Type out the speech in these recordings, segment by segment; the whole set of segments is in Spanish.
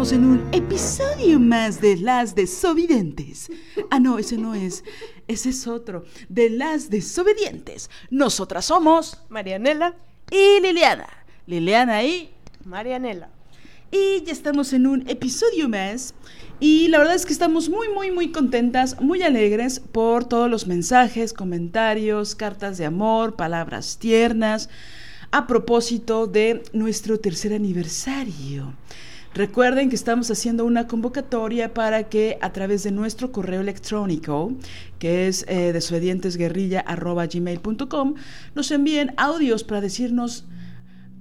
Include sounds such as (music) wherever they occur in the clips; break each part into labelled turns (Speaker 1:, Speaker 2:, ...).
Speaker 1: Estamos en un episodio más de Las Desobedientes. Ah, no, ese no es. Ese es otro. De Las Desobedientes. Nosotras somos Marianela
Speaker 2: y Liliana. Liliana y
Speaker 1: Marianela.
Speaker 2: Y ya estamos en un episodio más. Y la verdad es que estamos muy, muy, muy contentas, muy alegres por todos los mensajes, comentarios, cartas de amor, palabras tiernas a propósito de nuestro tercer aniversario. Recuerden que estamos haciendo una convocatoria para que a través de nuestro correo electrónico, que es eh, desobedientesguerrilla.gmail.com, nos envíen audios para decirnos,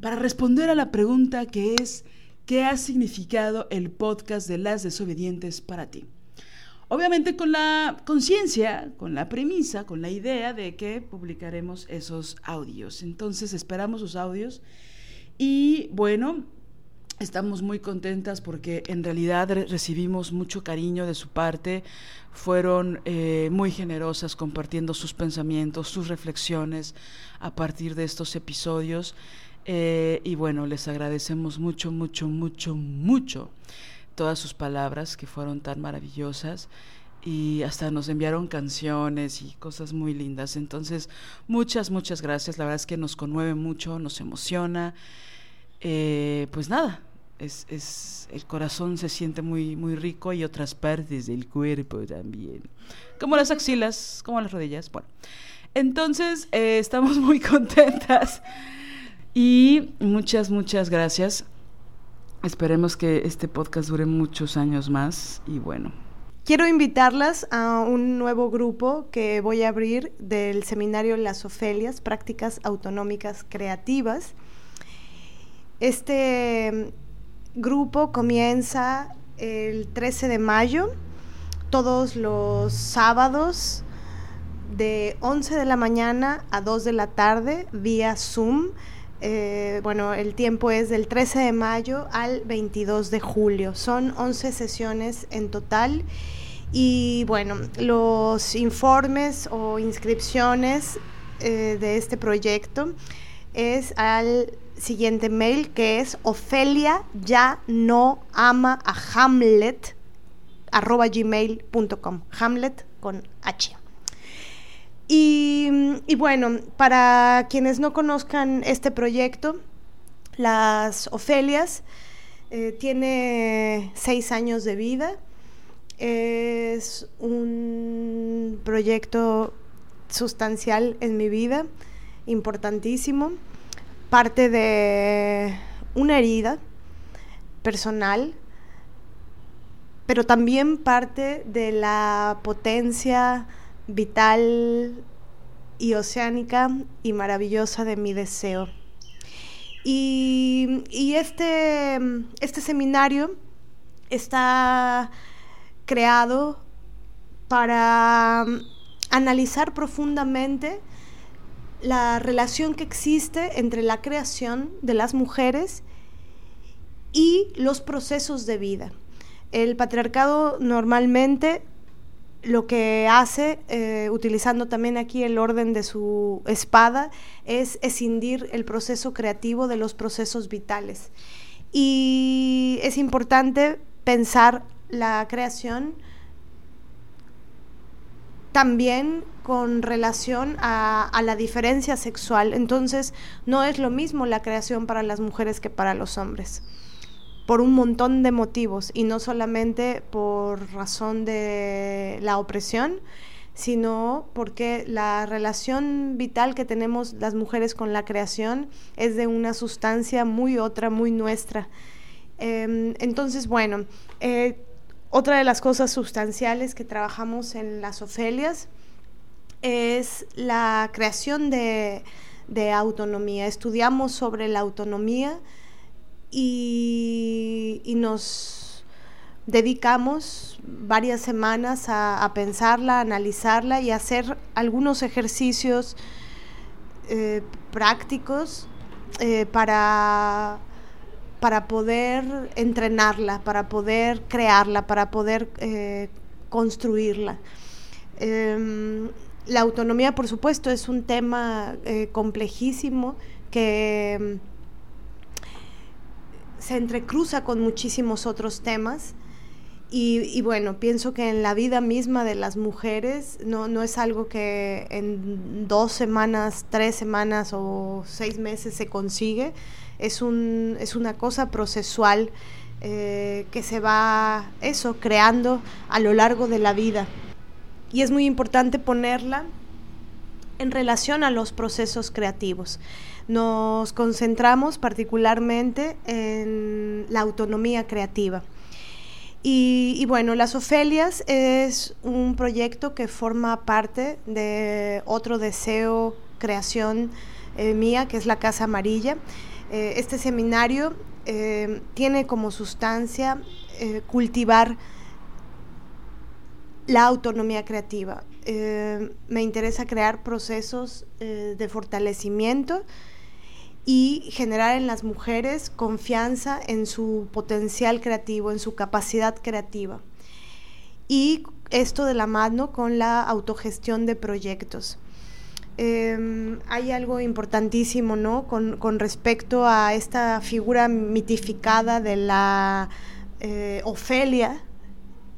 Speaker 2: para responder a la pregunta que es, ¿qué ha significado el podcast de las desobedientes para ti? Obviamente con la conciencia, con la premisa, con la idea de que publicaremos esos audios. Entonces esperamos sus audios y bueno, estamos muy contentas porque en realidad recibimos mucho cariño de su parte. Fueron eh, muy generosas compartiendo sus pensamientos, sus reflexiones a partir de estos episodios. Eh, y bueno, les agradecemos mucho, mucho, mucho, mucho todas sus palabras que fueron tan maravillosas y hasta nos enviaron canciones y cosas muy lindas. Entonces, muchas, muchas gracias. La verdad es que nos conmueve mucho, nos emociona. Eh, pues nada, es, es, el corazón se siente muy, muy rico y otras partes del cuerpo también. Como las axilas, como las rodillas. Bueno, entonces eh, estamos (laughs) muy contentas y muchas, muchas gracias. Esperemos que este podcast dure muchos años más y bueno.
Speaker 1: Quiero invitarlas a un nuevo grupo que voy a abrir del seminario Las Ofelias, Prácticas Autonómicas Creativas. Este grupo comienza el 13 de mayo, todos los sábados de 11 de la mañana a 2 de la tarde vía Zoom eh, bueno, el tiempo es del 13 de mayo al 22 de julio. Son 11 sesiones en total. Y bueno, los informes o inscripciones eh, de este proyecto es al siguiente mail que es Ofelia ya no ama a Hamlet arroba gmail.com Hamlet con H. Y, bueno, para quienes no conozcan este proyecto, Las Ofelias eh, tiene seis años de vida. Es un proyecto sustancial en mi vida, importantísimo, parte de una herida personal, pero también parte de la potencia vital y oceánica y maravillosa de mi deseo. Y, este, este seminario está creado para analizar profundamente la relación que existe entre la creación de las mujeres y los procesos de vida. El patriarcado normalmente lo que hace, eh, utilizando también aquí el orden de su espada, es escindir el proceso creativo de los procesos vitales. Y es importante pensar la creación también con relación a, la diferencia sexual. Entonces, no es lo mismo la creación para las mujeres que para los hombres, por un montón de motivos, y no solamente por razón de la opresión, sino porque la relación vital que tenemos las mujeres con la creación es de una sustancia muy otra, muy nuestra. Em, entonces, bueno, eh, otra de las cosas sustanciales que trabajamos en las Ofelias es la creación de, autonomía. Estudiamos sobre la autonomía y, nos dedicamos varias semanas a, pensarla, a analizarla y hacer algunos ejercicios eh, prácticos eh, para para poder entrenarla, para poder crearla, para poder eh, construirla. Em, la autonomía, por supuesto, es un tema eh, complejísimo que em, se entrecruza con muchísimos otros temas. Y, bueno, pienso que en la vida misma de las mujeres no, no, es algo que en dos semanas, tres semanas o seis meses se consigue es, un, es una cosa procesual eh, que se va, eso, creando a lo largo de la vida. Y es muy importante ponerla en relación a los procesos creativos. Nos concentramos particularmente en la autonomía creativa. Y, bueno, Las Ofelias es un proyecto que forma parte de otro deseo, creación eh, mía, que es la Casa Amarilla. Eh, este seminario eh, tiene como sustancia eh, cultivar la autonomía creativa. me interesa crear procesos de fortalecimiento y generar en las mujeres confianza en su potencial creativo, en su capacidad creativa. Y esto de la mano con la autogestión de proyectos. Em, hay algo importantísimo, ¿no? Con, respecto a esta figura mitificada de la eh, Ofelia,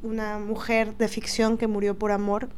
Speaker 1: una mujer de ficción que murió por amor.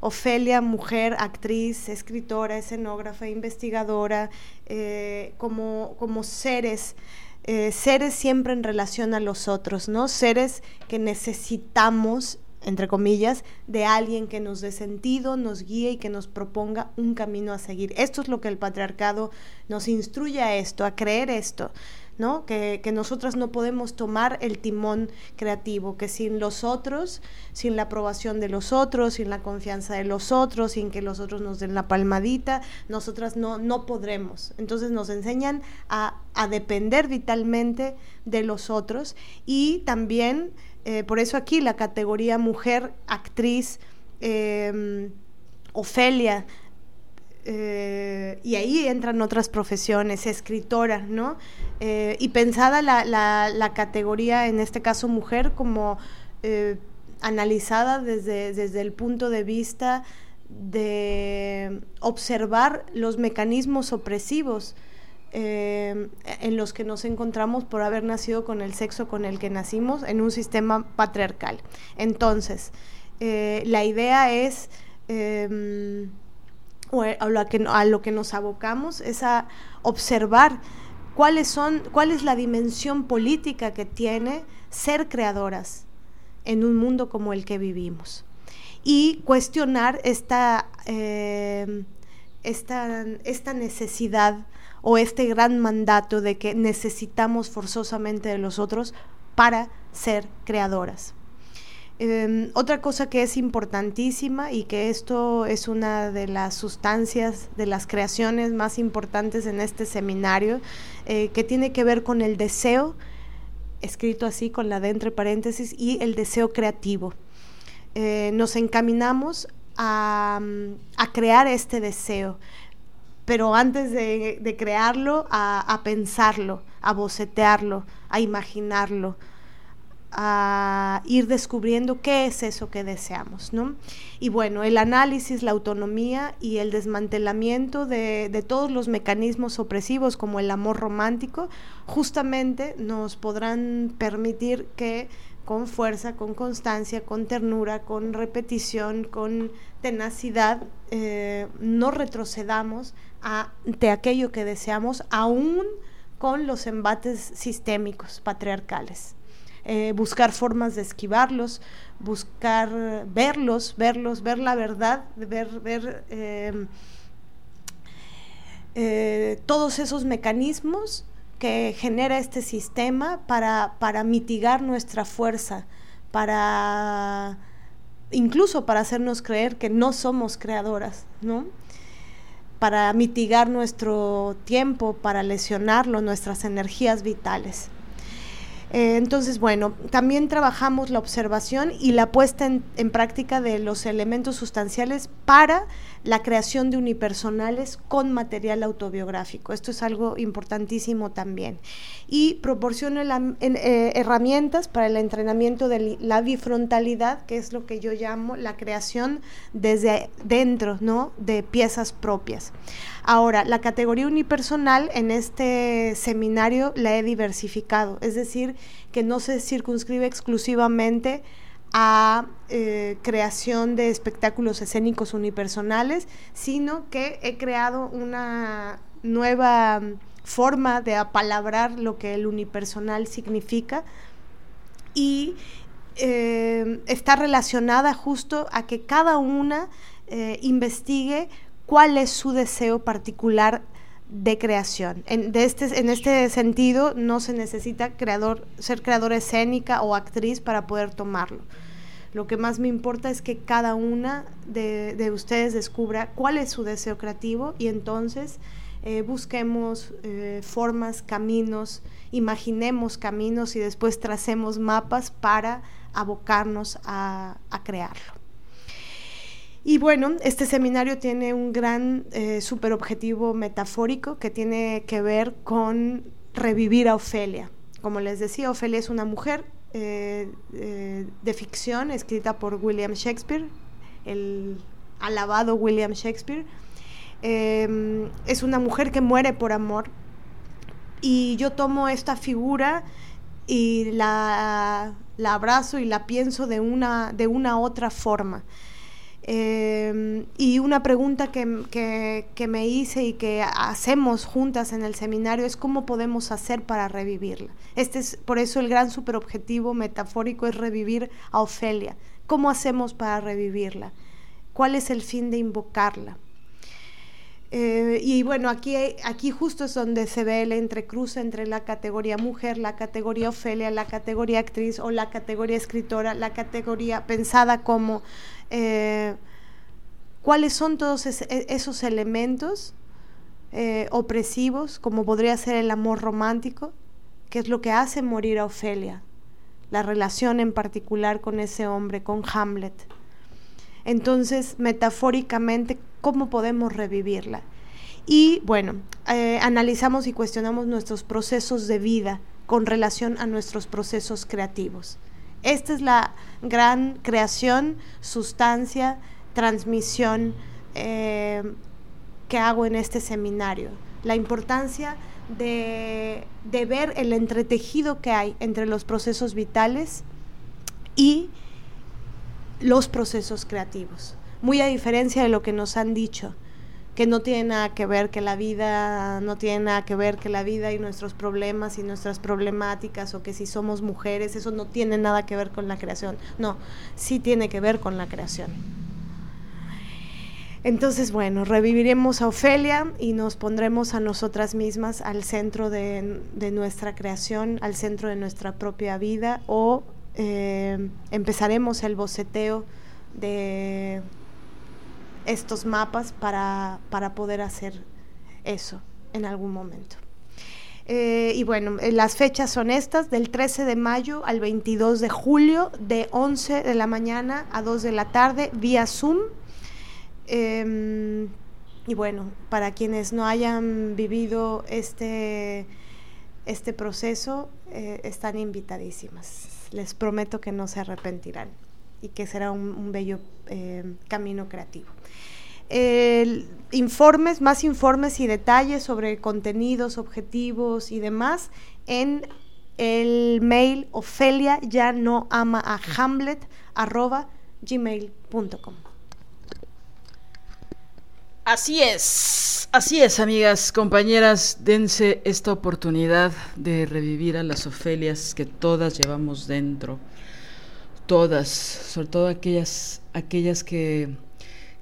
Speaker 1: Ofelia, mujer, actriz, escritora, escenógrafa, investigadora, eh, como, como seres. Eh, seres siempre en relación a los otros, ¿no? Seres que necesitamos entre comillas, de alguien que nos dé sentido, nos guíe y que nos proponga un camino a seguir. Esto es lo que el patriarcado nos instruye a esto, a creer esto, ¿no? Que, que nosotras no podemos tomar el timón creativo, que sin los otros, sin la aprobación de los otros, sin la confianza de los otros, sin que los otros nos den la palmadita, nosotras no, no podremos. Entonces nos enseñan a, a depender vitalmente de los otros y también eh, por eso aquí la categoría mujer, actriz, em, Ofelia, eh, y ahí entran otras profesiones, escritora, ¿no? Eh, y pensada la, la, categoría, en este caso mujer, como analizada desde, desde el punto de vista de observar los mecanismos opresivos eh, en los que nos encontramos por haber nacido con el sexo con el que nacimos en un sistema patriarcal. Entonces, eh, la idea es, em, a, lo que, a lo que nos abocamos, es a observar cuáles son, cuál es la dimensión política que tiene ser creadoras en un mundo como el que vivimos y cuestionar esta, em, esta, esta necesidad o este gran mandato de que necesitamos forzosamente de los otros para ser creadoras. Em, otra cosa que es importantísima y que esto es una de las sustancias de las creaciones más importantes en este seminario, eh, que tiene que ver con el deseo, escrito así con la de entre paréntesis, y el deseo creativo. Eh, nos encaminamos a, a crear este deseo pero antes de, crearlo, a, pensarlo, a bocetearlo, a imaginarlo, a ir descubriendo qué es eso que deseamos, ¿no? Y bueno, el análisis, la autonomía y el desmantelamiento de, de, todos los mecanismos opresivos como el amor romántico, justamente nos podrán permitir que con fuerza, con constancia, con ternura, con repetición, con tenacidad, eh, no retrocedamos ante aquello que deseamos, aún con los embates sistémicos patriarcales. Eh, buscar formas de esquivarlos, buscar verlos, verlos, ver la verdad, ver, ver eh, todos esos mecanismos que genera este sistema para, para mitigar nuestra fuerza, para incluso para hacernos creer que no somos creadoras, ¿no? Para mitigar nuestro tiempo, para lesionarlo, nuestras energías vitales. Eh, entonces, bueno, también trabajamos la observación y la puesta en, práctica de los elementos sustanciales para la creación de unipersonales con material autobiográfico. Esto es algo importantísimo también. Y proporciona eh, herramientas para el entrenamiento de la bifrontalidad, que es lo que yo llamo la creación desde dentro, ¿no? De piezas propias. Ahora, la categoría unipersonal en este seminario la he diversificado, es decir, que no se circunscribe exclusivamente a eh, creación de espectáculos escénicos unipersonales, sino que he creado una nueva forma de apalabrar lo que el unipersonal significa y eh, está relacionada justo a que cada una eh, investigue cuál es su deseo particular de creación. En, de este, en este sentido, no se necesita creador, ser creadora escénica o actriz para poder tomarlo. Lo que más me importa es que cada una de, ustedes descubra cuál es su deseo creativo y entonces eh, busquemos eh, formas, caminos, imaginemos caminos y después tracemos mapas para abocarnos a crearlo. Y bueno, este seminario tiene un gran eh, super objetivo metafórico que tiene que ver con revivir a Ofelia. Como les decía, Ofelia es una mujer eh, eh, de ficción escrita por William Shakespeare, el alabado William Shakespeare. Em, es una mujer que muere por amor y yo tomo esta figura y la, la abrazo y la pienso de una, de una otra forma. Em, y una pregunta que, que, me hice y que hacemos juntas en el seminario es cómo podemos hacer para revivirla. Este es por eso el gran superobjetivo metafórico es revivir a Ofelia. ¿Cómo hacemos para revivirla? ¿Cuál es el fin de invocarla? Eh, y bueno, aquí, aquí justo es donde se ve el entrecruce entre la categoría mujer, la categoría Ofelia, la categoría actriz o la categoría escritora, la categoría pensada como eh, cuáles son todos e, esos elementos eh, opresivos, como podría ser el amor romántico, que es lo que hace morir a Ofelia, la relación en particular con ese hombre, con Hamlet. Entonces, metafóricamente, ¿cómo podemos revivirla? Y bueno, eh, analizamos y cuestionamos nuestros procesos de vida con relación a nuestros procesos creativos. Esta es la gran creación, sustancia, transmisión eh, que hago en este seminario. La importancia de, de, ver el entretejido que hay entre los procesos vitales y los procesos creativos. Muy a diferencia de lo que nos han dicho que no tiene nada que ver, que la vida no tiene nada que ver, que la vida y nuestros problemas y nuestras problemáticas o que si somos mujeres, eso no tiene nada que ver con la creación. No, sí tiene que ver con la creación. Entonces, bueno, reviviremos a Ofelia y nos pondremos a nosotras mismas al centro de, nuestra creación, al centro de nuestra propia vida o eh, empezaremos el boceteo de estos mapas para, poder hacer eso en algún momento. Eh, y bueno, eh, las fechas son estas, del 13 de mayo al 22 de julio, de 11 de la mañana a 2 de la tarde, vía Zoom. Em, y bueno, para quienes no hayan vivido este, este proceso, eh, están invitadísimas. les prometo que no se arrepentirán y que será un, bello eh, camino creativo. informes, más informes y detalles sobre contenidos, objetivos y demás en el mail Ofelia ya no ama a Hamlet arroba gmail.com.
Speaker 2: Así es, así es, amigas, compañeras, dense esta oportunidad de revivir a las Ofelias que todas llevamos dentro, todas, sobre todo aquellas, aquellas que,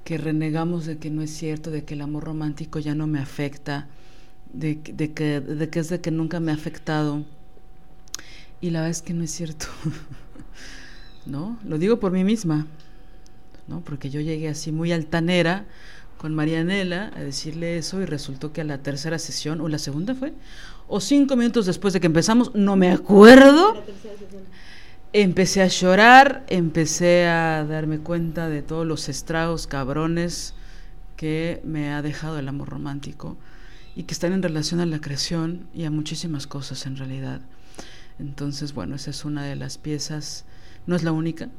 Speaker 2: que renegamos de que no es cierto, de que el amor romántico ya no me afecta, de, que, de que es de que nunca me ha afectado. Y la verdad es que no es cierto, (laughs) ¿no? Lo digo por mí misma, ¿no? Porque yo llegué así muy altanera con Marianela a decirle eso y resultó que a la tercera sesión, o la segunda fue, o cinco minutos después de que empezamos, no me acuerdo, empecé a llorar, empecé a darme cuenta de todos los estragos cabrones que me ha dejado el amor romántico y que están en relación a la creación y a muchísimas cosas en realidad. Entonces, bueno, esa es una de las piezas, no es la única,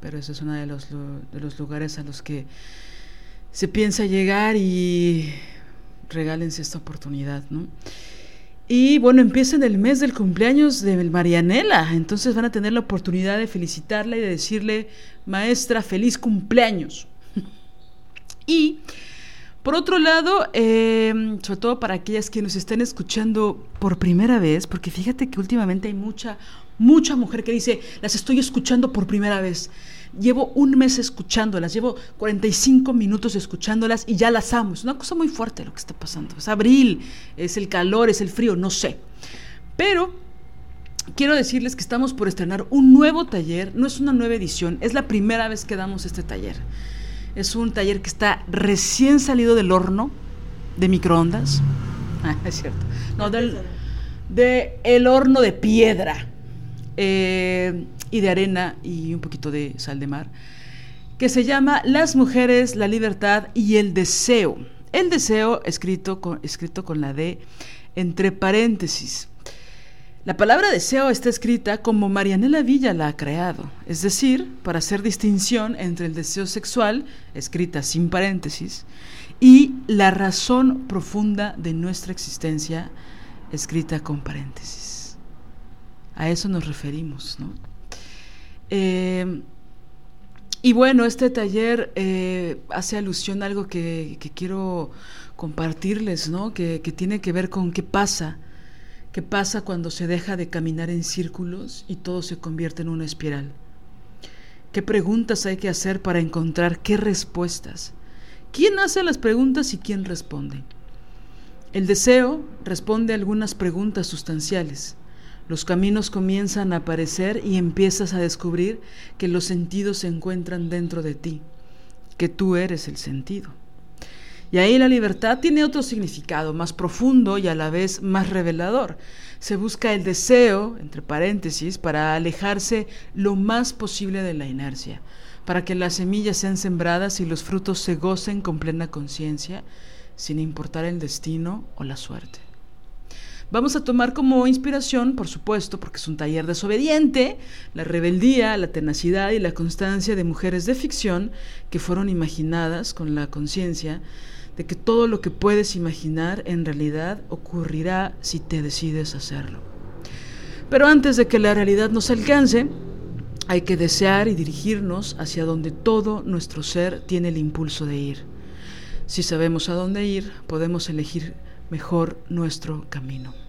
Speaker 2: pero ese es uno de los, de los lugares a los que se piensa llegar y regálense esta oportunidad, ¿no? Y bueno, empieza en el mes del cumpleaños de Marianela, entonces van a tener la oportunidad de felicitarla y de decirle, maestra, feliz cumpleaños. (laughs) y por otro lado, em, sobre todo para aquellas que nos están escuchando por primera vez, porque fíjate que últimamente hay mucha, mucha mujer que dice, las estoy escuchando por primera vez. Llevo un mes escuchándolas, llevo 45 minutos escuchándolas y ya las amo. Es una cosa muy fuerte lo que está pasando. Es abril, es el calor, es el frío, no sé. Pero quiero decirles que estamos por estrenar un nuevo taller. No es una nueva edición, es la primera vez que damos este taller. Es un taller que está recién salido del horno de microondas. (laughs) Ah, es cierto. No, del de horno de piedra. Eh, y de arena y un poquito de sal de mar, que se llama Las mujeres, la libertad y el deseo. El deseo escrito con, escrito con la D entre paréntesis. La palabra deseo está escrita como Marianela Villa la ha creado, es decir, para hacer distinción entre el deseo sexual, escrita sin paréntesis, y la razón profunda de nuestra existencia, escrita con paréntesis. A eso nos referimos, ¿no? Eh, y bueno, este taller eh, hace alusión a algo que, quiero compartirles, ¿no? Que, que, tiene que ver con qué pasa, qué pasa cuando se deja de caminar en círculos y todo se convierte en una espiral. ¿Qué preguntas hay que hacer para encontrar qué respuestas? ¿Quién hace las preguntas y quién responde? El deseo responde a algunas preguntas sustanciales. Los caminos comienzan a aparecer y empiezas a descubrir que los sentidos se encuentran dentro de ti, que tú eres el sentido. Y ahí la libertad tiene otro significado, más profundo y a la vez más revelador. Se busca el deseo, entre paréntesis, para alejarse lo más posible de la inercia, para que las semillas sean sembradas y los frutos se gocen con plena conciencia, sin importar el destino o la suerte. Vamos a tomar como inspiración, por supuesto, porque es un taller desobediente, la rebeldía, la tenacidad y la constancia de mujeres de ficción que fueron imaginadas con la conciencia de que todo lo que puedes imaginar en realidad ocurrirá si te decides hacerlo. Pero antes de que la realidad nos alcance, hay que desear y dirigirnos hacia donde todo nuestro ser tiene el impulso de ir. Si sabemos a dónde ir, podemos elegir mejor nuestro camino.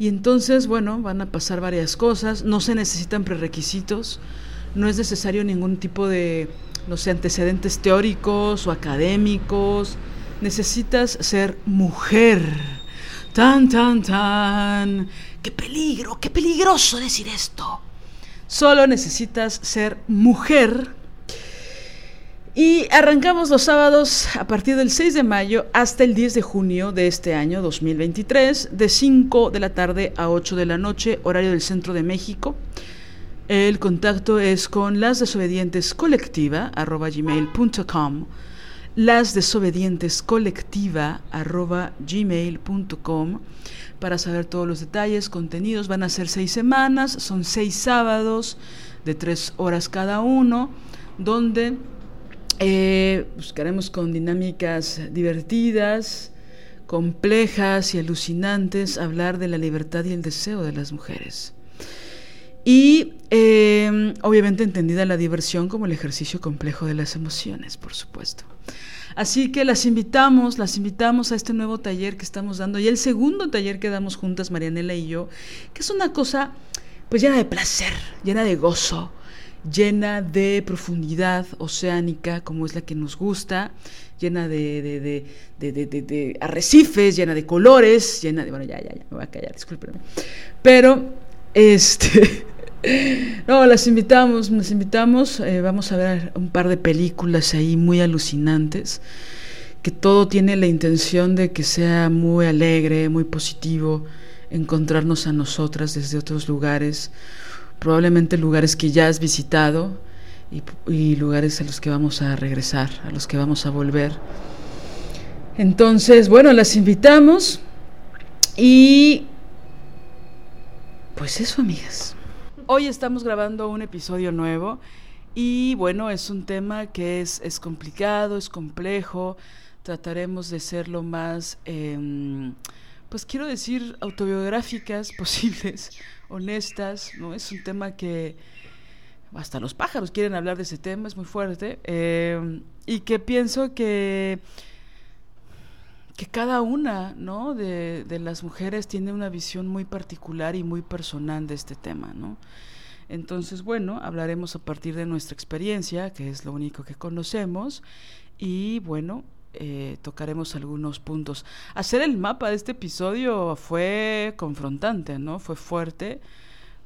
Speaker 2: Y entonces, bueno, van a pasar varias cosas, no se necesitan prerequisitos, no es necesario ningún tipo de, no sé, antecedentes teóricos o académicos, necesitas ser mujer. Tan, tan, tan. ¡Qué peligro! ¡Qué peligroso decir esto! Solo necesitas ser mujer y arrancamos los sábados a partir del 6 de mayo hasta el 10 de junio de este año 2023, de 5 de la tarde a 8 de la noche, horario del centro de México. El contacto es con las desobedientes colectiva, gmail.com. lasdesobedientescolectiva.gmail.com para saber todos los detalles, contenidos. Van a ser seis semanas, son seis sábados de tres horas cada uno, donde eh, buscaremos con dinámicas divertidas, complejas y alucinantes hablar de la libertad y el deseo de las mujeres. Y eh, obviamente entendida la diversión como el ejercicio complejo de las emociones, por supuesto. Así que las invitamos, las invitamos a este nuevo taller que estamos dando y el segundo taller que damos juntas, Marianela y yo, que es una cosa pues llena de placer, llena de gozo, llena de profundidad oceánica, como es la que nos gusta, llena de, de, arrecifes, llena de colores, llena de... Bueno, ya, ya, ya, me voy a callar, discúlpenme. Pero, este... (laughs) No, las invitamos, las invitamos. Eh, vamos a ver un par de películas ahí muy alucinantes, que todo tiene la intención de que sea muy alegre, muy positivo, encontrarnos a nosotras desde otros lugares, probablemente lugares que ya has visitado y, lugares a los que vamos a regresar, a los que vamos a volver. Entonces, bueno, las invitamos y pues eso, amigas. Hoy estamos grabando un episodio nuevo y bueno, es un tema que es, es complicado, es complejo. Trataremos de ser lo más, eh, pues quiero decir, autobiográficas (laughs) posibles, honestas. ¿no? Es un tema que hasta los pájaros quieren hablar de ese tema, es muy fuerte. Eh, y que pienso que que cada una ¿no? de, de, las mujeres tiene una visión muy particular y muy personal de este tema. ¿no? Entonces, bueno, hablaremos a partir de nuestra experiencia, que es lo único que conocemos, y bueno, eh, tocaremos algunos puntos. Hacer el mapa de este episodio fue confrontante, ¿no? Fue fuerte,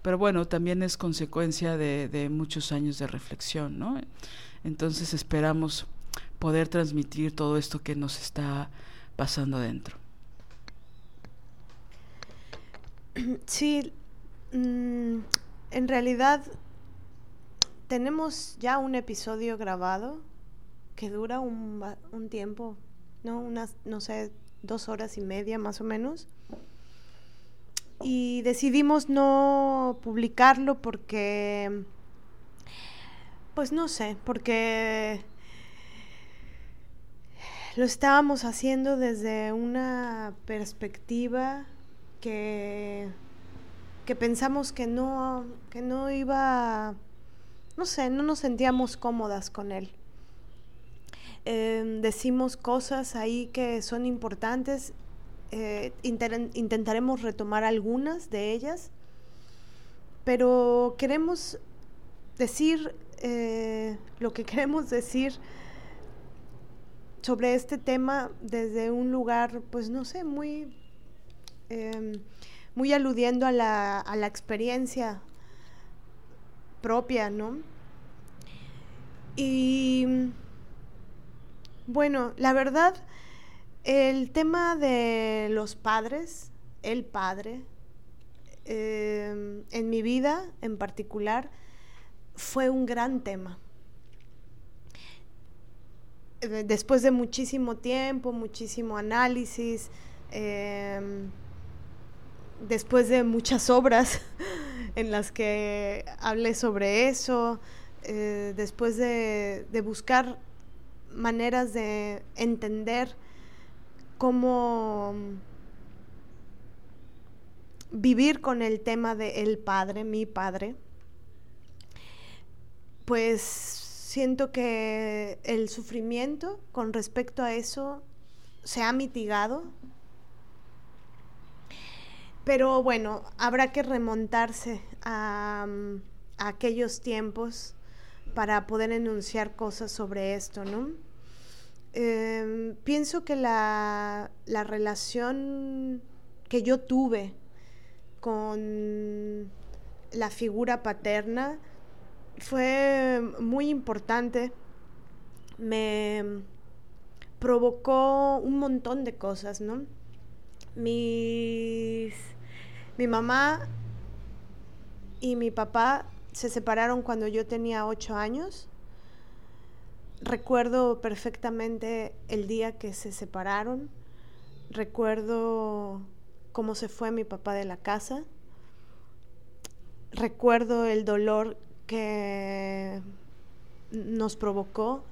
Speaker 2: pero bueno, también es consecuencia de, muchos años de reflexión, ¿no? Entonces esperamos poder transmitir todo esto que nos está pasando dentro.
Speaker 1: Sí, mmm, en realidad tenemos ya un episodio grabado que dura un, un tiempo, ¿no? Unas, no sé, dos horas y media más o menos. Y decidimos no publicarlo porque, pues no sé, porque lo estábamos haciendo desde una perspectiva que, que pensamos que no, que no iba, no sé, no nos sentíamos cómodas con él. Eh, decimos cosas ahí que son importantes, eh, intentaremos retomar algunas de ellas, pero queremos decir eh, lo que (laughs) queremos decir sobre este tema desde un lugar, pues no sé, muy, eh, muy aludiendo a la, a la experiencia propia, ¿no? Y bueno, la verdad, el tema de los padres, el padre, eh, en mi vida en particular, fue un gran tema. Eh, después de muchísimo tiempo, muchísimo análisis, eh, después de muchas obras (laughs) en las que hablé sobre eso, eh, después de, de, buscar maneras de entender cómo vivir con el tema de el padre, mi padre, pues siento que el sufrimiento con respecto a eso se ha mitigado. Pero bueno, habrá que remontarse a, a aquellos tiempos para poder enunciar cosas sobre esto, ¿no? Eh, pienso que la, la relación que yo tuve con la figura paterna fue muy importante. Me provocó un montón de cosas, ¿no? Mis, mi mamá y mi papá se separaron cuando yo tenía ocho años. Recuerdo perfectamente el día que se separaron, recuerdo cómo se fue mi papá de la casa, recuerdo el dolor que nos provocó.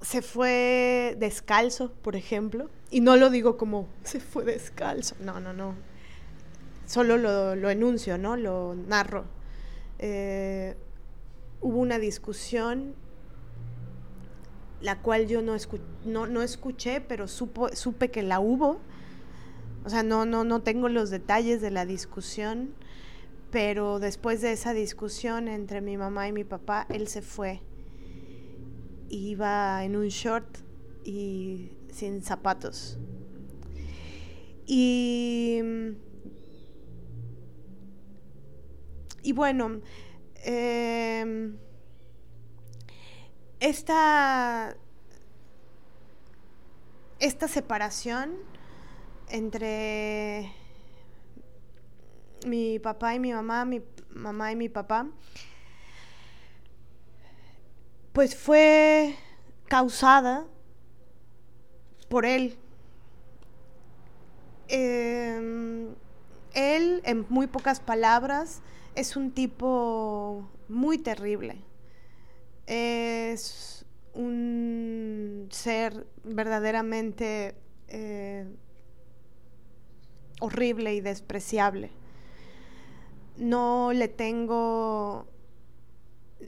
Speaker 1: Se fue descalzo, por ejemplo, y no lo digo como se fue descalzo, no, no, no, solo lo, enuncio, ¿no? Lo narro. Eh, hubo una discusión la cual yo no, no, escuché, pero supe que la hubo. O sea, no, no, no tengo los detalles de la discusión, pero después de esa discusión entre mi mamá y mi papá, él se fue. Iba en un short y sin zapatos. Y, y bueno, eh, esta, esta separación entre mi papá y mi mamá, mi mamá y mi papá, pues fue causada por él. Em, él, en muy pocas palabras, es un tipo muy terrible es un ser verdaderamente eh, horrible y despreciable. No le tengo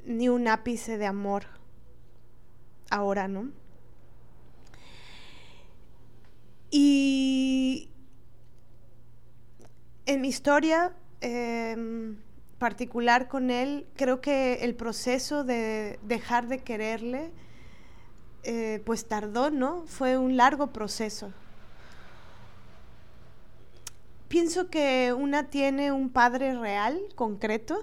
Speaker 1: ni un ápice de amor ahora, ¿no? Y en mi historia, em, particular con él, creo que el proceso de dejar de quererle, eh, pues tardó, ¿no? Fue un largo proceso. Pienso que una tiene un padre real, concreto,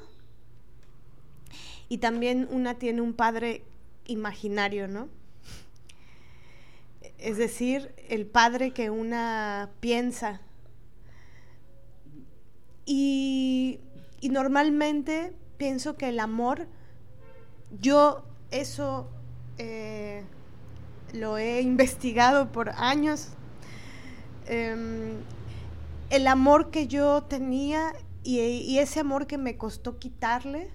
Speaker 1: y también una tiene un padre imaginario, ¿no? Es decir, el padre que una piensa. Y y normalmente pienso que el amor, yo eso eh, lo he investigado por años. Em, el amor que yo tenía y, ese amor que me costó quitarle,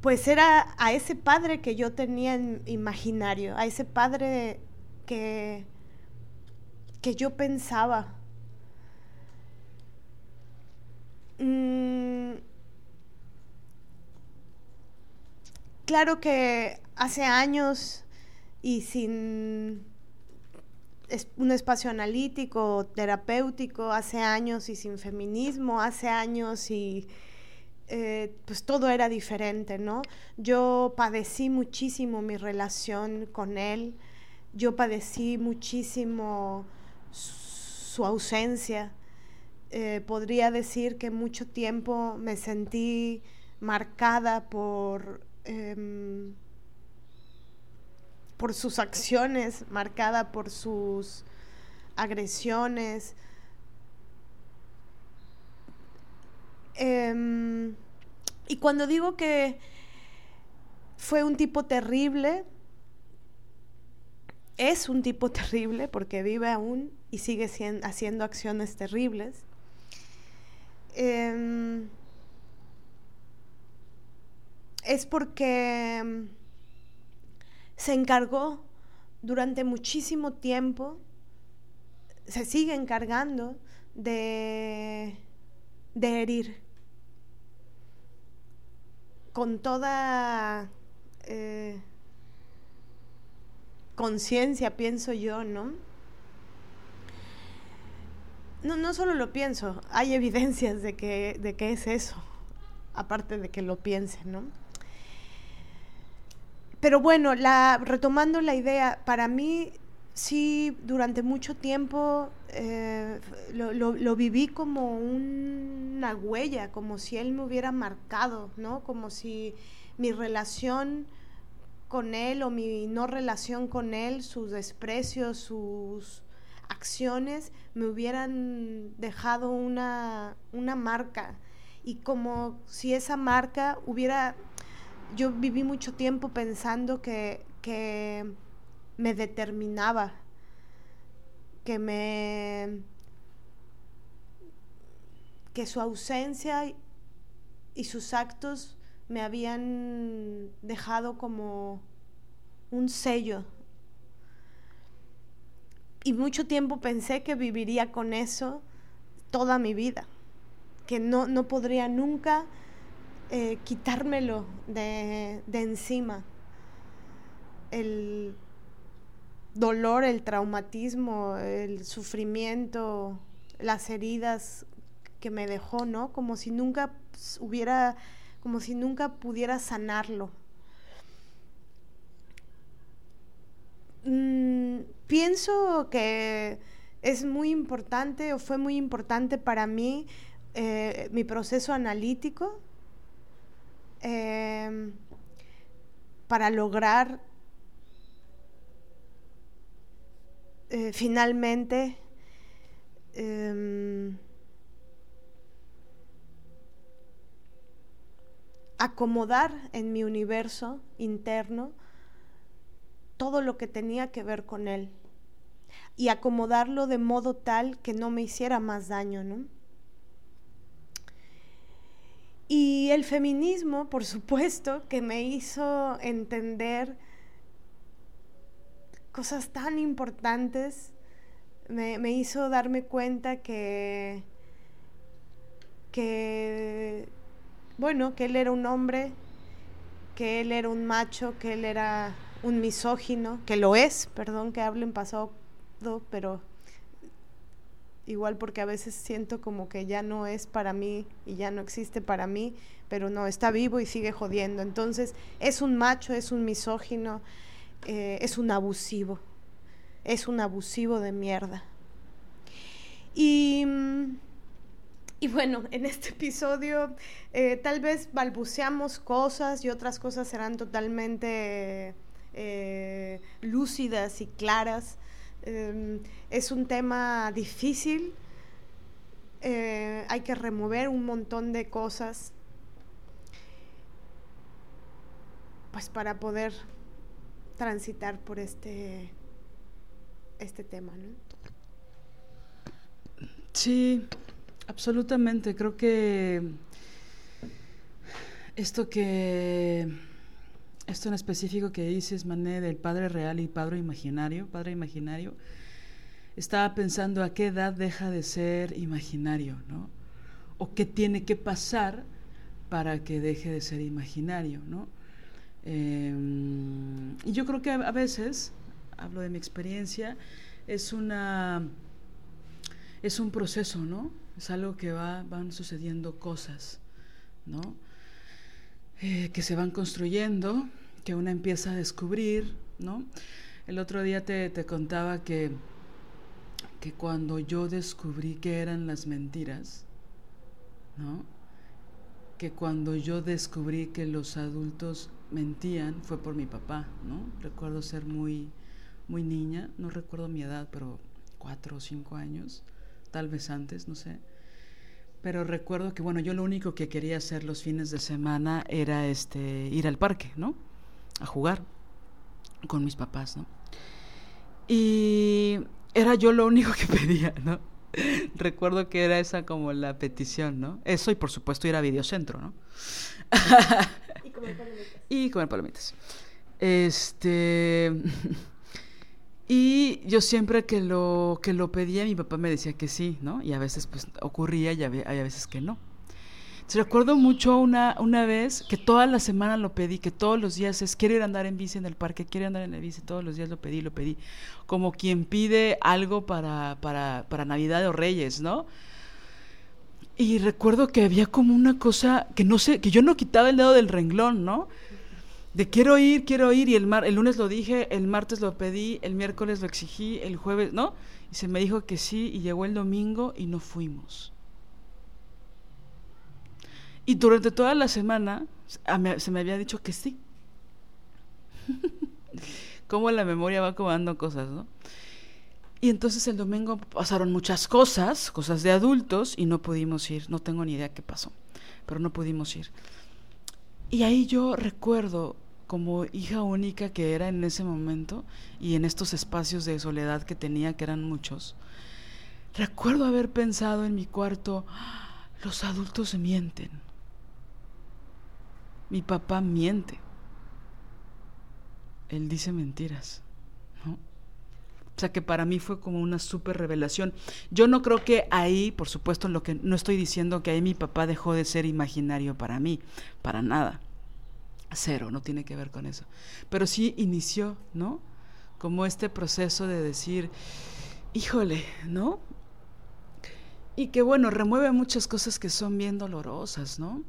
Speaker 1: pues era a ese padre que yo tenía en imaginario, a ese padre que, que yo pensaba Mm, claro que hace años y sin un espacio analítico, terapéutico, hace años y sin feminismo, hace años y eh, pues todo era diferente, ¿no? Yo padecí muchísimo mi relación con él, yo padecí muchísimo su ausencia, eh, podría decir que mucho tiempo me sentí marcada por, em, por sus acciones, marcada por sus agresiones. Em, y cuando digo que fue un tipo terrible, es un tipo (laughs) terrible porque vive aún y sigue haciendo acciones terribles. Em, es porque em, se encargó durante muchísimo tiempo, se sigue encargando de, de herir con toda eh, conciencia, pienso yo, ¿no? No, no solo lo pienso, hay evidencias de que, de es eso, aparte de que lo piense, ¿no? Pero bueno, la, retomando la idea, para mí sí, durante mucho tiempo eh, lo, lo, viví como una huella, como si él me hubiera marcado, ¿no? Como si mi relación con él o mi no relación con él, sus desprecios, sus acciones me hubieran dejado una, marca. y como si esa marca hubiera, yo viví mucho tiempo pensando que, que me determinaba, que me que su ausencia y sus actos me habían dejado como un sello. Y mucho tiempo pensé que viviría con eso toda mi vida, que no, no podría nunca eh, quitármelo de, de encima. El dolor, el traumatismo, el sufrimiento, las heridas que me dejó, ¿no? Como si nunca hubiera como si nunca pudiera sanarlo. Mm, pienso que es muy importante o fue muy importante para mí eh, mi proceso analítico em, para lograr eh, finalmente em, acomodar en mi universo interno todo lo que tenía que ver con él y acomodarlo de modo tal que no me hiciera más daño, ¿no? Y el feminismo, por supuesto, que me hizo entender cosas tan importantes, me, me hizo darme cuenta que, que bueno, que él era un hombre, que él era un macho, que él era un misógino, que lo es, perdón que hable en pasado, pero igual porque a veces siento como que ya no es para mí y ya no existe para mí, pero no, está vivo y sigue jodiendo. Entonces, es un macho, es un misógino, eh, es un abusivo, es un abusivo de mierda. Y mm, y bueno, en este episodio eh, tal vez balbuceamos cosas y otras cosas serán totalmente eh, lúcidas y claras. Em, es un tema difícil, eh, hay que remover un montón de cosas pues para poder transitar por este, este tema, ¿no?
Speaker 2: Sí, Absolutamente, creo que esto que esto en específico que dices, Mané, del padre real y padre imaginario, padre imaginario, estaba pensando a qué edad deja de ser imaginario, ¿no? O qué tiene que pasar para que deje de ser imaginario, ¿no? Em, y yo creo que a veces, hablo de mi experiencia, es una es un proceso, ¿no? Es algo que va, van sucediendo cosas, ¿no? Eh, que se van construyendo, que una empieza a descubrir, ¿no? El otro día te, te contaba que, que cuando yo descubrí que eran las mentiras, ¿no? Que cuando yo descubrí que los adultos mentían fue por mi papá, ¿no? Recuerdo ser muy, muy niña, no recuerdo mi edad, pero cuatro o cinco años tal vez antes, no sé. Pero recuerdo que, bueno, yo lo único que quería hacer los fines de semana era este, ir al parque, ¿no? A jugar con mis papás, ¿no? Y era yo lo único que (laughs) pedía, ¿no? Recuerdo que era esa como la petición, ¿no? Eso y por supuesto ir a videocentro, ¿no?
Speaker 1: y comer palomitas. (laughs)
Speaker 2: Y comer palomitas. Este... (laughs) Y yo siempre que lo, que lo pedía, mi papá me decía que sí, ¿no? Y a veces pues ocurría y a veces que no. Entonces, recuerdo mucho una, una vez que toda la semana lo pedí, que todos los días es, quiero ir a andar en bici en el parque, quiero andar en la bici, todos los días lo pedí, lo pedí, como quien pide algo para, para, para Navidad o Reyes, ¿no? Y recuerdo que había como una cosa que no sé, que yo no quitaba el dedo del renglón, ¿no? De quiero ir, quiero ir, y el, mar, el lunes lo dije, el martes lo pedí, el miércoles lo exigí, el jueves, ¿no? Y se me dijo que sí, y llegó el domingo y no fuimos. Y durante toda la semana se me había dicho que sí. (laughs) Cómo la memoria va acomodando cosas, ¿no? Y entonces el domingo pasaron muchas cosas, cosas de adultos, y no pudimos ir. No tengo ni idea qué pasó, pero no pudimos ir. Y ahí yo recuerdo como hija única que era en ese momento y en estos espacios de soledad que tenía, que eran muchos, recuerdo haber pensado en mi cuarto, los adultos mienten. Mi papá miente. Él dice mentiras. O sea que para mí fue como una súper revelación. Yo no creo que ahí, por supuesto, lo que no estoy diciendo que ahí mi papá dejó de ser imaginario para mí, para nada. Cero, no tiene que ver con eso. Pero sí inició, ¿no? Como este proceso de decir, híjole, ¿no? Y que bueno, remueve muchas cosas que son bien dolorosas, ¿no?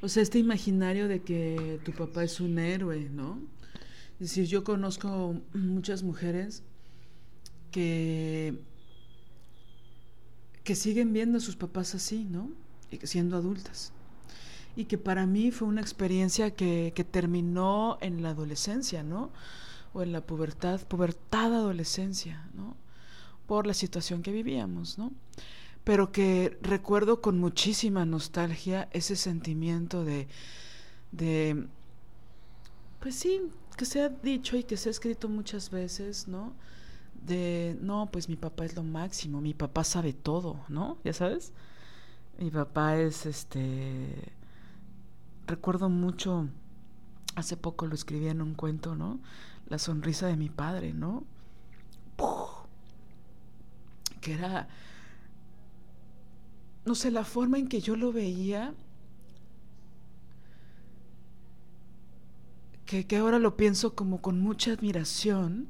Speaker 2: O sea, este imaginario de que tu papá es un héroe, ¿no? Es decir, yo conozco muchas mujeres que, que siguen viendo a sus papás así, ¿no? Siendo adultas. Y que para mí fue una experiencia que, que terminó en la adolescencia, ¿no? O en la pubertad, pubertad adolescencia, ¿no? Por la situación que vivíamos, ¿no? Pero que recuerdo con muchísima nostalgia ese sentimiento de, de pues sí, que se ha dicho y que se ha escrito muchas veces, ¿no? De, no, pues mi papá es lo máximo, mi papá sabe todo, ¿no? Ya sabes. Mi papá es, este, recuerdo mucho, hace poco lo escribí en un cuento, ¿no? La sonrisa de mi padre, ¿no? Que era, no sé, la forma en que yo lo veía que, ahora lo pienso como con mucha admiración,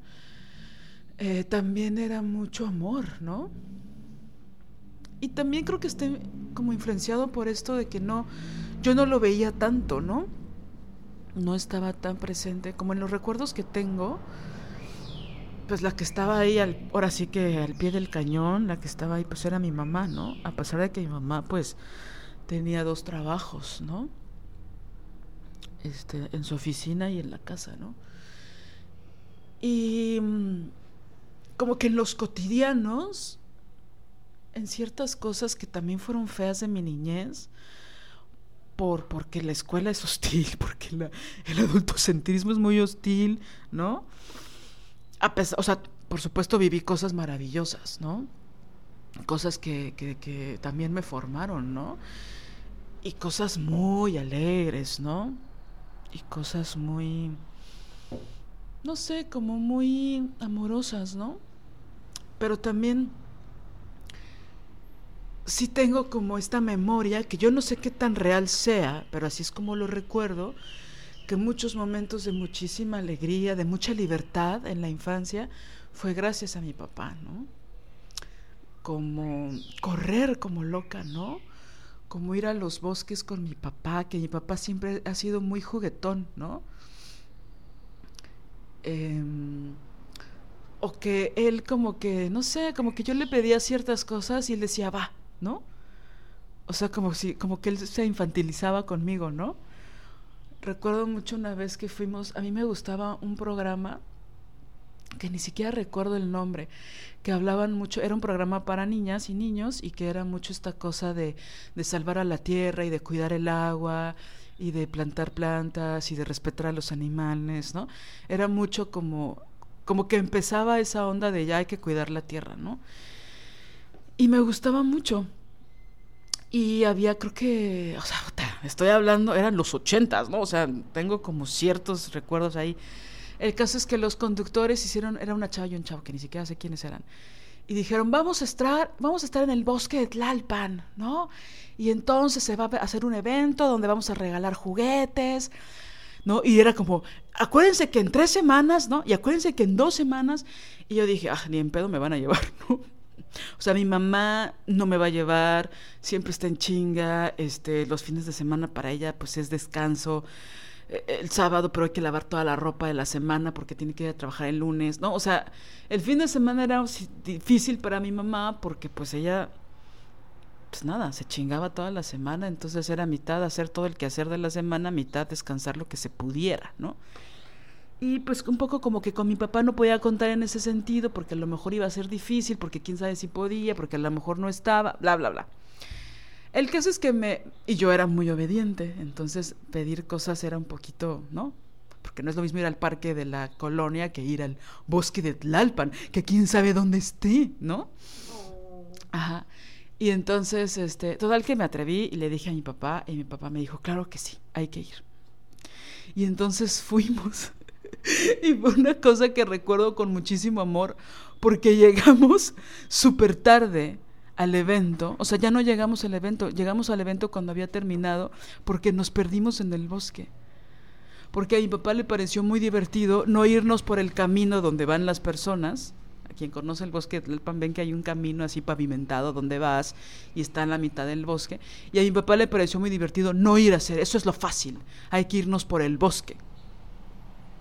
Speaker 2: eh, también era mucho amor, ¿no? Y también creo que esté como influenciado por esto de que no, yo no lo veía tanto, ¿no? No estaba tan presente como en los recuerdos que tengo. Pues la que estaba ahí, al, ahora sí que al pie del cañón, la que estaba ahí, pues era mi mamá, ¿no? A pesar de que mi mamá, pues, tenía dos trabajos, ¿no? este, en su oficina y en la casa, ¿no? Y mm, como que en los cotidianos, en ciertas cosas que también fueron feas de mi niñez, por, porque la escuela es hostil, (laughs) porque el adultocentrismo es muy hostil, ¿no? A pesar, o sea, por supuesto viví cosas maravillosas, ¿no? Cosas que, que también me formaron, ¿no? Y cosas muy alegres, ¿no? y cosas muy, no sé, como muy amorosas, ¿no? Pero también sí tengo como esta memoria, que yo no sé qué tan real sea, pero así es como lo recuerdo, que muchos momentos de muchísima alegría, de mucha libertad en la infancia, fue gracias a mi papá, ¿no? Como correr como loca, ¿no? como ir a los bosques con mi papá, que mi papá siempre ha sido muy juguetón, ¿no? Em, o que él como que, no sé, como que yo le pedía ciertas cosas y él decía, va, ¿no? O sea, como si, como que él se infantilizaba conmigo, ¿no? Recuerdo mucho una vez que fuimos, a mí me gustaba un programa que ni siquiera recuerdo el nombre, que hablaban mucho, era un programa para niñas y niños y que era mucho esta cosa de, de salvar a la tierra y de cuidar el agua y de plantar plantas y de respetar a los animales, ¿no? Era mucho como, como que empezaba esa onda de ya hay que cuidar la tierra, ¿no? Y me gustaba mucho. Y había, creo que, o sea, estoy hablando, eran los ochentas, ¿no? O sea, tengo como ciertos recuerdos ahí el caso es que los conductores hicieron, era una chava y un chavo que ni siquiera sé quiénes eran. Y dijeron, vamos a estar, vamos a estar en el bosque de Tlalpan, ¿no? Y entonces se va a hacer un evento donde vamos a regalar juguetes, ¿no? Y era como, acuérdense que en tres semanas, ¿no? Y acuérdense que en dos semanas. Y yo dije, ah, ni en pedo me van a llevar, (laughs) ¿no? O sea, mi mamá no me va a llevar, siempre está en chinga, este, los fines de semana para ella pues es descanso. Eh, el sábado, pero hay que lavar toda la ropa de la semana porque tiene que ir a trabajar el lunes, ¿no? O sea, el fin de semana era difícil para mi mamá porque pues ella, pues nada, se chingaba toda la semana, entonces era mitad hacer todo el quehacer de la semana, mitad descansar lo que se pudiera, ¿no? Y pues un poco como que con mi papá no podía contar en ese sentido, porque a lo mejor iba a ser difícil, porque quién sabe si podía, porque a lo mejor no estaba, bla, bla, bla. El caso es que me... Y yo era muy obediente, entonces pedir cosas era un poquito, ¿no? Porque no es lo mismo ir al parque de la colonia que ir al bosque de Tlalpan, que quién sabe dónde esté, ¿no? Oh. Ajá. Y entonces, este, total que me atreví y le dije a mi papá, y mi papá me dijo, claro que sí, hay que ir. Y entonces (laughs) fuimos. (laughs) y fue una cosa que recuerdo con muchísimo amor, porque (laughs) llegamos súper tarde al evento, o sea, ya no llegamos al evento, llegamos al evento cuando había terminado porque nos perdimos en el bosque. Porque a mi papá le pareció muy divertido no irnos por el camino donde van las personas. A quien conoce el bosque del Pan ven que hay un camino así pavimentado donde vas y está en la mitad del bosque. Y a mi papá le pareció muy divertido no ir a hacer, eso es lo fácil, hay que irnos por el bosque.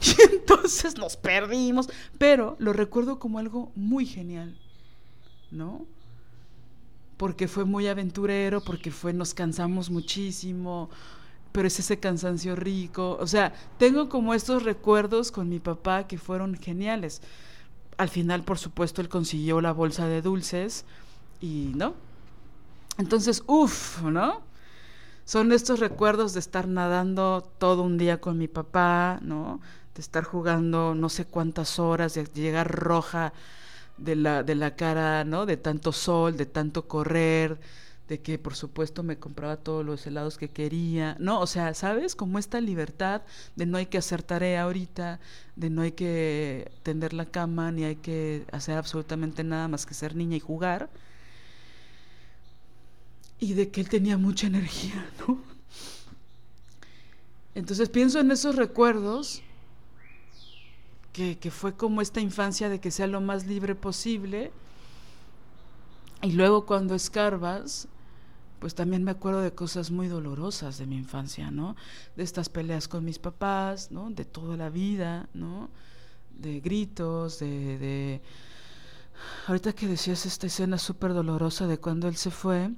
Speaker 2: (laughs) Y entonces nos perdimos, pero lo recuerdo como algo muy genial, ¿no? porque fue muy aventurero, porque fue, nos cansamos muchísimo, pero es ese cansancio rico. O sea, tengo como estos recuerdos con mi papá que fueron geniales. Al final, por supuesto, él consiguió la bolsa de dulces y, ¿no? Entonces, uff, ¿no? Son estos recuerdos de estar nadando todo un día con mi papá, ¿no? De estar jugando no sé cuántas horas, de llegar roja de la, de la cara, ¿no? De tanto sol, de tanto correr, de que por supuesto me compraba todos los helados que quería, ¿no? O sea, ¿sabes? Como esta libertad de no hay que hacer tarea ahorita, de no hay que tender la cama, ni hay que hacer absolutamente nada más que ser niña y jugar. Y de que él tenía mucha energía, ¿no? Entonces pienso en esos recuerdos que, fue como esta infancia de que sea lo más libre posible. Y luego cuando escarbas, pues también me acuerdo de cosas muy dolorosas de mi infancia, ¿no? De estas peleas con mis papás, ¿no? De toda la vida, ¿no? De gritos, de... de... Ahorita que decías esta escena súper dolorosa de cuando él se fue,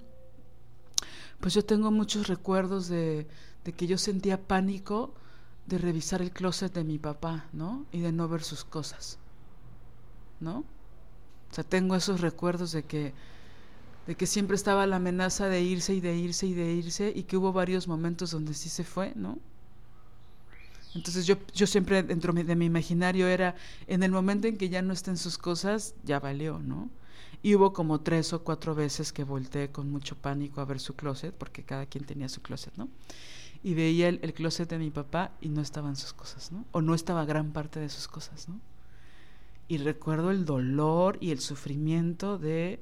Speaker 2: pues yo tengo muchos recuerdos de, de que yo sentía pánico de revisar el closet de mi papá, ¿no? Y de no ver sus cosas, ¿no? O sea, tengo esos recuerdos de que, de que siempre estaba la amenaza de irse y de irse y de irse y que hubo varios momentos donde sí se fue, ¿no? Entonces yo, yo siempre dentro de mi imaginario era, en el momento en que ya no estén sus cosas, ya valió, ¿no? Y hubo como tres o cuatro veces que volteé con mucho pánico a ver su closet, porque cada quien tenía su closet, ¿no? Y veía el, closet de mi papá y no estaban sus cosas, ¿no? O no estaba gran parte de sus cosas, ¿no? Y recuerdo el dolor y el sufrimiento de,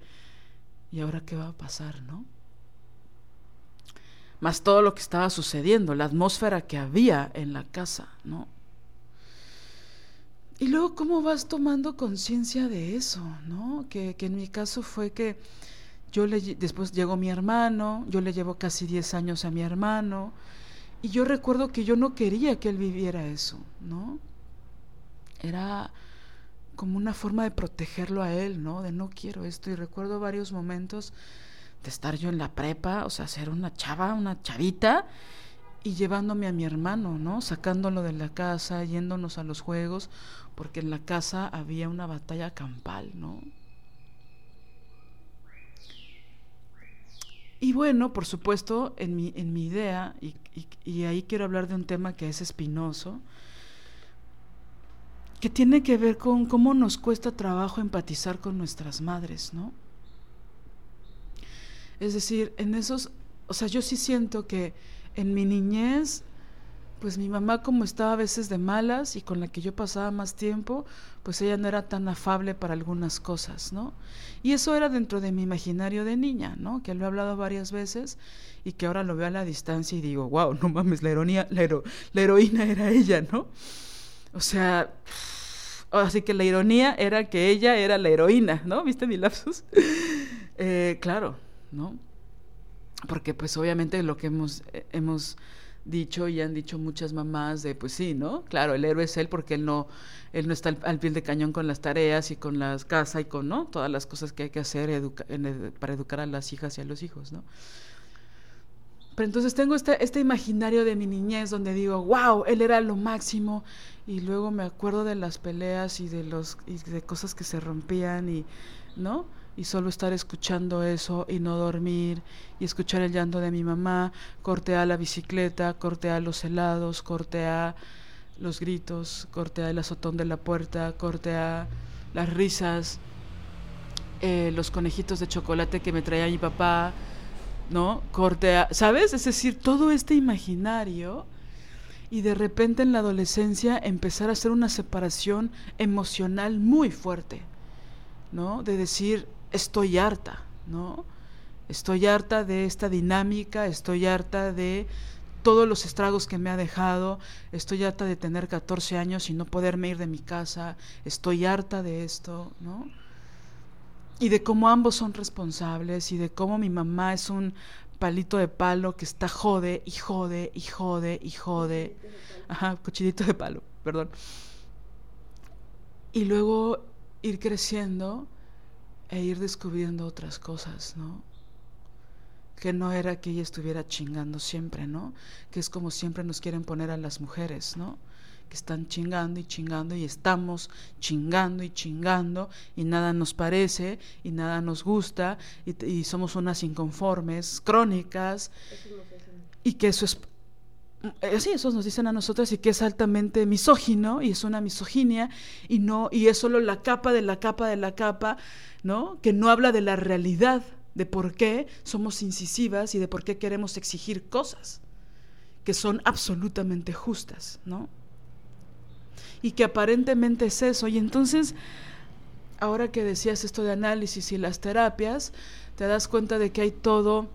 Speaker 2: ¿y ahora qué va a pasar, no? Más todo lo que estaba sucediendo, la atmósfera que había en la casa, ¿no? Y luego, ¿cómo vas tomando conciencia de eso, no? Que, que en mi caso fue que yo le, después llegó mi hermano, yo le llevo casi 10 años a mi hermano, y yo recuerdo que yo no quería que él viviera eso, ¿no? Era como una forma de protegerlo a él, ¿no? De no quiero esto. Y recuerdo varios momentos de estar yo en la prepa, o sea, ser una chava, una chavita, y llevándome a mi hermano, ¿no? Sacándolo de la casa, yéndonos a los juegos, porque en la casa había una batalla campal, ¿no? Y bueno, por supuesto, en mi, en mi idea, y, ahí quiero hablar de un tema que es espinoso, que tiene que ver con cómo nos cuesta trabajo empatizar con nuestras madres, ¿no? Es decir, en esos, o sea, yo sí siento que en mi niñez pues mi mamá como estaba a veces de malas y con la que yo pasaba más tiempo, pues ella no era tan afable para algunas cosas, ¿no? Y eso era dentro de mi imaginario de niña, ¿no? Que lo he hablado varias veces y que ahora lo veo a la distancia y digo, wow, no mames, la ironía, la, la heroína era ella, ¿no? O sea, así que la ironía era que ella era la heroína, ¿no? ¿Viste mi lapsus? Eh, claro, ¿no? Porque pues obviamente lo que hemos, eh, hemos dicho y han dicho muchas mamás de pues sí, ¿no? Claro, el héroe es él porque él no él no está al, pie del cañón con las tareas y con las casas y con, ¿no? Todas las cosas que hay que hacer para educar a las hijas y a los hijos, ¿no? Pero entonces tengo este, este imaginario de mi niñez donde digo, wow, él era lo máximo. Y luego me acuerdo de las peleas y de, los, y de cosas que se rompían y, ¿no? Y solo estar escuchando eso y no dormir y escuchar el llanto de mi mamá, cortea la bicicleta, cortea los helados, cortea los gritos, cortea el azotón de la puerta, cortea las risas, eh, los conejitos de chocolate que me traía mi papá, ¿no? Cortea, ¿sabes? Es decir, todo este imaginario y de repente en la adolescencia empezar a hacer una separación emocional muy fuerte, ¿no? De decir, estoy harta, ¿no? Estoy harta de esta dinámica, estoy harta de todos los estragos que me ha dejado, estoy harta de tener 14 años y no poderme ir de mi casa, estoy harta de esto, ¿no? Y de cómo ambos son responsables y de cómo mi mamá es un palito de palo que está jode y jode y jode y jode. Ajá, cochidito de palo, perdón. Y luego ir creciendo e ir descubriendo otras cosas, ¿no? Que no era que ella estuviera chingando siempre, ¿no? Que es como siempre nos quieren poner a las mujeres, ¿no? Que están chingando y chingando y estamos chingando y chingando y nada nos parece y nada nos gusta y, somos unas inconformes crónicas y que eso es sí, eso nos dicen a nosotras y que es altamente misógino y es una misoginia y no y es solo la capa de la capa de la capa, ¿no? Que no habla de la realidad de por qué somos incisivas y de por qué queremos exigir cosas que son absolutamente justas, ¿no? Y que aparentemente es eso. Y entonces, ahora que decías esto de análisis y las terapias, te das cuenta de que hay todo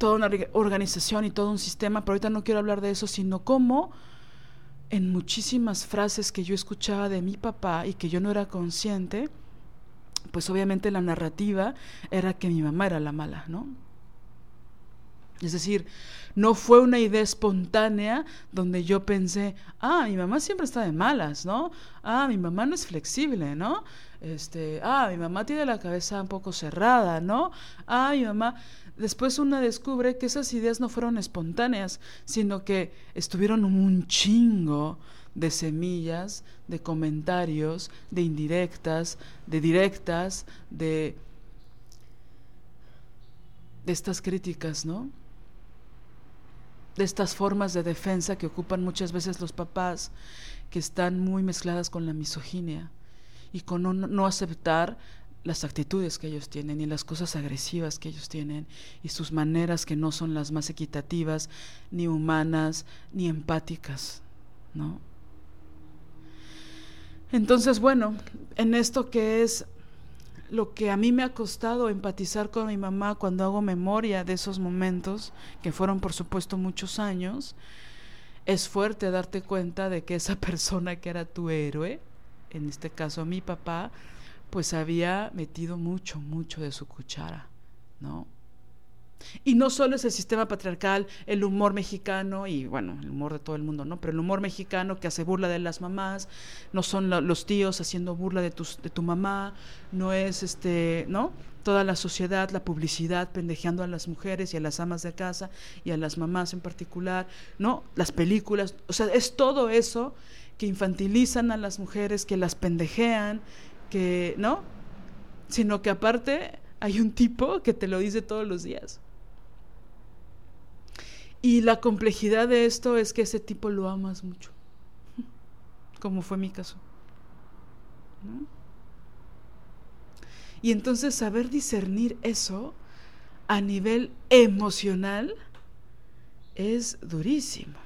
Speaker 2: toda una organización y todo un sistema, pero ahorita no quiero hablar de eso, sino cómo en muchísimas frases que yo escuchaba de mi papá y que yo no era consciente, pues obviamente la narrativa era que mi mamá era la mala, ¿no? Es decir, no fue una idea espontánea donde yo pensé, ah, mi mamá siempre está de malas, ¿no? Ah, mi mamá no es flexible, ¿no? Este, ah, mi mamá tiene la cabeza un poco cerrada, ¿no? Ah, mi mamá. Después una descubre que esas ideas no fueron espontáneas, sino que estuvieron un chingo de semillas, de comentarios, de indirectas, de directas, de, estas críticas, ¿no? De estas formas de defensa que ocupan muchas veces los papás, que están muy mezcladas con la misoginia y con no aceptar las actitudes que ellos tienen y las cosas agresivas que ellos tienen y sus maneras que no son las más equitativas, ni humanas, ni empáticas, ¿no? Entonces, bueno, en esto que es lo que a mí me ha costado empatizar con mi mamá cuando hago memoria de esos momentos, que fueron por supuesto muchos años, es fuerte darte cuenta de que esa (laughs) persona que era tu héroe, en este caso mi papá, pues había metido mucho, mucho de su cuchara, ¿no? Y no solo es el sistema patriarcal, el humor mexicano y bueno, el humor de todo el mundo, ¿no? Pero el humor mexicano que hace burla de las mamás, no son los tíos haciendo burla de, de tu mamá, no es este, ¿no? Toda la sociedad, la publicidad pendejeando a las mujeres y a las amas de casa y a las mamás en particular, ¿no? Las películas, o sea, es todo eso que infantilizan a las mujeres, que las pendejean, que, ¿no? Sino que aparte hay un tipo que te lo dice todos los días. Y la complejidad de esto es que ese tipo lo amas mucho, como fue mi caso. Y entonces saber discernir eso a nivel emocional es durísimo.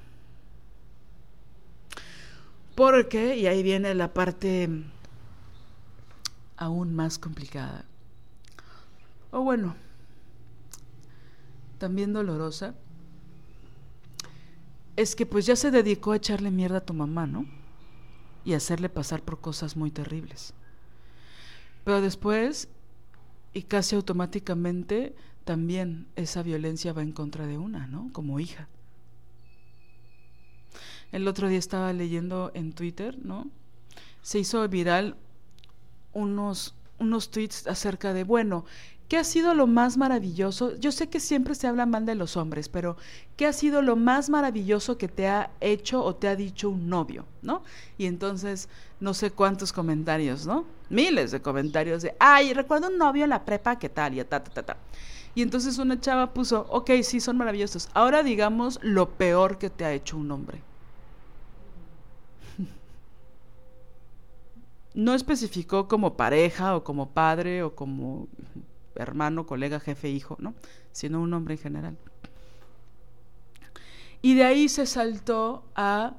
Speaker 2: Porque, y ahí viene la parte aún más complicada. O bueno, también dolorosa, es que pues ya se dedicó a echarle mierda a tu mamá, ¿no? Y hacerle pasar por cosas muy terribles. Pero después, y casi automáticamente, también esa violencia va en contra de una, ¿no? Como hija. El otro día estaba leyendo en Twitter, ¿no? Se hizo viral unos, unos tweets acerca de, bueno, ¿qué ha sido lo más maravilloso? Yo sé que siempre se habla mal de los hombres, pero ¿qué ha sido lo más maravilloso que te ha hecho o te ha dicho un novio, ¿no? Y entonces, no sé cuántos comentarios, ¿no? Miles de comentarios de, ay, recuerdo un novio en la prepa, ¿qué tal? Y ta, ta, ta, ta. Y entonces una chava puso, ok, sí, son maravillosos. Ahora digamos lo peor que te ha hecho un hombre. No especificó como pareja o como padre o como hermano, colega, jefe, hijo, ¿no? Sino un hombre en general. Y de ahí se saltó a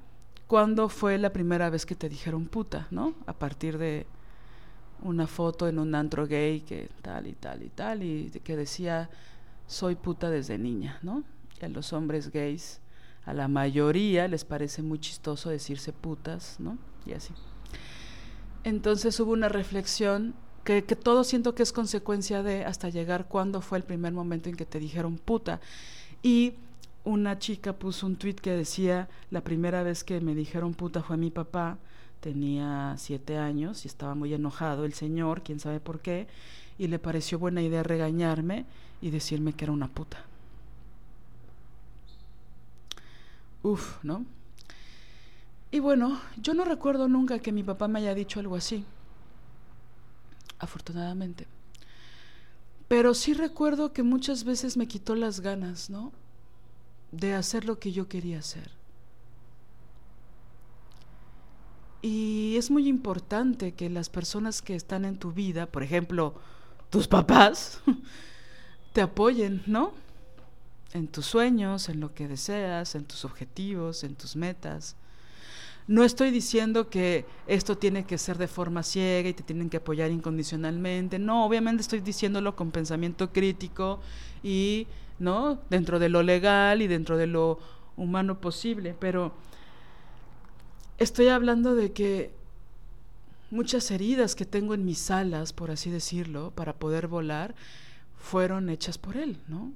Speaker 2: cuándo fue la primera vez que te dijeron puta, ¿no? A partir de una foto en un antro gay que tal y tal y tal, y que decía, soy puta desde niña, ¿no? Y a los hombres gays, a la mayoría les parece muy chistoso decirse putas, ¿no? Y así. Entonces hubo una reflexión que, todo siento que es consecuencia de hasta llegar cuando fue el primer momento en que te dijeron puta. Y una chica puso un tweet que decía, la primera vez que me dijeron puta fue mi papá, tenía siete años y estaba muy enojado el señor, quién sabe por qué, y le pareció buena idea regañarme y decirme que era una puta. Uf, ¿no? Y bueno, yo no recuerdo nunca que mi papá me haya dicho algo así, afortunadamente. Pero sí recuerdo que muchas veces me quitó las ganas, ¿no? De hacer lo que yo quería hacer. Y es muy importante que las personas que están en tu vida, por ejemplo, tus papás, (laughs) te apoyen, ¿no? En tus sueños, en lo que deseas, en tus objetivos, en tus metas. No estoy diciendo que esto tiene que ser de forma ciega y te tienen que apoyar incondicionalmente. No, obviamente estoy diciéndolo con pensamiento crítico y, ¿no? Dentro de lo legal y dentro de lo humano posible. Pero estoy hablando de que muchas heridas que tengo en mis alas, por así decirlo, para poder volar, fueron hechas por él, ¿no?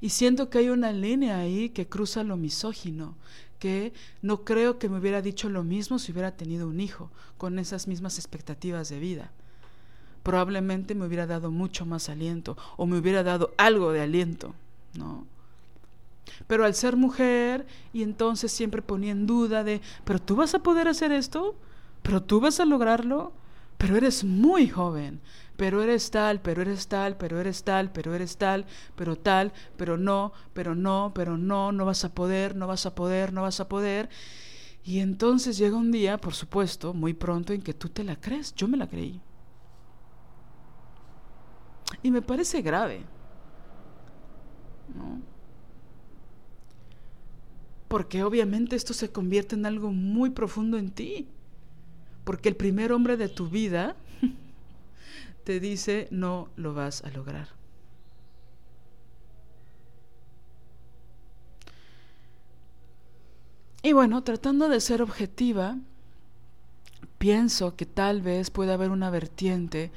Speaker 2: Y siento que hay una línea ahí que cruza lo misógino, que no creo que me hubiera dicho lo mismo si hubiera tenido un hijo, con esas mismas expectativas de vida. Probablemente me hubiera dado mucho más aliento o me hubiera dado algo de aliento, ¿no? Pero al ser mujer y entonces siempre ponía en duda de, pero tú vas a poder hacer esto, pero tú vas a lograrlo, pero eres muy joven, pero eres tal, pero eres tal, pero eres tal, pero eres tal, pero tal, pero no, pero no, pero no, no vas a poder, no vas a poder, no vas a poder. Y entonces llega un día, por supuesto, muy pronto, en que tú te la crees. Yo me la creí. Y me parece grave. ¿No? Porque obviamente esto se convierte en algo muy profundo en ti. Porque el primer hombre de tu vida (laughs) te dice no lo vas a lograr. Y bueno, tratando de ser objetiva, pienso que tal vez pueda haber una vertiente,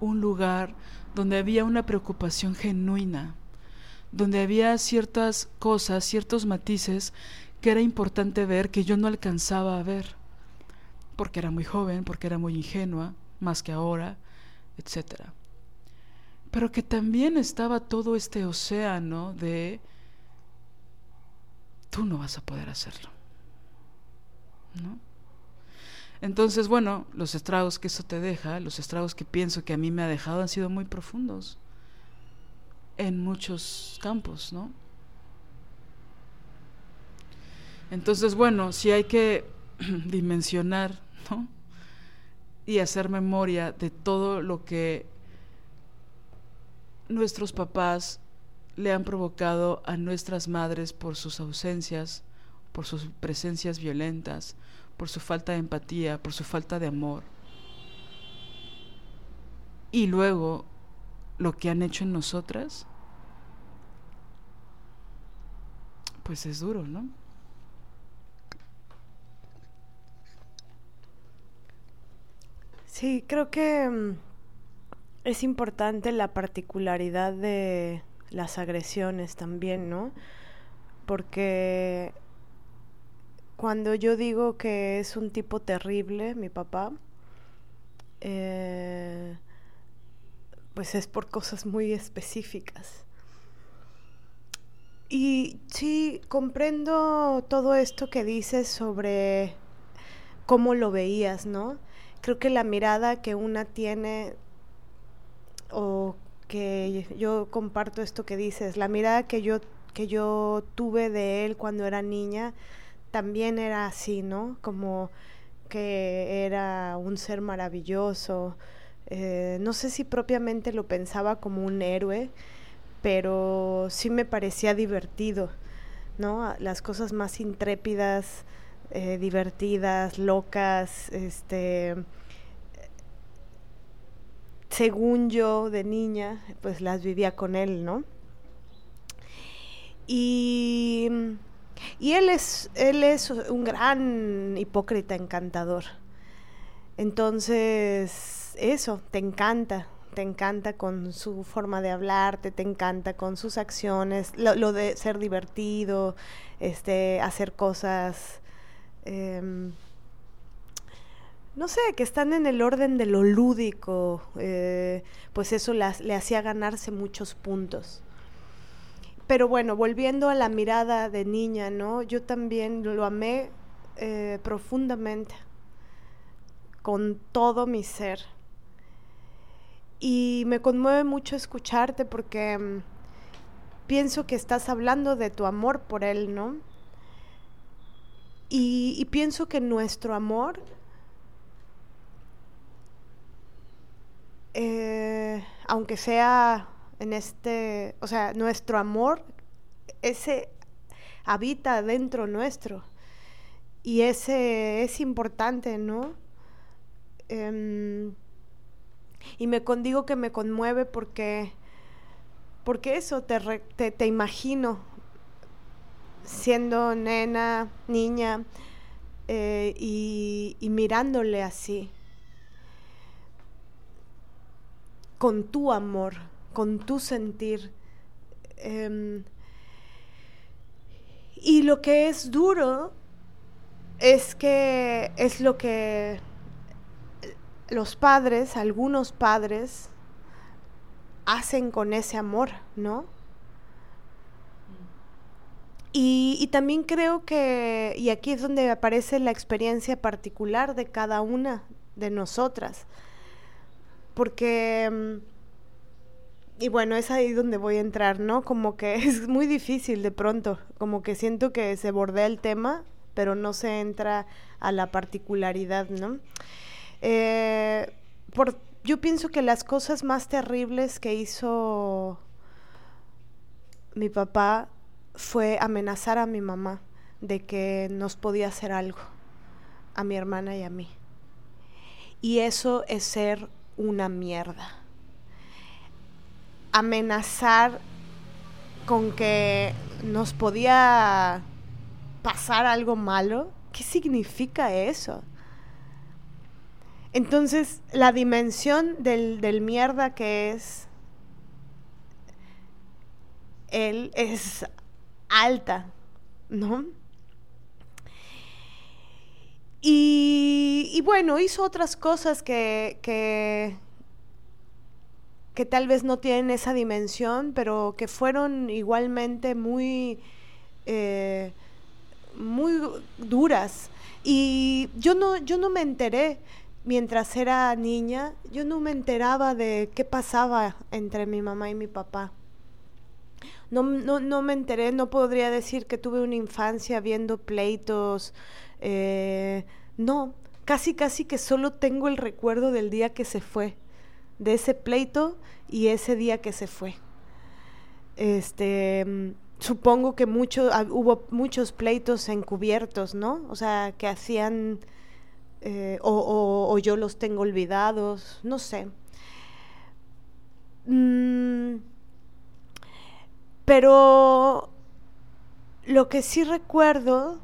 Speaker 2: un lugar donde había una preocupación genuina, donde había ciertas cosas, ciertos matices que era importante ver que yo no alcanzaba a ver, porque era muy joven, porque era muy ingenua, más que ahora, etcétera. Pero que también estaba todo este océano de tú no vas a poder hacerlo. ¿No? Entonces, bueno, los estragos que eso te deja, los estragos que pienso que a mí me ha dejado han sido muy profundos en muchos campos, ¿no? Entonces, bueno, si hay que (clears throat) dimensionar, y hacer memoria de todo lo que nuestros papás le han provocado a nuestras madres por sus ausencias, por sus presencias violentas, por su falta de empatía, por su falta de amor. Y luego lo que han hecho en nosotras, pues es duro, ¿no?
Speaker 1: Sí, creo que mm, es importante la particularidad de las agresiones también, ¿no? Porque cuando yo digo que es un tipo terrible, mi papá, eh, pues es por cosas muy específicas. Y sí, comprendo todo esto que dices sobre cómo lo veías, ¿no? Creo que la mirada que una tiene, o que yo comparto esto que dices, la mirada que yo, que yo tuve de él cuando era niña, también era así, ¿no? Como que era un ser maravilloso. Eh, no sé si propiamente lo pensaba como un héroe, pero sí me parecía divertido, ¿no? Las cosas más intrépidas, eh, divertidas, locas, este, según yo de niña, pues las vivía con él, ¿no? Y, y él, es, él es un gran hipócrita encantador. Entonces, eso, te encanta, te encanta con su forma de hablarte, te encanta con sus acciones, lo, de ser divertido, este, hacer cosas, em, no sé, que están en el orden de lo lúdico, eh, pues eso le hacía ganarse muchos puntos. Pero bueno, volviendo a la mirada de niña, ¿no? Yo también lo amé eh, profundamente, con todo mi ser. Y me conmueve mucho escucharte porque mm, pienso que estás hablando de tu amor por él, ¿no? Y, pienso que nuestro amor eh, aunque sea en este, o sea, nuestro amor, ese habita dentro nuestro. Y ese es importante, ¿no? Em, y me digo que me conmueve porque, porque eso, te, te, imagino siendo nena, niña, eh, y, mirándole así. con tu amor, con tu sentir. Em, y lo que es duro es que es lo que los padres, algunos padres, hacen con ese amor, ¿no? Y, también creo que, y aquí es donde aparece la experiencia particular de cada una de nosotras, porque... Mm, y bueno, es ahí donde voy a entrar, ¿no? Como que (laughs) es muy difícil de pronto, como que siento que se bordea el tema, pero no se entra a la particularidad, ¿no? Eh, por, yo pienso que las cosas más terribles que hizo mi papá fue amenazar a mi mamá de que nos podía hacer algo, a mi hermana y a mí. Y eso es ser una mierda. Amenazar con que nos podía pasar algo malo, ¿qué significa eso? Entonces, la dimensión del, del mierda que es él es alta, ¿no? Y, bueno, hizo otras cosas que, que, tal vez no tienen esa dimensión, pero que fueron igualmente muy, eh, muy duras. Y yo no, yo no me enteré mientras era niña, yo no me enteraba de qué pasaba entre mi mamá y mi papá. No, no, no me enteré, no podría decir que tuve una infancia viendo pleitos, eh, no, casi casi que solo tengo el recuerdo del día que se fue, de ese pleito y ese día que se fue. Este, supongo que ah, hubo muchos pleitos encubiertos, ¿no? O sea, que hacían, eh, o, yo los tengo olvidados, no sé. Mm, pero lo que sí recuerdo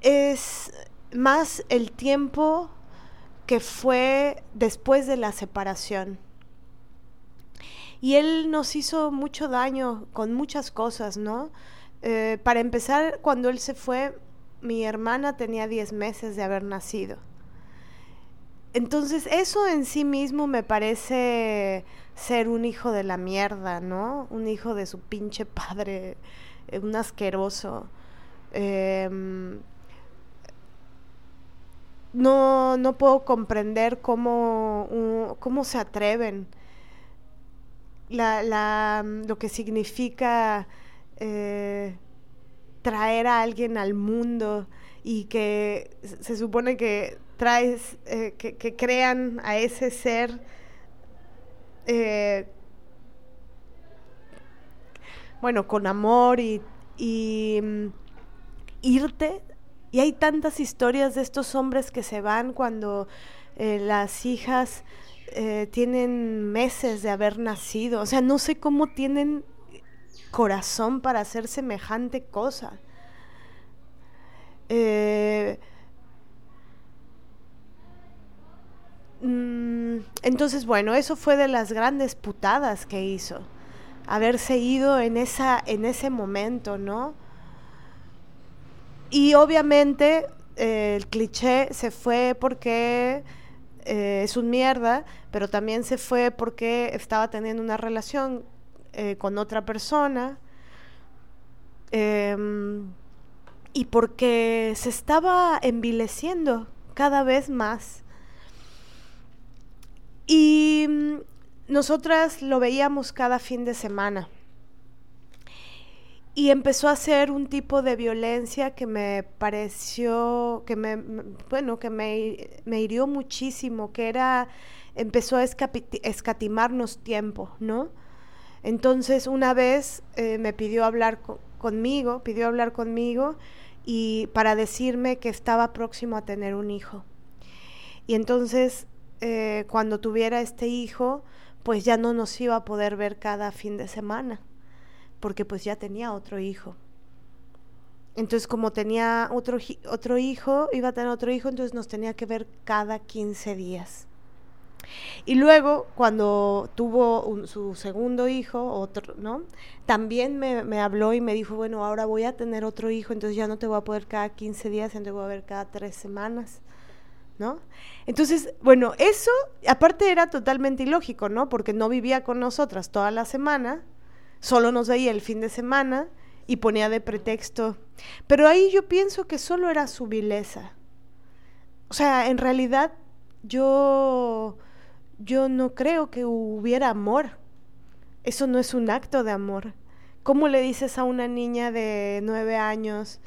Speaker 1: es más el tiempo que fue después de la separación. Y él nos hizo mucho daño con muchas cosas, ¿no? Eh, para empezar, cuando él se fue, mi hermana tenía 10 meses de haber nacido. entonces eso en sí mismo me parece ser un hijo de la mierda, ¿no? Un hijo de su pinche padre, eh, un asqueroso. Em, no, no puedo comprender cómo, cómo se atreven. La, lo que significa eh, traer a alguien al mundo y que se supone que traes, eh, que, crean a ese ser eh, bueno, con amor y, mm, irte. Y hay tantas historias de estos hombres que se van cuando eh, las hijas tienen meses de haber nacido. O sea, no sé cómo tienen corazón para hacer semejante cosa. Mm, entonces, bueno, eso fue de las grandes putadas que hizo. Haberse ido en, esa, en ese momento, ¿no? Y obviamente eh, el cliché se fue porque eh, es un mierda, pero también se fue porque estaba teniendo una relación eh, con otra persona em, y porque se estaba envileciendo cada vez más. Y mm, nosotras lo veíamos cada fin de semana. Y empezó a ser un tipo de violencia que me pareció, que me, bueno, que me, me hirió muchísimo, que era, empezó a escatimarnos tiempo, ¿no? Entonces una vez eh, me pidió hablar conmigo, pidió hablar conmigo y para decirme que estaba próximo a tener un hijo. Y entonces eh, cuando tuviera este hijo, pues ya no nos iba a poder ver cada fin de semana, porque pues ya tenía otro hijo. Entonces, como tenía otro, otro hijo, iba a tener otro hijo, entonces nos tenía que ver cada 15 días. Y luego, cuando tuvo su segundo hijo, otro, ¿no? También me, me, habló y me dijo, bueno, ahora voy a tener otro hijo, entonces ya no te voy a poder cada 15 días, entonces voy a ver cada tres semanas. Entonces, bueno, eso aparte era totalmente ilógico, ¿no? Porque no vivía con nosotras toda la semana, solo nos veía el fin de semana y ponía de pretexto. Pero ahí yo pienso que solo era su vileza. O sea, en realidad yo yo no creo que hubiera amor. Eso no es un acto de amor. ¿Cómo le dices a una niña de nueve años,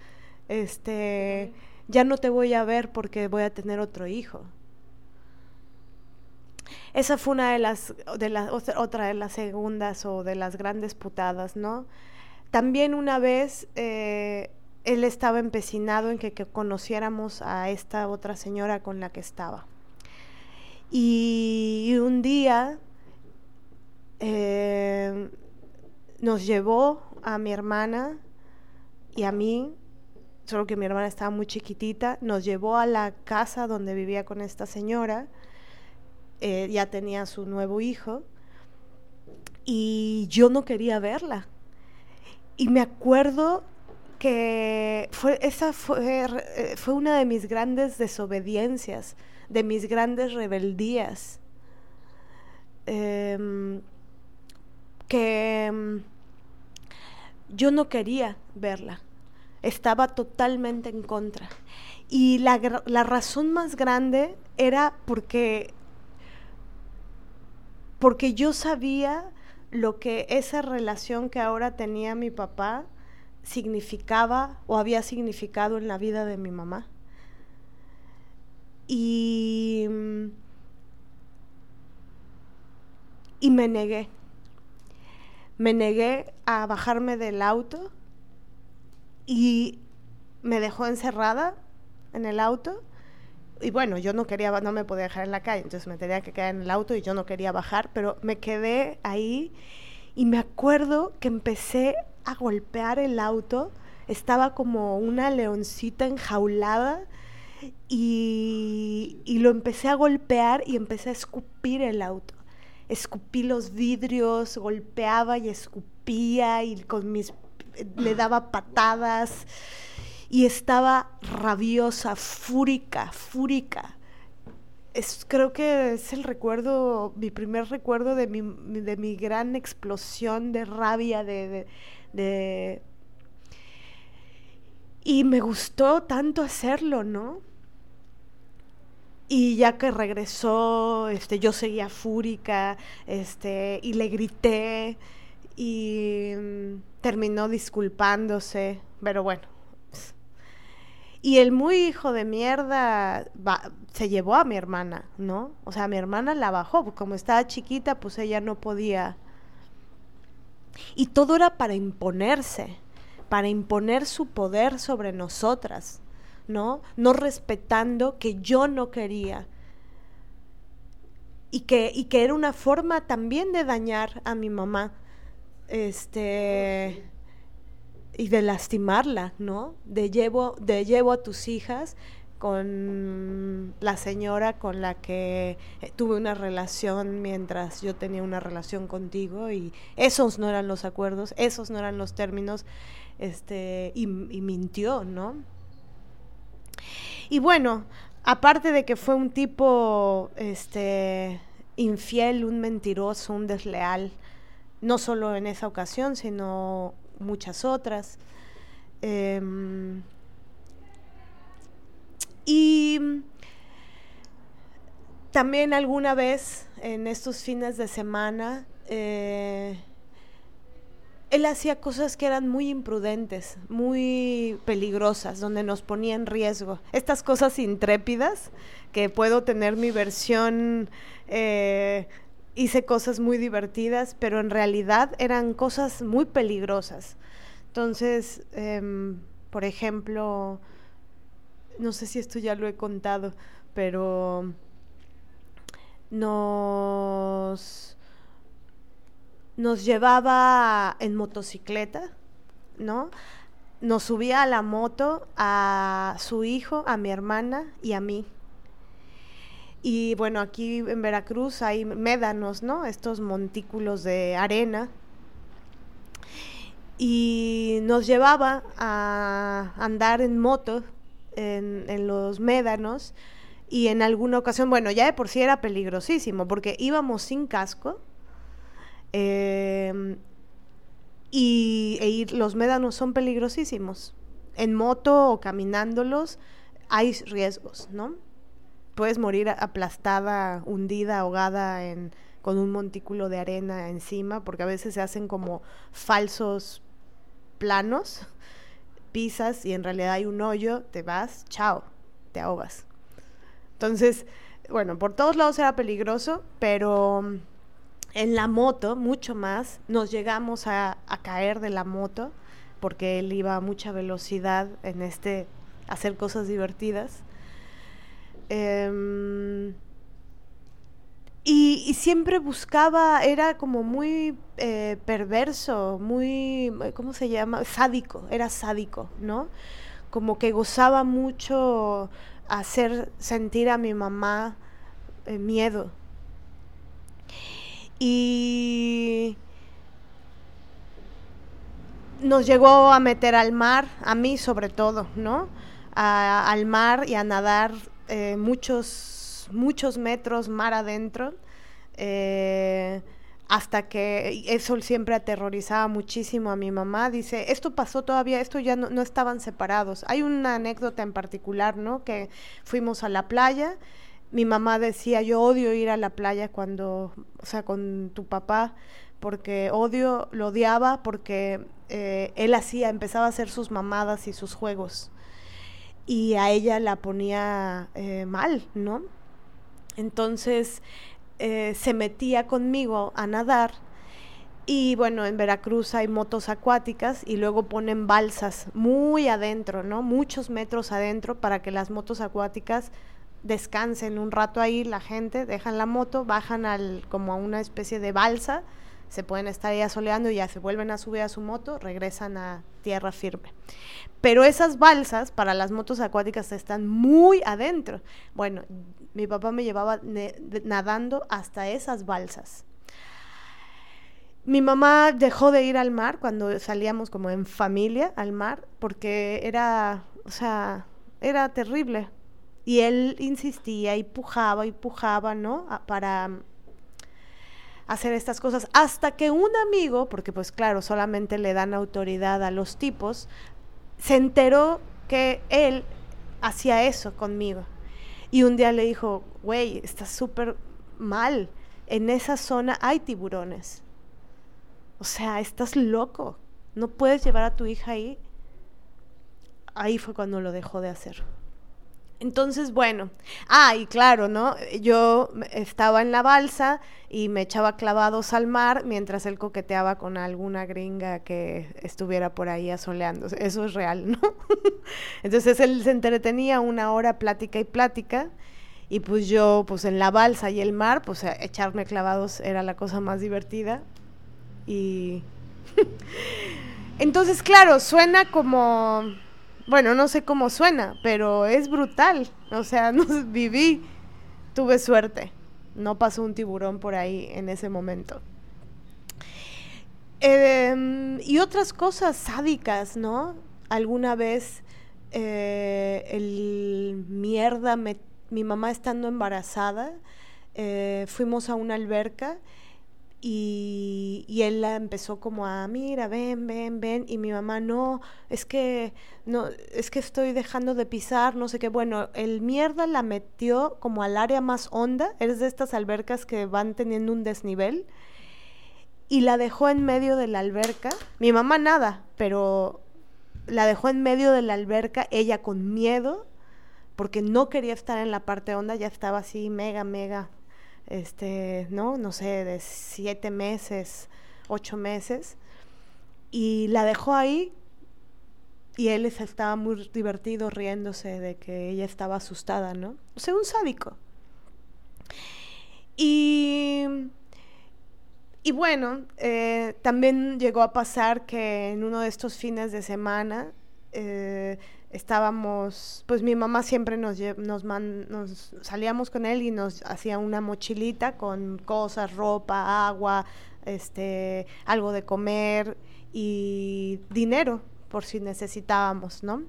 Speaker 1: este, ya no te voy a ver porque voy a tener otro hijo. Esa fue una de las, de las, otra de las segundas o de las grandes putadas, ¿no? También una vez eh, él estaba empecinado en que, conociéramos a esta otra señora con la que estaba. Y, un día eh, nos llevó a mi hermana y a mí solo que mi hermana estaba muy chiquitita, nos llevó a la casa donde vivía con esta señora, eh, ya tenía su nuevo hijo, y yo no quería verla. Y me acuerdo que fue, esa fue, eh, una de mis grandes desobediencias, de mis grandes rebeldías. Em, que em, yo no quería verla estaba totalmente en contra. Y la, razón más grande era porque, porque yo sabía lo que esa relación que ahora tenía mi papá significaba o había significado en la vida de mi mamá. Y, y me negué. Me negué a bajarme del auto y me dejó encerrada en el auto. Y bueno, yo no quería, no me podía dejar en la calle, entonces me tenía que quedar en el auto y yo no quería bajar, pero me quedé ahí y me acuerdo que empecé a golpear el auto, estaba como una leoncita enjaulada y, y lo empecé a golpear y empecé a escupir el auto. Escupí los vidrios, golpeaba y escupía y con mis le daba patadas y estaba rabiosa, fúrica, fúrica. es, creo que es el recuerdo, mi primer recuerdo de mi, de mi gran explosión de rabia, de, de, Y me gustó tanto hacerlo, ¿no? Y ya que regresó, este, yo seguía fúrica, este, y le grité, y mm, terminó disculpándose, pero bueno, y el muy hijo de mierda se llevó a mi hermana, ¿no? O sea, mi hermana la bajó, porque como estaba chiquita, pues ella no podía. Y todo era para imponerse, para imponer su poder sobre nosotras, ¿no? No respetando que yo no quería. Y que, y que era una forma también de dañar a mi mamá. Este y de lastimarla, ¿no? De llevo, de llevo a tus hijas con la señora con la que eh, tuve una relación mientras yo tenía una relación contigo y esos no eran los acuerdos, esos no eran los términos, este, y, mintió, ¿no? Y bueno, aparte de que fue un tipo, este, infiel, un mentiroso, un desleal, no solo en esa ocasión, sino muchas otras. Em, y también alguna vez en estos fines de semana, eh, él hacía cosas que eran muy imprudentes, muy peligrosas, donde nos ponía en riesgo. Estas cosas intrépidas, que puedo tener mi versión eh, hice cosas muy divertidas, pero en realidad eran cosas muy peligrosas. Entonces, em, por ejemplo, no sé si esto ya lo he contado, pero nos, nos llevaba en motocicleta, ¿no? Nos subía a la moto a su hijo, a mi hermana y a mí. Y bueno, aquí en Veracruz hay médanos, ¿no? Estos montículos de arena. Y nos llevaba a andar en moto en, los médanos. Y en alguna ocasión, bueno, ya de por sí era peligrosísimo, porque íbamos sin casco. Em, y e los médanos son peligrosísimos. En moto o caminándolos hay riesgos, ¿no? Puedes morir aplastada, hundida, ahogada en, con un montículo de arena encima, porque a veces se hacen como falsos planos, (laughs) pisas y en realidad hay un hoyo, te vas, chao, te ahogas. Entonces, bueno, por todos lados era peligroso, pero mm, en la moto, mucho más, nos llegamos a, a caer de la moto, porque él iba a mucha velocidad en este hacer cosas divertidas Em, y, siempre buscaba, era como muy eh, perverso, muy, ¿cómo se llama? Sádico, era sádico, ¿no? Como que gozaba mucho hacer sentir a mi mamá eh, miedo. Y nos llegó a meter al mar, a mí sobre todo, ¿no? al mar y a nadar eh, muchos, muchos metros mar adentro, eh, hasta que eso siempre aterrorizaba muchísimo a mi mamá. Dice, esto pasó todavía, esto ya no, estaban separados. Hay una anécdota en particular, ¿no? Que fuimos a la playa. Mi mamá decía, yo odio ir a la playa cuando, o sea, con tu papá, porque odio, lo odiaba porque eh, él hacía, empezaba a hacer sus mamadas y sus juegos y a ella la ponía eh, mal, ¿no? Entonces eh, se metía conmigo a nadar y bueno, en Veracruz hay motos acuáticas y luego ponen balsas muy adentro, ¿no? Muchos metros adentro para que las motos acuáticas descansen un rato ahí, la gente, dejan la moto, bajan al, como a una especie de balsa, se pueden estar ahí asoleando y ya se vuelven a subir a su moto, regresan a tierra firme. Pero esas balsas para las motos acuáticas están muy adentro. Bueno, mi papá me llevaba nadando hasta esas balsas. Mi mamá dejó de ir al mar cuando salíamos como en familia al mar porque era, o sea, era terrible. Y él insistía y pujaba y pujaba, ¿no? para hacer estas cosas. Hasta que un amigo, porque pues claro, solamente le dan autoridad a los tipos, se enteró que él hacía eso conmigo. Y un día le dijo, güey, estás súper mal. En esa zona hay tiburones. O sea, estás loco. No puedes llevar a tu hija ahí. Ahí fue cuando lo dejó de hacer. Entonces, bueno, ah, y claro, ¿no? Yo estaba en la balsa y me echaba clavados al mar mientras él coqueteaba con alguna gringa que estuviera por ahí asoleándose. Eso es real, ¿no? (laughs) Entonces él se entretenía una hora plática y plática y pues yo, pues en la balsa y el mar, pues echarme clavados era la cosa más divertida. Y (laughs) entonces, claro, suena como bueno, no sé cómo suena, pero es brutal. O sea, (laughs) no, viví, tuve suerte. No pasó un tiburón por ahí en ese momento. Em, y otras cosas sádicas, ¿no? Alguna vez eh, el mierda, mi mamá estando embarazada, eh, fuimos a una alberca y, él la empezó como a, mira, ven, ven, ven, y mi mamá, no, es que, no, es que estoy dejando de pisar, no sé qué, bueno, el mierda la metió como al área más honda, es de estas albercas que van teniendo un desnivel, y la dejó en medio de la alberca, mi mamá nada, pero la dejó en medio de la alberca, ella con miedo, porque no quería estar en la parte honda, ya estaba así mega, mega este, ¿no? No sé, de siete meses, ocho meses, y la dejó ahí y él estaba muy divertido riéndose de que ella estaba asustada, ¿no? O un sádico. Y, y bueno, eh, también llegó a pasar que en uno de estos fines de semana eh, estábamos, pues mi mamá siempre nos, nos, nos salíamos con él y nos hacía una mochilita con cosas, ropa, agua, este, algo de comer y dinero por si necesitábamos, ¿no?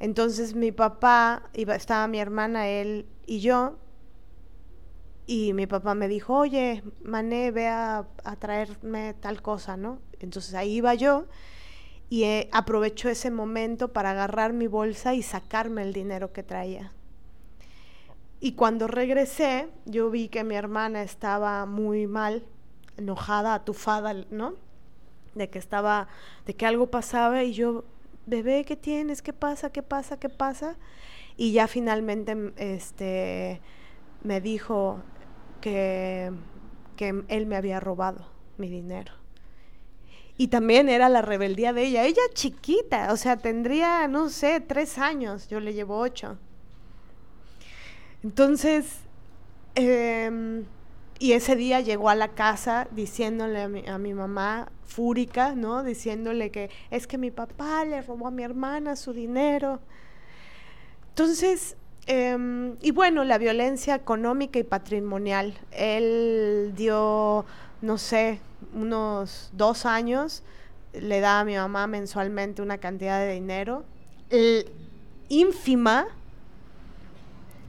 Speaker 1: Entonces mi papá, iba, estaba mi hermana, él y yo, y mi papá me dijo, oye, Mané, ve a, a traerme tal cosa, ¿no? Entonces ahí iba yo y eh, aprovecho ese momento para agarrar mi bolsa y sacarme el dinero que traía. Y cuando regresé, yo vi que mi hermana estaba muy mal, enojada, atufada, ¿no? De que estaba, de que algo pasaba y yo, bebé, ¿qué tienes? ¿Qué pasa? ¿Qué pasa? ¿Qué pasa? Y ya finalmente, este, me dijo que, que él me había robado mi dinero. Y también era la rebeldía de ella. Ella chiquita, o sea, tendría, no sé, tres años, yo le llevo ocho. Entonces, em, y ese día llegó a la casa diciéndole a mi, a mi, mamá, fúrica, ¿no? Diciéndole que es que mi papá le robó a mi hermana su dinero. Entonces, em, y bueno, la violencia económica y patrimonial. Él dio, no sé, unos dos años le daba a mi mamá mensualmente una cantidad de dinero ínfima.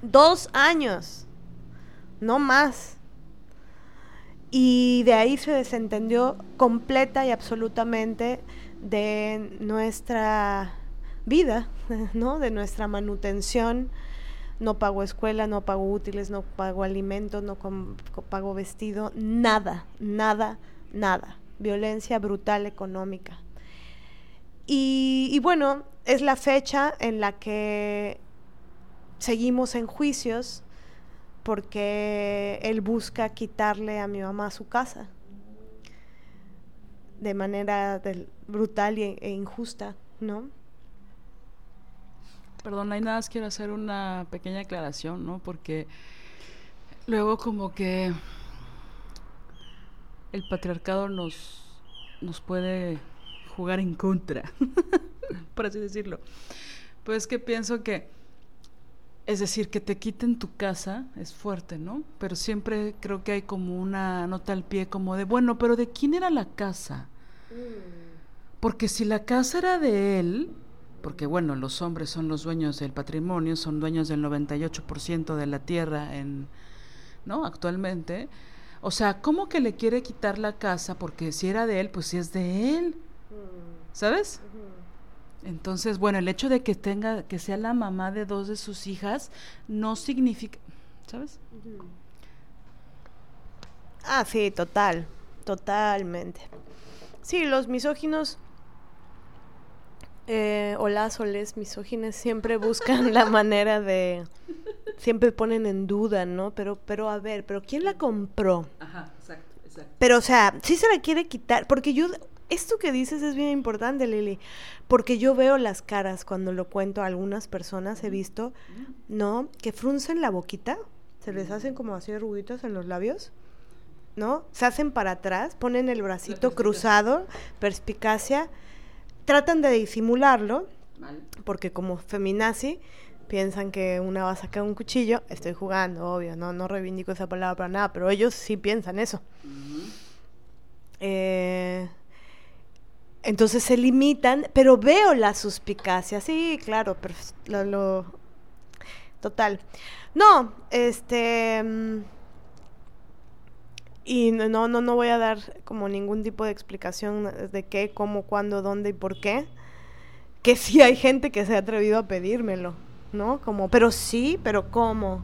Speaker 1: Dos años, no más. Y de ahí se desentendió completa y absolutamente de nuestra vida, (laughs) ¿no? De nuestra manutención. No pago escuela, no pago útiles, no pago alimentos, no pago vestido, nada, nada, nada, violencia brutal económica. Y, bueno, es la fecha en la que seguimos en juicios porque él busca quitarle a mi mamá su casa de manera brutal e injusta, ¿no?
Speaker 2: Perdón, hay nada más quiero hacer una pequeña aclaración, ¿no? Porque luego como que el patriarcado nos, nos puede jugar en contra, (laughs) por así decirlo. Pues que pienso que, es decir, que te quiten tu casa es fuerte, ¿no? Pero siempre creo que hay como una nota al pie como de, bueno, pero ¿de quién era la casa? Mm. Porque si la casa era de él, porque bueno, los hombres son los dueños del patrimonio, son dueños del 98% de la tierra en, ¿no? Actualmente. O sea, ¿cómo que le quiere quitar la casa? Porque si era de él, pues si es de él. Mm. ¿Sabes? Entonces, bueno, el hecho de que tenga, que sea la mamá de dos de sus hijas, no significa, ¿sabes?
Speaker 1: Ah, sí, total, totalmente. Sí, los misóginos eh, o las oles misógines siempre buscan la manera de, siempre ponen en duda, ¿no? Pero, pero a ver, pero ¿quién la compró? Ajá, exacto, exacto. Pero, o sea, sí se la quiere quitar, porque yo, esto que dices es bien importante, Lili, porque yo veo las caras cuando lo cuento a algunas personas, he visto, ¿no? Que fruncen la boquita, se les hacen como así ruiditos en los labios, ¿no? Se hacen para atrás, ponen el bracito cruzado, perspicacia, tratan de disimularlo, porque como feminazi piensan que una va a sacar un cuchillo, estoy jugando, obvio, no, no reivindico esa palabra para nada, pero ellos sí piensan eso. eh, entonces se limitan, pero veo la suspicacia, sí, claro, pero lo, total. No, este mm, y no, no, no voy a dar como ningún tipo de explicación de qué, cómo, cuándo, dónde y por qué. Que sí hay gente que se ha atrevido a pedírmelo, ¿no? Como, pero sí, pero cómo.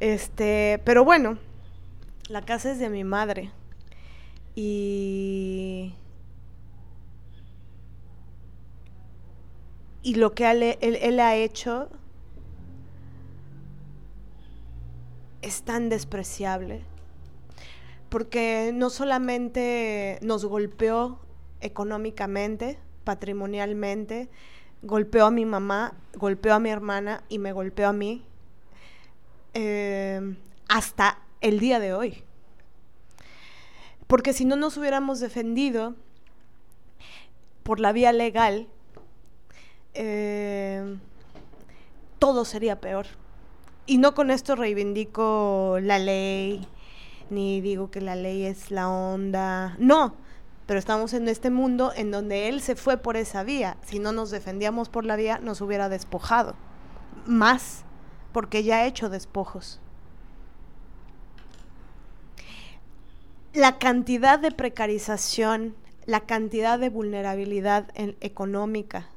Speaker 1: Este, pero bueno, la casa es de mi madre. Y y lo que él, ha hecho es tan despreciable, porque no solamente nos golpeó económicamente, patrimonialmente, golpeó a mi mamá, golpeó a mi hermana y me golpeó a mí eh, hasta el día de hoy. Porque si no nos hubiéramos defendido por la vía legal, eh, todo sería peor. Y no con esto reivindico la ley, ni digo que la ley es la onda. No, pero estamos en este mundo en donde él se fue por esa vía. Si no nos defendíamos por la vía, nos hubiera despojado. Más, porque ya ha hecho despojos. La cantidad de precarización, la cantidad de vulnerabilidad económica,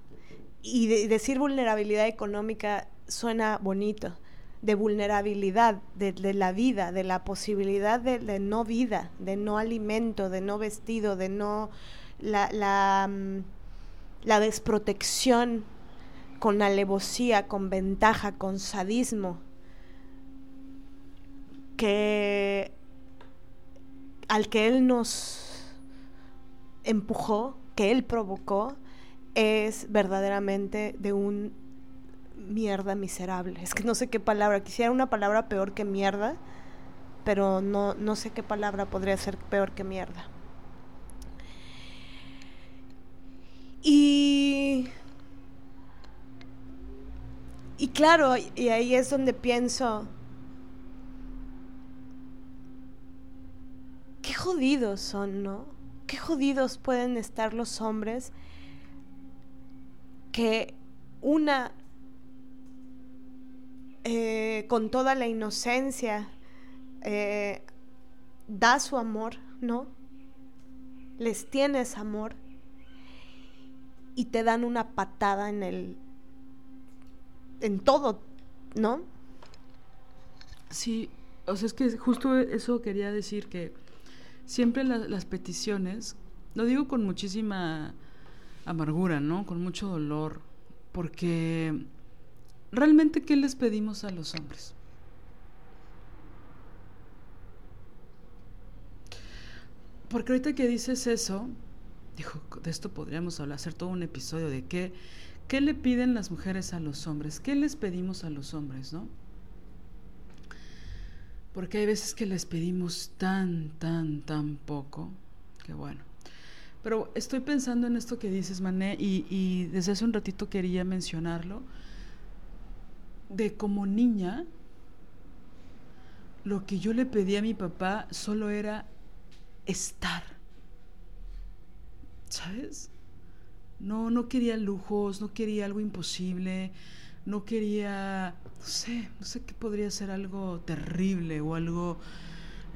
Speaker 1: y decir vulnerabilidad económica suena bonito, de vulnerabilidad de, la vida, de la posibilidad de, no vida, de no alimento, de no vestido, de no la, mm, la desprotección con alevosía, con ventaja, con sadismo, que al que él nos empujó, que él provocó, es verdaderamente de un mierda miserable. Es que no sé qué palabra, quisiera una palabra peor que mierda, pero no, no sé qué palabra podría ser peor que mierda. Y, y claro, y ahí es donde pienso, qué jodidos son, ¿no? Qué jodidos pueden estar los hombres que una eh, con toda la inocencia eh, da su amor, ¿no? Les tienes amor y te dan una patada en el en todo, ¿no?
Speaker 2: Sí, o sea, es que justo eso quería decir que siempre las peticiones, lo digo con muchísima amargura, ¿no? Con mucho dolor, porque realmente ¿qué les pedimos a los hombres? Porque ahorita que dices eso, dijo, de esto podríamos hablar, hacer todo un episodio de qué, qué le piden las mujeres a los hombres, qué les pedimos a los hombres, ¿no? Porque hay veces que les pedimos tan, tan, tan poco, que bueno. Pero estoy pensando en esto que dices, Mané, y, desde hace un ratito quería mencionarlo, de como niña, lo que yo le pedí a mi papá solo era estar. ¿Sabes? No, no quería lujos, no quería algo imposible, no quería, no sé, no sé qué podría ser algo terrible o algo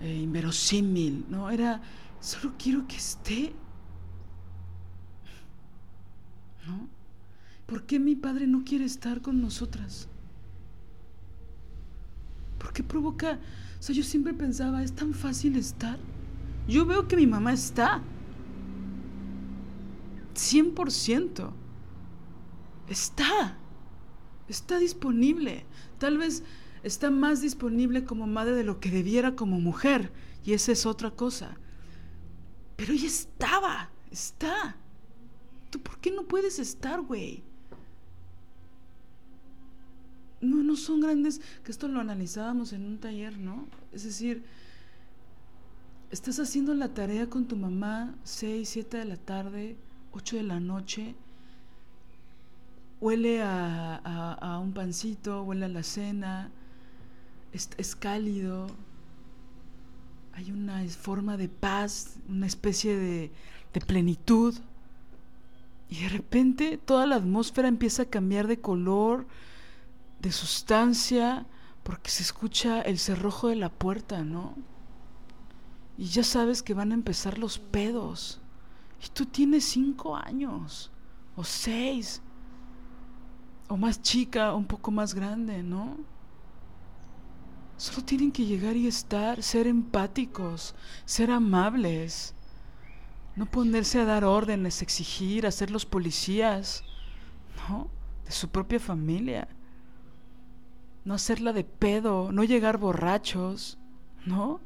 Speaker 2: eh, inverosímil, ¿no? Era, solo quiero que esté. ¿No? ¿Por qué mi padre no quiere estar con nosotras? ¿Por qué provoca? O sea, yo siempre pensaba, ¿es tan fácil estar? Yo veo que mi mamá está. 100%. Está. Está disponible. Tal vez está más disponible como madre de lo que debiera como mujer. Y esa es otra cosa. Pero ella estaba. Está. ¿Tú por qué no puedes estar, güey? No, no son grandes, que esto lo analizábamos en un taller, ¿no? Es decir, estás haciendo la tarea con tu mamá 6, 7 de la tarde, 8 de la noche, huele a, un pancito, huele a la cena, es, cálido, hay una forma de paz, una especie de, de plenitud. Y de repente toda la atmósfera empieza a cambiar de color, de sustancia, porque se escucha el cerrojo de la puerta, ¿no? Y ya sabes que van a empezar los pedos. Y tú tienes cinco años, o seis, o más chica, un poco más grande, ¿no? Solo tienen que llegar y estar, ser empáticos, ser amables, no ponerse a dar órdenes, exigir, hacer los policías, ¿no? De su propia familia. No hacerla de pedo, no llegar borrachos, ¿no?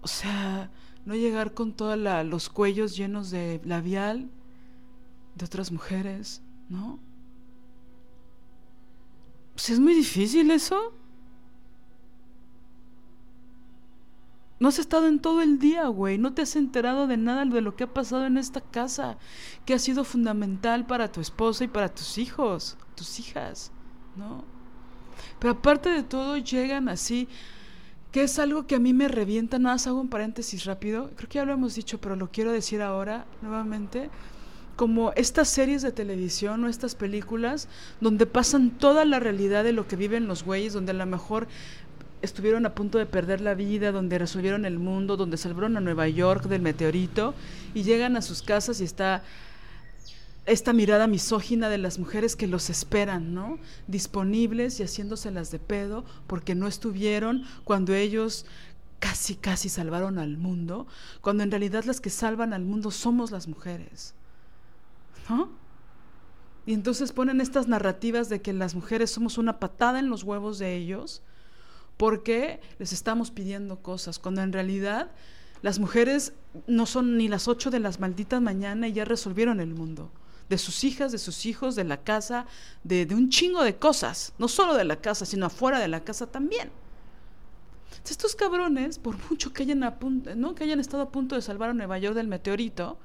Speaker 2: O sea, no llegar con todos los cuellos llenos de labial de otras mujeres, ¿no? Pues es muy difícil eso. No has estado en todo el día, güey. No te has enterado de nada de lo que ha pasado en esta casa, que ha sido fundamental para tu esposa y para tus hijos, tus hijas, ¿no? Pero aparte de todo, llegan así que es algo que a mí me revienta, nada más hago un paréntesis rápido, creo que ya lo hemos dicho, pero lo quiero decir ahora nuevamente, como estas series de televisión o estas películas donde pasan toda la realidad de lo que viven los güeyes, donde a lo mejor estuvieron a punto de perder la vida, donde resolvieron el mundo, donde salvaron a Nueva York del meteorito y llegan a sus casas y está esta mirada misógina de las mujeres que los esperan, ¿no? Disponibles y haciéndoselas de pedo porque no estuvieron cuando ellos casi, casi salvaron al mundo, cuando en realidad las que salvan al mundo somos las mujeres, ¿no? Y entonces ponen estas narrativas de que las mujeres somos una patada en los huevos de ellos porque les estamos pidiendo cosas, cuando en realidad las mujeres no son ni las ocho de las malditas mañana y ya resolvieron el mundo de sus hijas, de sus hijos, de la casa, de, un chingo de cosas, no solo de la casa, sino afuera de la casa también. estos cabrones, por mucho que hayan, ¿no? que hayan estado a punto de salvar a Nueva York del meteorito,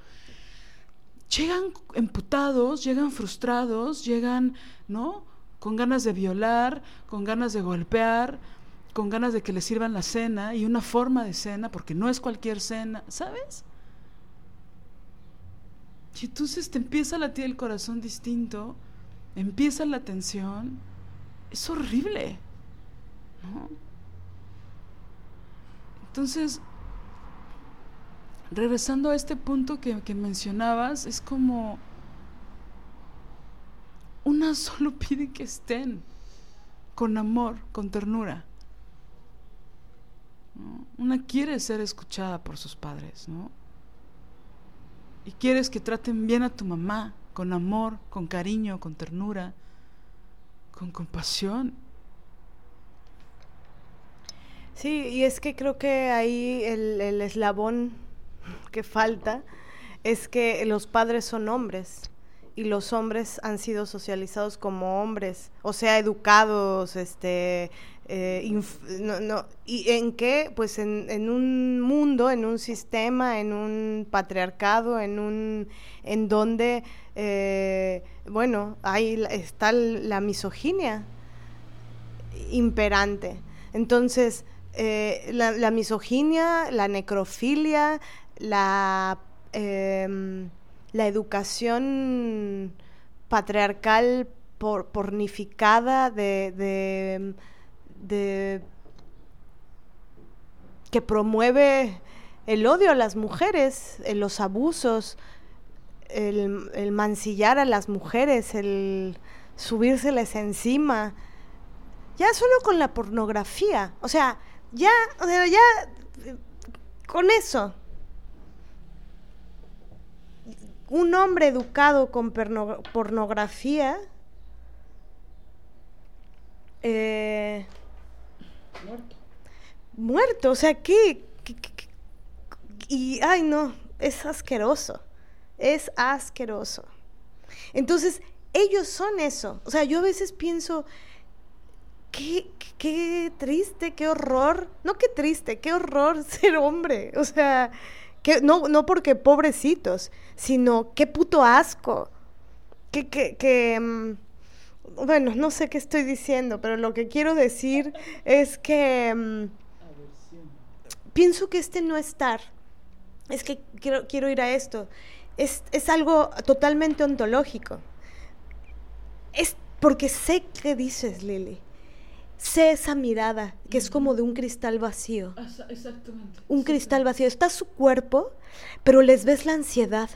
Speaker 2: llegan emputados, llegan frustrados, llegan, ¿no? Con ganas de violar, con ganas de golpear, con ganas de que les sirvan la cena y una forma de cena, porque no es cualquier cena, ¿sabes? Y entonces te empieza a latir el corazón distinto, empieza la tensión. Es horrible. ¿no? Entonces, regresando a este punto que, que mencionabas, es como una (laughs) solo pide que estén con amor, con ternura. Una quiere ser escuchada por sus padres, ¿no? Y quieres que traten bien a tu mamá, con amor, con cariño, con ternura, con compasión.
Speaker 1: Sí, y es que creo que ahí el, el eslabón que falta es que los padres son hombres y los hombres han sido socializados como hombres, o sea, educados, este, eh, no, no, ¿Y en qué? Pues en, un mundo, en un sistema, en un patriarcado, en un en donde, eh, bueno, ahí está la misoginia imperante. Entonces, eh, la, la, misoginia, la necrofilia, la, em, la educación patriarcal por, pornificada de, de, que promueve el odio a las mujeres, los abusos, el, mancillar a las mujeres, el subírseles encima, ya solo con la pornografía, o sea, ya, o sea, ya con eso. Un hombre educado con pornografía eh, muerto. Muerto, o sea, ¿qué? Y, ay, no, es asqueroso es asqueroso. Entonces, ellos son eso. O sea, yo a veces pienso, qué, qué, triste, qué horror. No qué triste, qué horror (laughs) ser hombre. O sea, no, no porque pobrecitos, sino qué puto asco. Que, que, que, mm, bueno, no sé qué estoy diciendo, pero lo que quiero decir es que mm, pienso que este no estar, es que quiero, quiero ir a esto es, algo totalmente ontológico. Es porque sé qué dices, Lili. Sé esa mirada, que es como de un cristal vacío. Exactamente. Un cristal vacío. Está su cuerpo, pero les ves la ansiedad.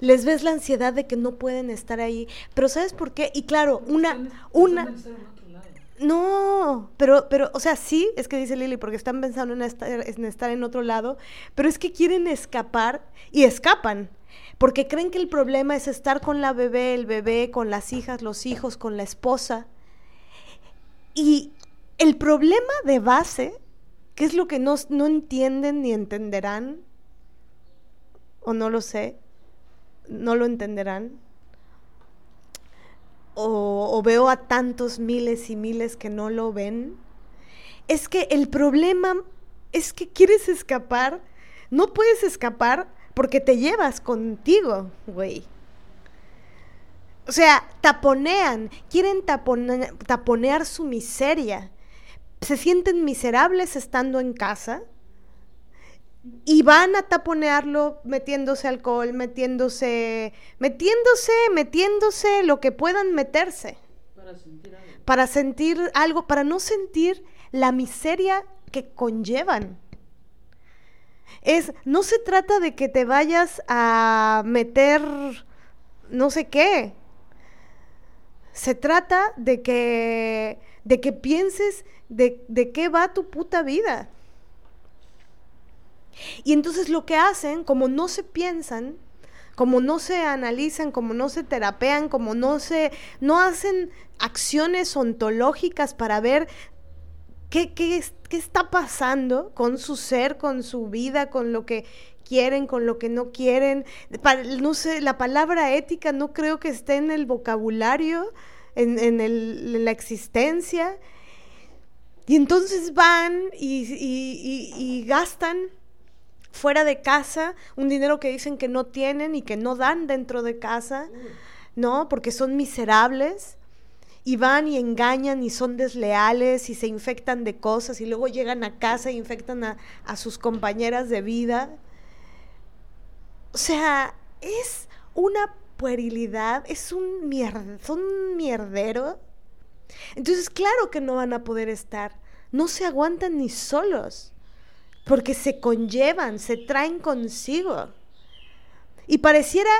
Speaker 1: Les ves la ansiedad de que no pueden estar ahí. Pero ¿sabes por qué? Y claro, una... una no, pero, pero, o sea, sí, es que dice Lili, porque están pensando en estar, en estar en otro lado, pero es que quieren escapar y escapan porque creen que el problema es estar con la bebé, el bebé, con las hijas, los hijos, con la esposa. Y el problema de base, que es lo que no, no entienden ni entenderán, o no lo sé, no lo entenderán, o, o, veo a tantos miles y miles que no lo ven, es que el problema es que quieres escapar, no puedes escapar porque te llevas contigo, güey. O sea, taponean, quieren taponear su miseria. Se sienten miserables estando en casa y van a taponearlo metiéndose alcohol, metiéndose, metiéndose, metiéndose lo que puedan meterse. Para sentir algo. Para sentir algo, para no sentir la miseria que conllevan es, no se trata de que te vayas a meter no sé qué. Se trata de que, de que pienses de, de qué va tu puta vida. Y entonces lo que hacen, como no se piensan, como no se analizan, como no se terapean, como no se, no hacen acciones ontológicas para ver qué, qué, qué está pasando con su ser, con su vida, con lo que quieren, con lo que no quieren. no sé, la palabra ética no creo que esté en el vocabulario, en, la existencia. Y entonces van y, gastan fuera de casa un dinero que dicen que no tienen y que no dan dentro de casa, ¿no? Porque son miserables y van y engañan y son desleales y se infectan de cosas y luego llegan a casa e infectan a, sus compañeras de vida. O sea, es una puerilidad, es un, mierd son mierdero. Entonces, claro que no van a poder estar, no se aguantan ni solos, porque se conllevan, se traen consigo. Y pareciera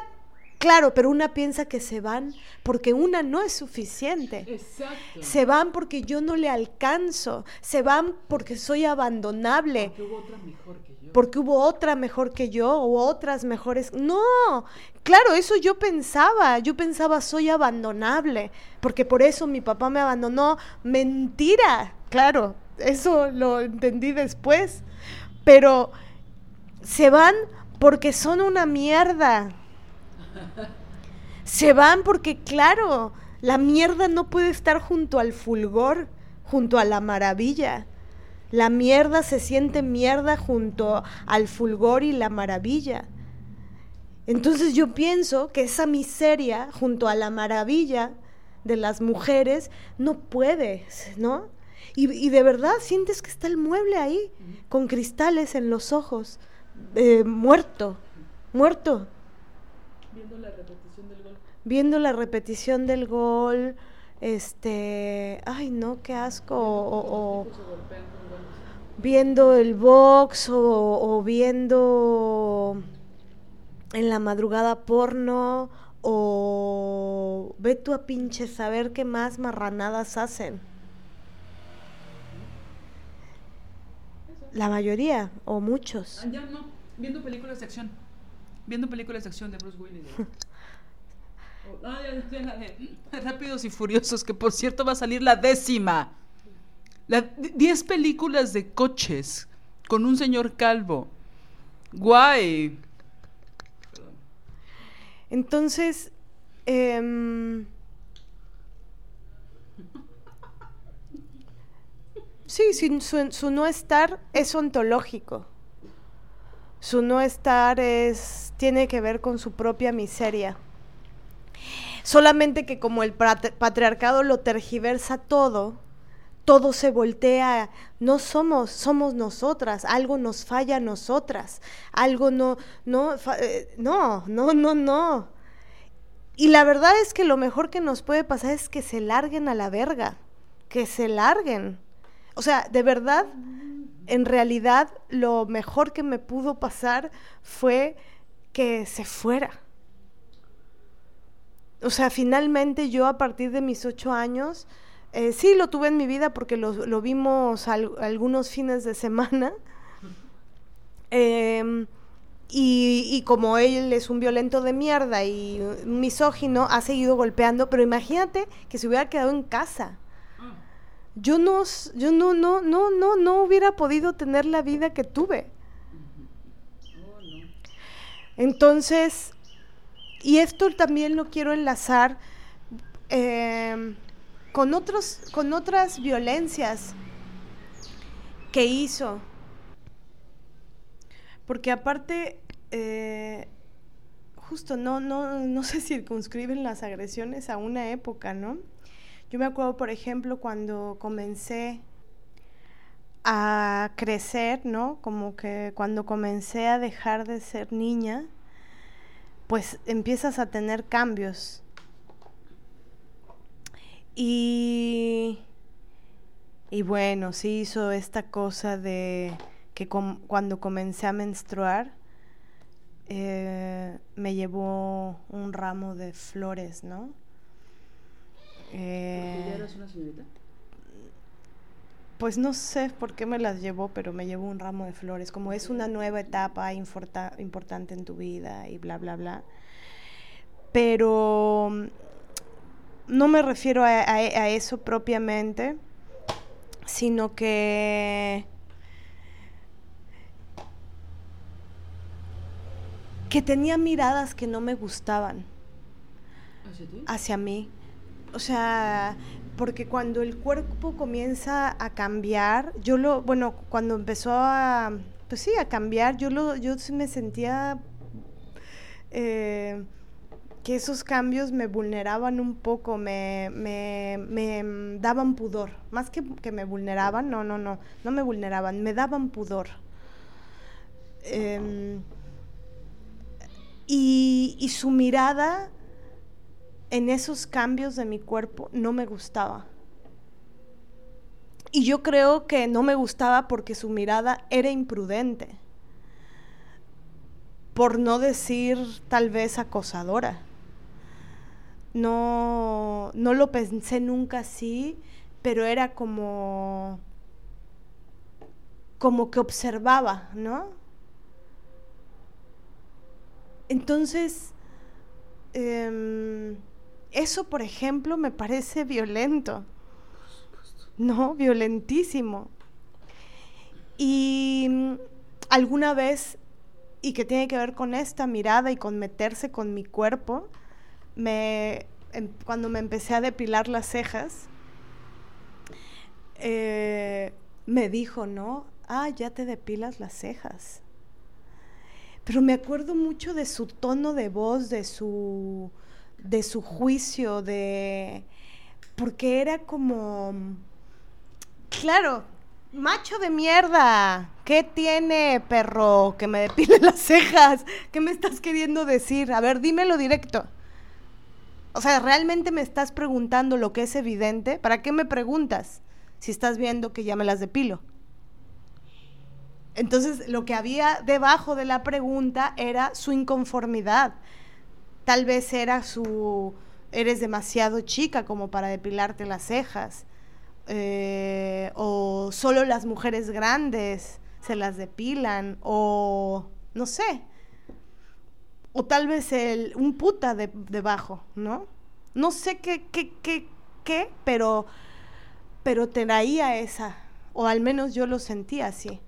Speaker 1: Claro, pero una piensa que se van porque una no es suficiente. Exacto. Se van porque yo no le alcanzo. Se van porque soy abandonable. Porque hubo otra mejor que yo. Porque hubo otra mejor que yo o otras mejores. No, claro, eso yo pensaba. Yo pensaba soy abandonable porque por eso mi papá me abandonó. Mentira, claro, eso lo entendí después. Pero se van porque son una mierda se van porque, claro, la mierda no puede estar junto al fulgor, junto a la maravilla. La mierda se siente mierda junto al fulgor y la maravilla. Entonces yo pienso que esa miseria junto a la maravilla de las mujeres no puede, ¿no? Y, de verdad sientes que está el mueble ahí, con cristales en los ojos, eh, muerto, muerto.
Speaker 2: Viendo la repetición del gol.
Speaker 1: Viendo la repetición del gol, este, ay no, qué asco, o, viendo el box o, viendo en la madrugada porno o ve tú a pinche saber qué más marranadas hacen. La mayoría o muchos.
Speaker 2: Ah, ya no, viendo películas de acción. Viendo películas de acción de Bruce Willis. (laughs) ya, ya, Rápidos y Furiosos, que por cierto va a salir la décima. La, diez películas de coches con un señor calvo. Guay.
Speaker 1: Entonces, eh, (laughs) sí, su, su, no estar es ontológico. Su no estar es tiene que ver con su propia miseria. Solamente que como el patriarcado lo tergiversa todo, todo se voltea, no somos, somos nosotras, algo nos falla a nosotras, algo no, eh, no, no, no, no. Y la verdad es que lo mejor que nos puede pasar es que se larguen a la verga, que se larguen. O sea, de verdad, en realidad lo mejor que me pudo pasar fue que se fuera. O sea, finalmente yo a partir de mis ocho años, eh, sí lo tuve en mi vida porque lo, vimos algunos fines de semana. (laughs) Em, y, como él es un violento de mierda y misógino, ha seguido golpeando, pero imagínate que se hubiera quedado en casa. Yo no, yo no, no, no, no, no hubiera podido tener la vida que tuve. Entonces, y esto también lo quiero enlazar em, con, otros, con otras violencias que hizo. Porque aparte, eh, justo no, no, no se circunscriben las agresiones a una época, ¿no? Yo me acuerdo, por ejemplo, cuando comencé a crecer, ¿no? Como que cuando comencé a dejar de ser niña, pues empiezas a tener cambios. Y, y bueno, sí hizo esta cosa de que cuando comencé a menstruar, eh, me llevó un ramo de flores, ¿no?
Speaker 2: Eh, ¿Ya eras una señorita?
Speaker 1: Pues no sé por qué me las llevó, pero me llevó un ramo de flores, como es una nueva etapa importante en tu vida y bla, bla, bla. Pero mm, no me refiero a, eso propiamente, sino que que tenía miradas que no me gustaban hacia mí. O sea, porque cuando el cuerpo comienza a cambiar, yo lo, bueno, cuando empezó a, pues sí, a cambiar, yo lo, yo me sentía eh, que esos cambios me vulneraban un poco, me, me, me daban pudor, más que que me vulneraban, no, no, no, no me vulneraban, me daban pudor. Em, y, y su mirada en esos cambios de mi cuerpo no me gustaba. Y yo creo que no me gustaba porque su mirada era imprudente, por no decir tal vez acosadora. No, no lo pensé nunca así, pero era como, como que observaba, ¿no? Entonces, em, eso, por ejemplo, me parece violento. No, violentísimo. Y mm, alguna vez, y que tiene que ver con esta mirada y con meterse con mi cuerpo, me, em, cuando me empecé a depilar las cejas, eh, me dijo, ¿no? Ah, ya te depilas las cejas. Pero me acuerdo mucho de su tono de voz, de su de su juicio, de... porque era como... Claro, Macho de mierda, ¿qué tiene, perro? Que me depile (laughs) las cejas. ¿Qué me estás queriendo decir? A ver, dímelo directo. O sea, ¿realmente me estás preguntando lo que es evidente? ¿Para qué me preguntas si estás viendo que ya me las depilo? Entonces, lo que había debajo de la pregunta era su inconformidad. Tal vez era su, eres demasiado chica como para depilarte las cejas. Eh, o solo las mujeres grandes se las depilan, o no sé, o tal vez el, un puta de, debajo, ¿no? No sé qué, qué, qué, qué, pero, pero traía esa, o al menos yo lo sentía así.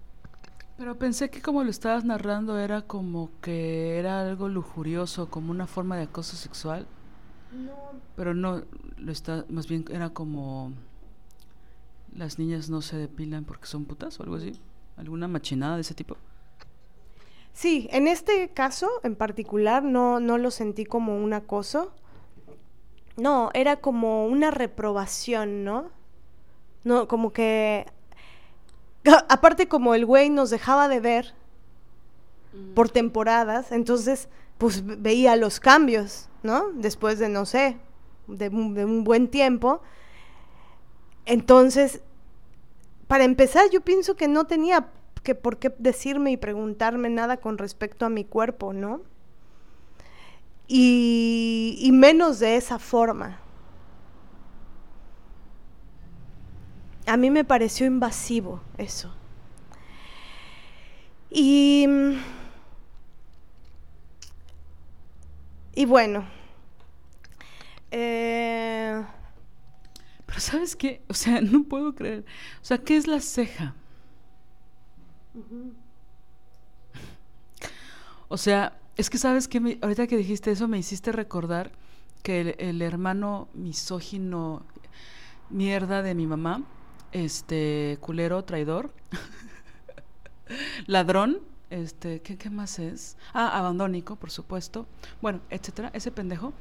Speaker 2: Pero pensé que como lo estabas narrando era como que era algo lujurioso, como una forma de acoso sexual. No. Pero no, lo está, más bien era como las niñas no se depilan porque son putas o algo así. ¿Alguna machinada de ese tipo?
Speaker 1: Sí, en este caso en particular no, no lo sentí como un acoso. No, era como una reprobación, ¿no? No, como que... Aparte como el güey nos dejaba de ver mm. por temporadas, entonces pues veía los cambios, ¿no? Después de, no sé, de un buen tiempo entonces, para empezar, yo pienso que no tenía que por qué decirme y preguntarme nada con respecto a mi cuerpo, ¿no? Y, y menos de esa forma. A mí me pareció invasivo eso. Y, y bueno, eh,
Speaker 2: pero ¿sabes qué? O sea, no puedo creer. O sea, ¿qué es la ceja? O sea, es que sabes que ahorita que dijiste eso me hiciste recordar que el, hermano misógino mierda de mi mamá, este culero, traidor, (laughs) ladrón, este, ¿qué, ¿qué, más es? Ah, abandónico, por supuesto. Bueno, etcétera, ese pendejo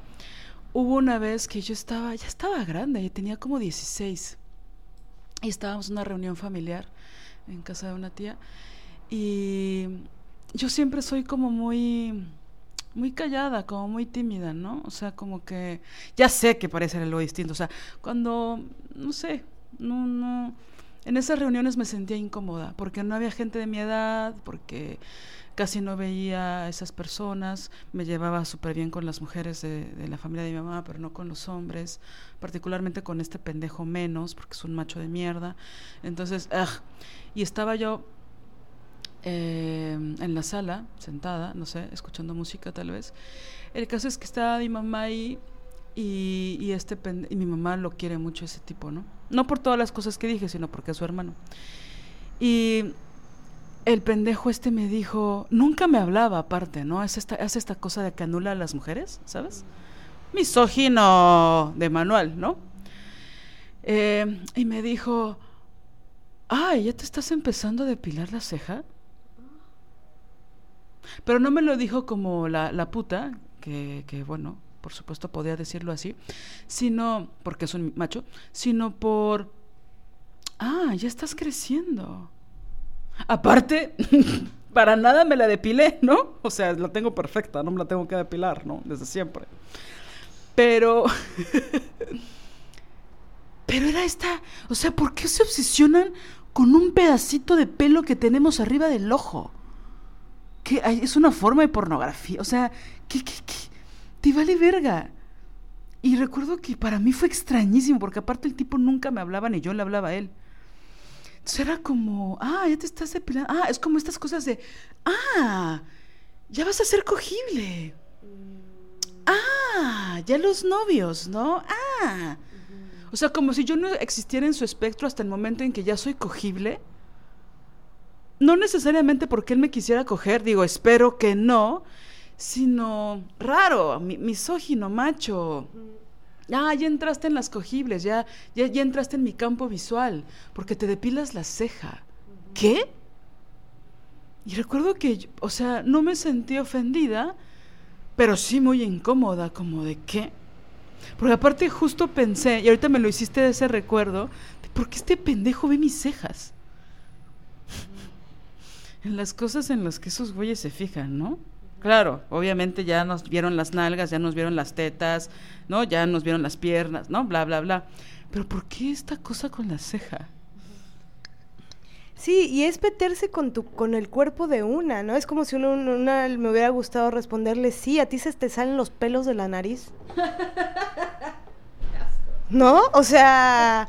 Speaker 2: Hubo una vez que yo estaba, ya estaba grande, ya tenía como 16. Y estábamos en una reunión familiar en casa de una tía. Y yo siempre soy como muy muy callada, como muy tímida, ¿no? O sea, como que ya sé que parece algo distinto, o sea, cuando no sé, no no en esas reuniones me sentía incómoda porque no había gente de mi edad, porque casi no veía a esas personas, me llevaba súper bien con las mujeres de, la familia de mi mamá, pero no con los hombres, particularmente con este pendejo menos, porque es un macho de mierda. Entonces, y estaba yo eh, en la sala, sentada, no sé, escuchando música tal vez. El caso es que estaba mi mamá ahí y, este y mi mamá lo quiere mucho ese tipo, ¿no? No por todas las cosas que dije, sino porque es su hermano. Y el pendejo este me dijo, nunca me hablaba aparte, ¿no? Es esta, hace esta cosa de que anula a las mujeres, ¿sabes? Misógino de manual, ¿no? Eh, y me dijo, ay, ¿ya te estás empezando a depilar la ceja? Pero no me lo dijo como la, la puta, que, que bueno, por supuesto podía decirlo así, sino, porque es un macho, sino por, ah, ya estás creciendo. Aparte, (laughs) para nada me la depilé, ¿no? O sea, la tengo perfecta, no me la tengo que depilar, ¿no? Desde siempre. Pero... (laughs) Pero era esta... O sea, ¿por qué se obsesionan con un pedacito de pelo que tenemos arriba del ojo? Que es una forma de pornografía. O sea, ¿qué, qué, qué? Te vale verga. Y recuerdo que para mí fue extrañísimo, porque aparte el tipo nunca me hablaba ni yo le hablaba a él. Entonces era como, ah, ya te estás depilando. Ah, es como estas cosas de, ah, ya vas a ser cogible. Ah, ya los novios, ¿no? Ah. O sea, como si yo no existiera en su espectro hasta el momento en que ya soy cogible. No necesariamente porque él me quisiera coger, digo, espero que no, sino raro, misógino, macho. Ah, ya entraste en las cogibles, ya, ya, ya entraste en mi campo visual, porque te depilas la ceja. ¿Qué? Y recuerdo que, o sea, no me sentí ofendida, pero sí muy incómoda, como de qué. Porque aparte justo pensé, y ahorita me lo hiciste de ese recuerdo, de por qué este pendejo ve mis cejas. en las cosas en las que esos güeyes se fijan, ¿no? Claro, obviamente ya nos vieron las nalgas, ya nos vieron las tetas, ¿no? Ya nos vieron las piernas, ¿no? Bla, bla, bla. Pero ¿por qué esta cosa con la ceja?
Speaker 1: Sí, y es meterse con tu, con el cuerpo de una, ¿no? Es como si uno, una, me hubiera gustado responderle, sí, a ti se te salen los pelos de la nariz. (laughs) ¿No? O sea,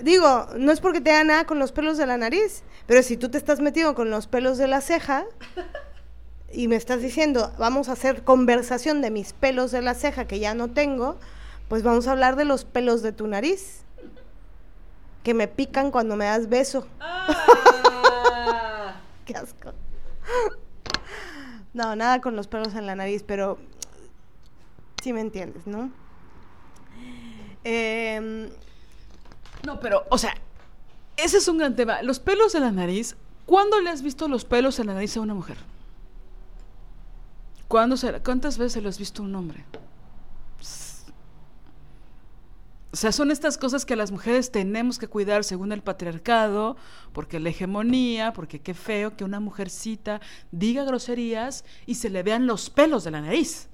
Speaker 1: digo, no es porque te haga nada con los pelos de la nariz, pero si tú te estás metido con los pelos de la ceja y me estás diciendo, vamos a hacer conversación de mis pelos de la ceja que ya no tengo, pues vamos a hablar de los pelos de tu nariz que me pican cuando me das beso. Ah. (laughs) Qué asco. No, nada con los pelos en la nariz, pero sí me entiendes, ¿no?
Speaker 2: Em, no, pero, o sea, ese es un gran tema. Los pelos en la nariz, ¿cuándo le has visto los pelos en la nariz a una mujer? ¿Cuándo ¿Cuántas veces se los has visto a un hombre? O sea, son estas cosas que las mujeres tenemos que cuidar según el patriarcado, porque la hegemonía, porque qué feo que una mujercita diga groserías y se le vean los pelos de la nariz.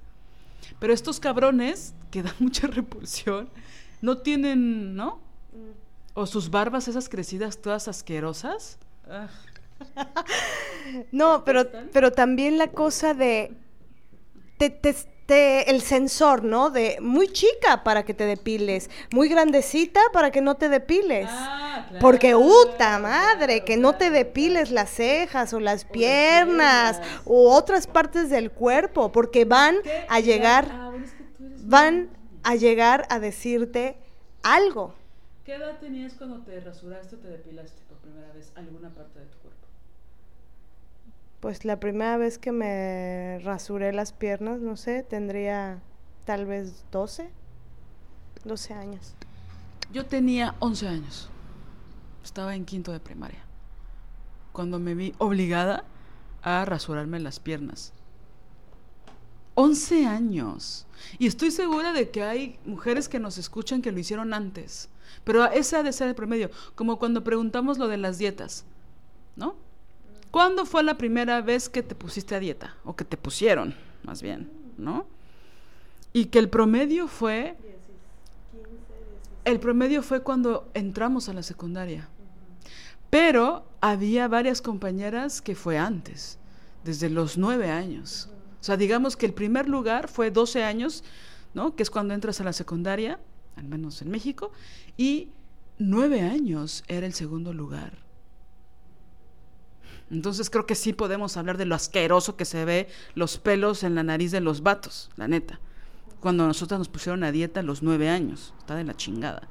Speaker 2: Pero estos cabrones, que dan (laughs) mucha repulsión, no tienen, ¿no? O sus barbas esas crecidas todas asquerosas. (laughs)
Speaker 1: no, pero, pero también la cosa de... Te, te, el sensor, ¿no? De muy chica para que te depiles, muy grandecita para que no te depiles. Ah, Porque, puta madre, que no te depiles las cejas o las piernas o otras partes del cuerpo, porque van a llegar, ah, van a llegar a decirte algo.
Speaker 2: ¿Qué edad tenías cuando te rasuraste o te depilaste por primera vez alguna parte de tu cuerpo?
Speaker 1: Pues la primera vez que me rasuré las piernas, no sé, tendría tal vez 12, 12 años.
Speaker 2: Yo tenía 11 años. Estaba en quinto de primaria. Cuando me vi obligada a rasurarme las piernas. 11 años. Y estoy segura de que hay mujeres que nos escuchan que lo hicieron antes. Pero ese ha de ser el promedio. Como cuando preguntamos lo de las dietas. ¿No? ¿Cuándo fue la primera vez que te pusiste a dieta? O que te pusieron, más bien, ¿no? Y que el promedio fue... El promedio fue cuando entramos a la secundaria. Pero había varias compañeras que fue antes, desde los nueve años. O sea, digamos que el primer lugar fue 12 años, ¿no? Que es cuando entras a la secundaria, al menos en México, y nueve años era el segundo lugar. Entonces creo que sí podemos hablar de lo asqueroso que se ve los pelos en la nariz de los vatos, la neta. Cuando nosotros nos pusieron a dieta a los nueve años, está de la chingada.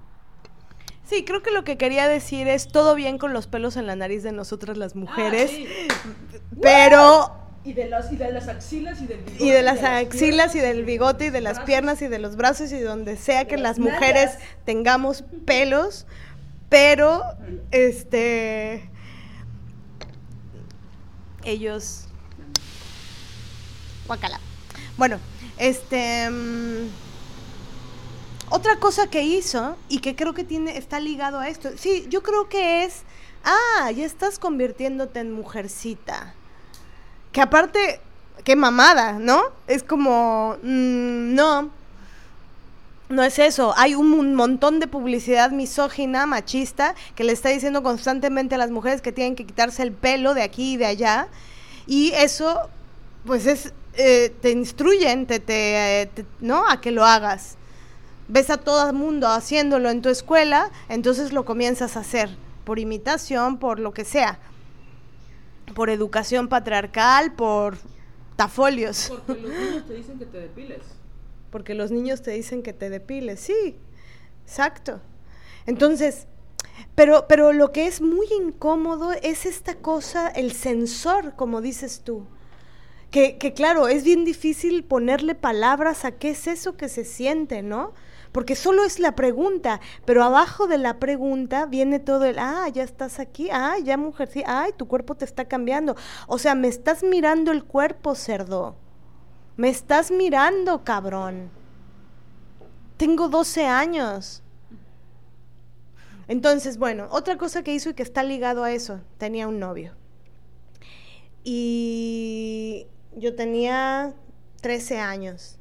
Speaker 1: Sí, creo que lo que quería decir es todo bien con los pelos en la nariz de nosotras las mujeres, ah, (gasps) pero...
Speaker 2: Y de, las, y de las axilas y del bigote.
Speaker 1: Y de las axilas y del bigote y de las piernas y de los brazos y donde sea que las mujeres tengamos pelos, pero este ellos... Guacala. Bueno, este... Mm, otra cosa que hizo y que creo que tiene está ligado a esto. Sí, yo creo que es, ah, ya estás convirtiéndote en mujercita. Que aparte, qué mamada, ¿no? Es como, mm, no, no es eso. Hay un, montón de publicidad misógina, machista, que le está diciendo constantemente a las mujeres que tienen que quitarse el pelo de aquí y de allá. Y eso, pues es, eh, te instruyen, te, te, ¿no? A que lo hagas. Ves a todo el mundo haciéndolo en tu escuela, entonces lo comienzas a hacer, por imitación, por lo que sea. Por educación patriarcal, por tafolios.
Speaker 2: Porque los niños te dicen que te depiles.
Speaker 1: Porque los niños te dicen que te depiles, sí, exacto. Entonces, pero, pero lo que es muy incómodo es esta cosa, el sensor, como dices tú. Que, que, claro, es bien difícil ponerle palabras a qué es eso que se siente, ¿no? Porque solo es la pregunta, pero abajo de la pregunta viene todo el, ah, ya estás aquí, ah, ya mujer, sí, ay, tu cuerpo te está cambiando. O sea, me estás mirando el cuerpo, cerdo. Me estás mirando, cabrón. Tengo 12 años. Entonces, bueno, otra cosa que hizo y que está ligado a eso, tenía un novio. y yo tenía 13 años.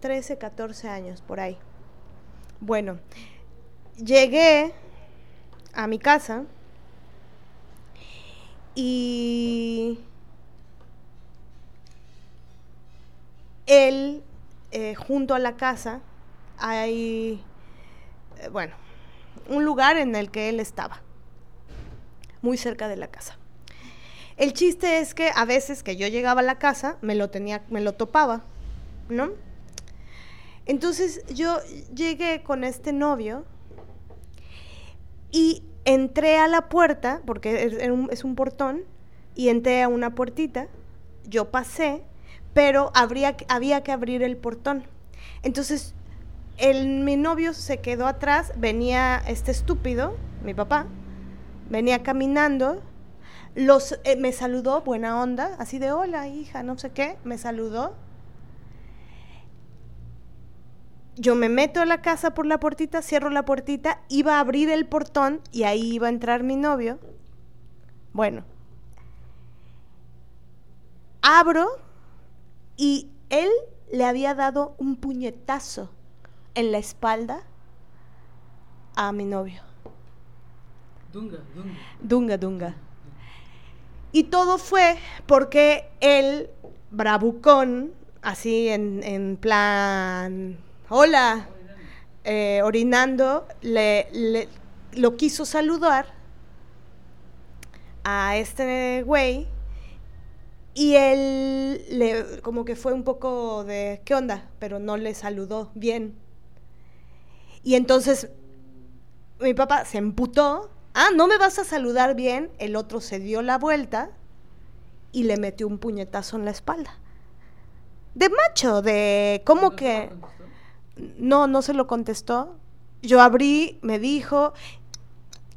Speaker 1: 13, 14 años, por ahí. Bueno, llegué a mi casa y él, eh, junto a la casa, hay, eh, bueno, un lugar en el que él estaba, muy cerca de la casa. El chiste es que a veces que yo llegaba a la casa, me lo tenía, me lo topaba, ¿no? Entonces yo llegué con este novio y entré a la puerta, porque es es un portón, y entré a una puertita, yo pasé, pero habría, había que abrir el portón. Entonces el, mi novio se quedó atrás, venía este estúpido, mi papá, venía caminando, los, eh, me saludó, buena onda, así de hola hija, no sé qué, me saludó. Yo me meto a la casa por la puertita, cierro la puertita, iba a abrir el portón y ahí iba a entrar mi novio. Bueno, abro y él le había dado un puñetazo en la espalda a mi novio.
Speaker 2: Dunga, dunga.
Speaker 1: Dunga, dunga. Y todo fue porque el bravucón, así en, plan, hola, eh, orinando, le, lo quiso saludar a este güey y él le, como que fue un poco de, ¿qué onda? Pero no le saludó bien. Y entonces mi papá se emputó. Ah, ¿no me vas a saludar bien? El otro se dio la vuelta y le metió un puñetazo en la espalda. De macho, de cómo que... No, no se lo contestó. Yo abrí, me dijo,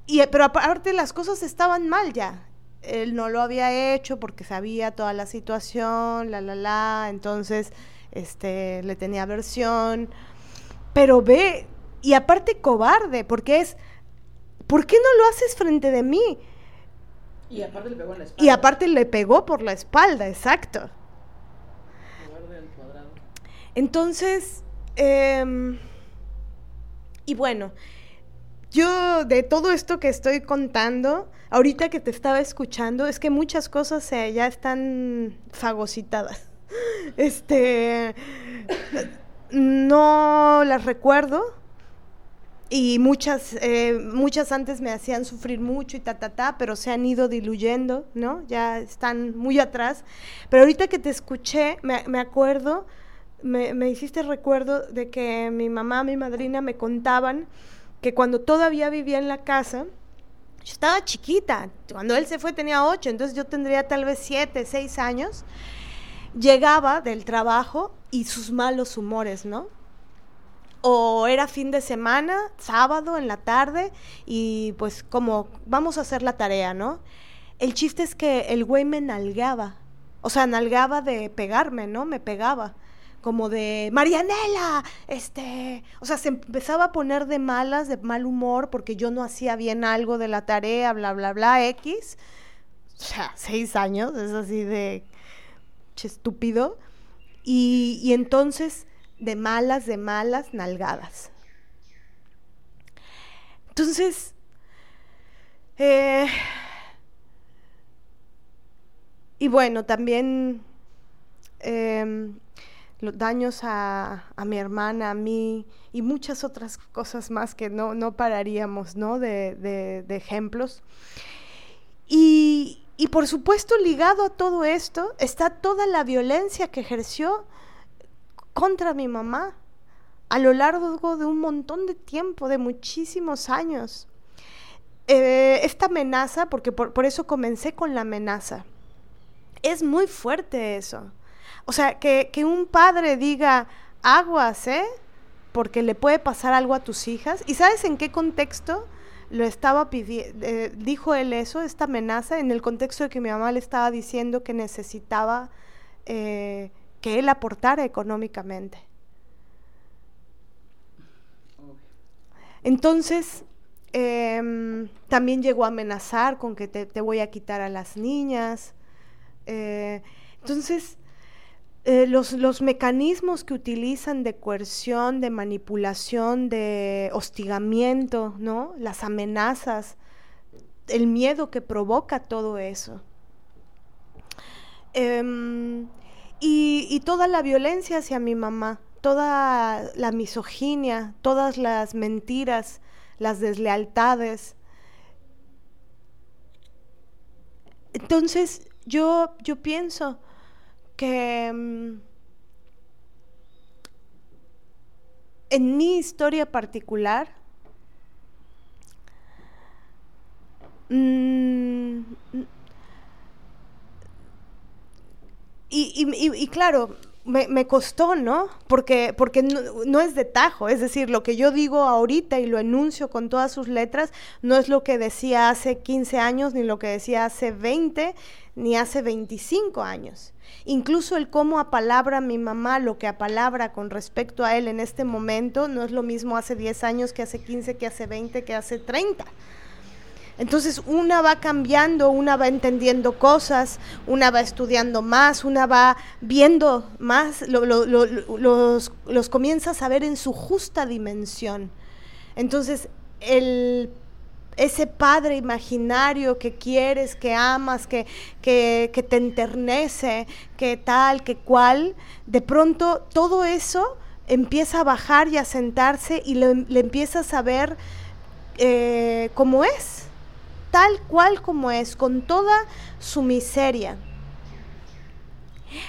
Speaker 1: y, pero aparte las cosas estaban mal ya. Él no lo había hecho porque sabía toda la situación, la, la, la, entonces este, le tenía aversión. Pero ve, y aparte cobarde, porque es, ¿por qué no lo haces frente de mí?
Speaker 2: Y aparte le pegó en la espalda.
Speaker 1: Y aparte le pegó por la espalda, exacto. Entonces, em, y bueno, yo de todo esto que estoy contando, ahorita que te estaba escuchando, es que muchas cosas ya están fagocitadas. (laughs) Este, no las recuerdo, y muchas, eh, muchas antes me hacían sufrir mucho y ta, ta, ta, pero se han ido diluyendo, ¿no? Ya están muy atrás. Pero ahorita que te escuché, me, me acuerdo, me, me, hiciste recuerdo de que mi mamá, mi madrina me contaban que cuando todavía vivía en la casa, yo estaba chiquita, cuando él se fue tenía ocho, entonces yo tendría tal vez siete, seis años, llegaba del trabajo y sus malos humores, ¿no? o era fin de semana, sábado en la tarde, y pues como vamos a hacer la tarea, ¿no? El chiste es que el güey me nalgaba, o sea, nalgaba de pegarme, ¿no? Me pegaba, como de, Marianela, este, o sea, se empezaba a poner de malas, de mal humor, porque yo no hacía bien algo de la tarea, bla, bla, bla, X. O sea, seis años, es así de estúpido. Y, y entonces de malas, de malas nalgadas. Entonces, eh, y bueno, también em, los daños a, mi hermana, a mí y muchas otras cosas más que no, no pararíamos, ¿no? De, de, ejemplos. Y, y por supuesto, ligado a todo esto está toda la violencia que ejerció contra mi mamá a lo largo de un montón de tiempo, de muchísimos años. Eh, esta amenaza, porque por, eso comencé con la amenaza, es muy fuerte eso. O sea, que, un padre diga, aguas, ¿eh? Porque le puede pasar algo a tus hijas. ¿Y sabes en qué contexto lo estaba pidiendo? Eh, dijo él eso, esta amenaza, en el contexto de que mi mamá le estaba diciendo que necesitaba eh, que él aportara económicamente. Entonces, Em, también llegó a amenazar con que te, voy a quitar a las niñas. Eh, entonces, eh, los, los, mecanismos que utilizan de coerción, de manipulación, de hostigamiento, ¿no? Las amenazas, el miedo que provoca todo eso. Em, y, toda la violencia hacia mi mamá, toda la misoginia, todas las mentiras, las deslealtades. Entonces, yo, yo pienso que em, en mi historia particular, mm, y, claro, me, costó, ¿no? Porque, porque no, es de tajo, es decir, lo que yo digo ahorita y lo enuncio con todas sus letras, no es lo que decía hace 15 años, ni lo que decía hace 20, ni hace 25 años. Incluso el cómo apalabra mi mamá, lo que apalabra con respecto a él en este momento, no es lo mismo hace 10 años que hace 15, que hace 20, que hace 30. Entonces una va cambiando, una va entendiendo cosas, una va estudiando más, una va viendo más, los, los comienza a saber en su justa dimensión. Entonces el ese padre imaginario que quieres, que amas, que, que, te enternece, que tal, que cual, de pronto todo eso empieza a bajar y a sentarse y le, empiezas a ver eh, como es tal cual como es, con toda su miseria.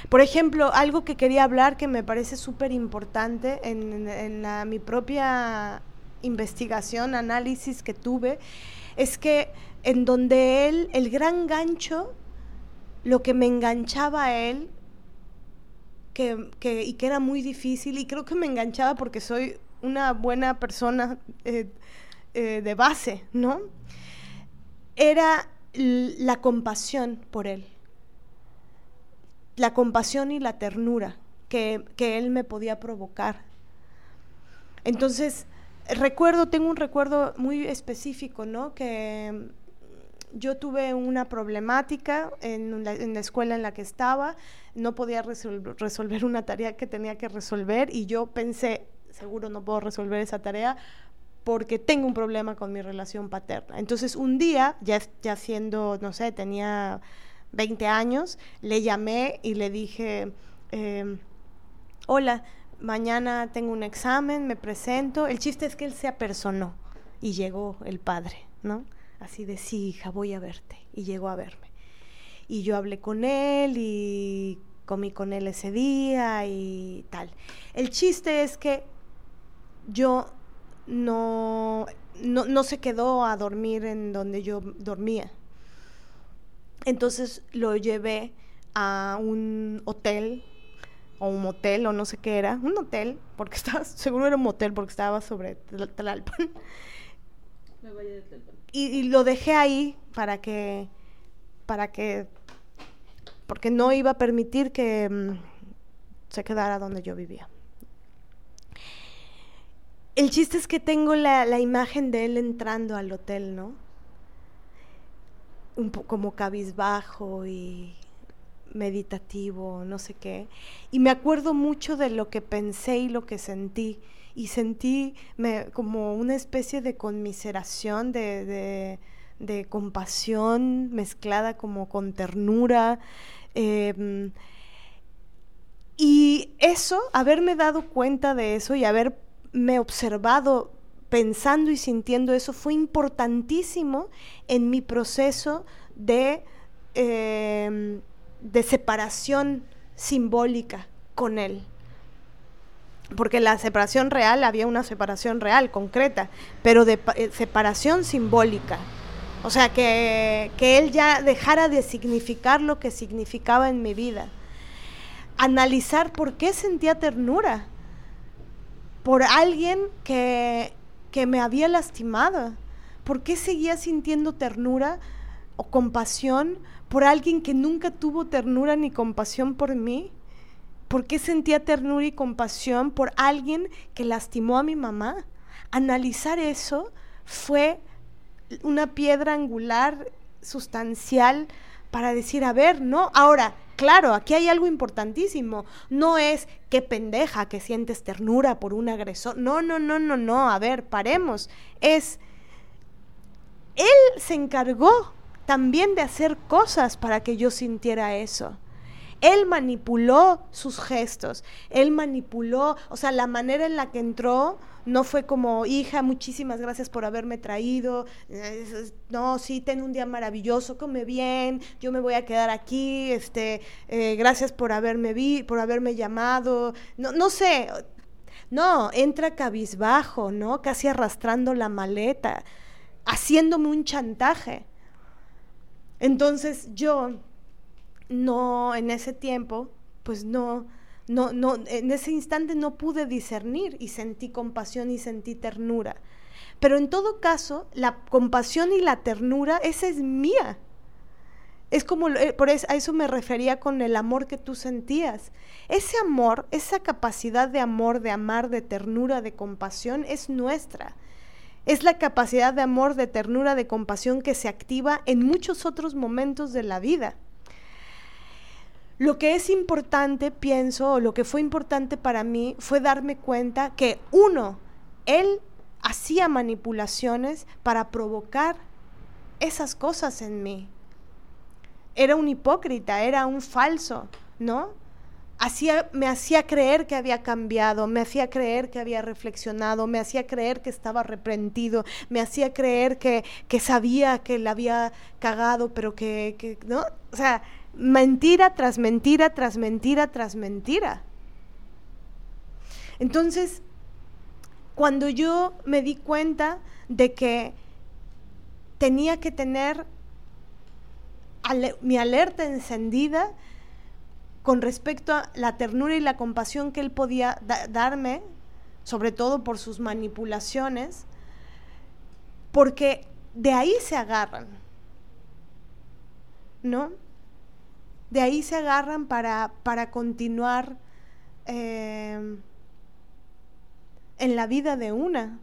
Speaker 1: Por ejemplo, algo que quería hablar que me parece súper importante en, mi propia investigación, análisis que tuve, es que en donde él, el gran gancho, lo que me enganchaba a él, que, y que era muy difícil, y creo que me enganchaba porque soy una buena persona eh, eh, de base, ¿no? Era la compasión por él, la compasión y la ternura que, él me podía provocar. Entonces, recuerdo, tengo un recuerdo muy específico, ¿no? Que yo tuve una problemática en la, en la, escuela en la que estaba, no podía resolver una tarea que tenía que resolver y yo pensé, seguro no puedo resolver esa tarea, porque tengo un problema con mi relación paterna. Entonces un día, ya, ya siendo, no sé, tenía 20 años, le llamé y le dije, em, hola, mañana tengo un examen, me presento. El chiste es que él se apersonó y llegó el padre, ¿no? Así de, sí, hija, voy a verte. Y llegó a verme. Y yo hablé con él y comí con él ese día y tal. El chiste es que yo no, no, se quedó a dormir en donde yo dormía. Entonces lo llevé a un hotel o un motel o no sé qué era, un hotel, porque (laughs) estaba, seguro era un motel porque estaba sobre Tlalpan. Y, y, lo dejé ahí para que, para que, porque no iba a permitir que mm, se quedara donde yo vivía. El chiste es que tengo la, imagen de él entrando al hotel, ¿no? Un poco como cabizbajo y meditativo, no sé qué. Y me acuerdo mucho de lo que pensé y lo que sentí. Y sentí como una especie de conmiseración, de, compasión mezclada como con ternura. Em, y eso, haberme dado cuenta de eso y haber me he observado pensando y sintiendo eso fue importantísimo en mi proceso de, em, de separación simbólica con él. Porque la separación real, había una separación real, concreta, pero de eh, separación simbólica. O sea, que, que él ya dejara de significar lo que significaba en mi vida. Analizar por qué sentía ternura por alguien que, me había lastimado? ¿Por qué seguía sintiendo ternura o compasión por alguien que nunca tuvo ternura ni compasión por mí? ¿Por qué sentía ternura y compasión por alguien que lastimó a mi mamá? Analizar eso fue una piedra angular sustancial para decir, a ver, ¿no? Ahora, claro, aquí hay algo importantísimo. No es qué pendeja que sientes ternura por un agresor. No, no, no, no, no. A ver, paremos. Es, él se encargó también de hacer cosas para que yo sintiera eso. Él manipuló sus gestos, él manipuló, o sea, la manera en la que entró no fue como, hija, muchísimas gracias por haberme traído, no, sí, ten un día maravilloso, come bien, yo me voy a quedar aquí, este, eh, gracias por haberme vi, por haberme llamado, no, no sé, no, entra cabizbajo, ¿no? Casi arrastrando la maleta, haciéndome un chantaje. Entonces yo no, en ese tiempo, pues no, no, no, en ese instante no pude discernir y sentí compasión y sentí ternura. Pero en todo caso, la compasión y la ternura, esa es mía. Es como, eh, por eso, a eso me refería con el amor que tú sentías. Ese amor, esa capacidad de amor, de amar, de ternura, de compasión, es nuestra. Es la capacidad de amor, de ternura, de compasión que se activa en muchos otros momentos de la vida. Lo que es importante, pienso, o lo que fue importante para mí, fue darme cuenta que uno, él hacía manipulaciones para provocar esas cosas en mí. Era un hipócrita, era un falso, ¿no? Hacía, me hacía creer que había cambiado, me hacía creer que había reflexionado, me hacía creer que estaba arrepentido, me hacía creer que, que sabía que la había cagado, pero que, que, ¿no? O sea, mentira tras mentira, tras mentira, tras mentira. Entonces, cuando yo me di cuenta de que tenía que tener mi alerta encendida con respecto a la ternura y la compasión que él podía darme, sobre todo por sus manipulaciones, porque de ahí se agarran, ¿no? De ahí se agarran para, para continuar em, en la vida de una.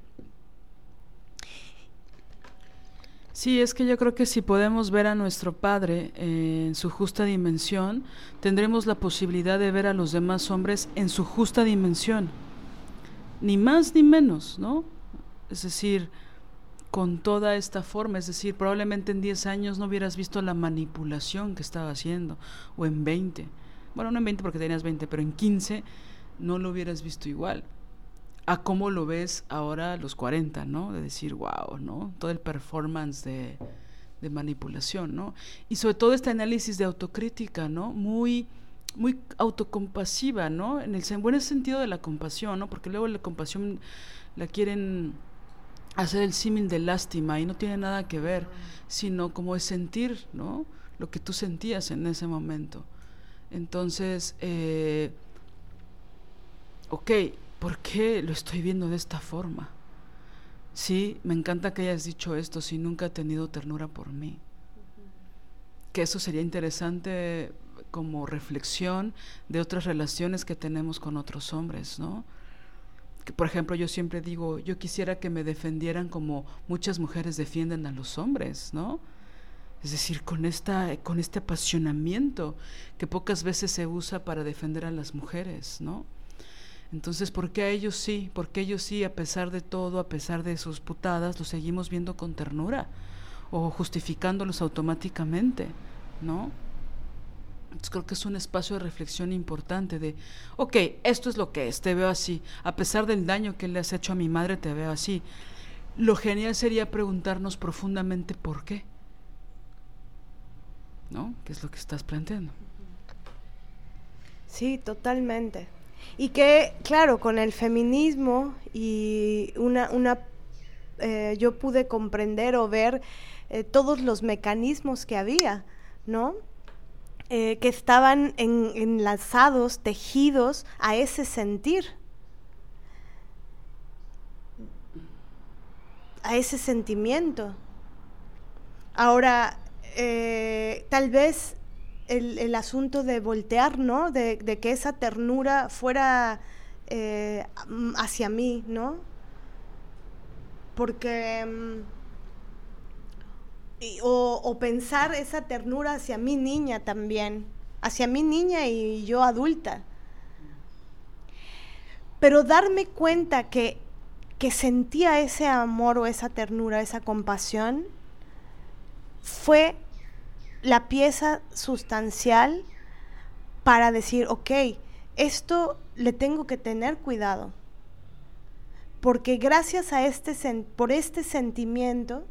Speaker 2: Sí, es que yo creo que si podemos ver a nuestro Padre en su justa dimensión, tendremos la posibilidad de ver a los demás hombres en su justa dimensión. Ni más ni menos, ¿no? Es decir, con toda esta forma, es decir, probablemente en 10 años no hubieras visto la manipulación que estaba haciendo, o en 20, bueno, no en 20 porque tenías 20, pero en 15 no lo hubieras visto igual, a cómo lo ves ahora a los 40, ¿no? De decir, wow, ¿no? Todo el performance de, de manipulación, ¿no? Y sobre todo este análisis de autocrítica, ¿no? Muy muy autocompasiva, ¿no? En el buen sentido de la compasión, ¿no? Porque luego la compasión la quieren hacer el símil de lástima y no tiene nada que ver, sino como es sentir, ¿no? Lo que tú sentías en ese momento. Entonces, eh, ok, ¿por qué lo estoy viendo de esta forma? Sí, me encanta que hayas dicho esto, si nunca he tenido ternura por mí. Que eso sería interesante como reflexión de otras relaciones que tenemos con otros hombres, ¿no? Por ejemplo, yo siempre digo, yo quisiera que me defendieran como muchas mujeres defienden a los hombres, ¿no? Es decir, con, esta, con este apasionamiento que pocas veces se usa para defender a las mujeres, ¿no? Entonces, ¿por qué a ellos sí? ¿Por qué ellos sí, a pesar de todo, a pesar de sus putadas, los seguimos viendo con ternura? O justificándolos automáticamente, ¿no? Creo que es un espacio de reflexión importante de, ok, esto es lo que es, te veo así, a pesar del daño que le has hecho a mi madre, te veo así. Lo genial sería preguntarnos profundamente por qué. ¿No? ¿Qué es lo que estás planteando?
Speaker 1: Sí, totalmente. Y que, claro, con el feminismo y una, una eh, yo pude comprender o ver eh, todos los mecanismos que había, ¿no? Eh, que estaban enlazados, tejidos a ese sentir, a ese sentimiento. Ahora, eh, tal vez el, asunto de voltear, ¿no? De, que esa ternura fuera eh, hacia mí, ¿no? Porque mm, o, o pensar esa ternura hacia mi niña también, hacia mi niña y yo adulta. Pero darme cuenta que, que sentía ese amor o esa ternura, esa compasión, fue la pieza sustancial para decir, ok, esto le tengo que tener cuidado. Porque gracias a este, por este sentimiento,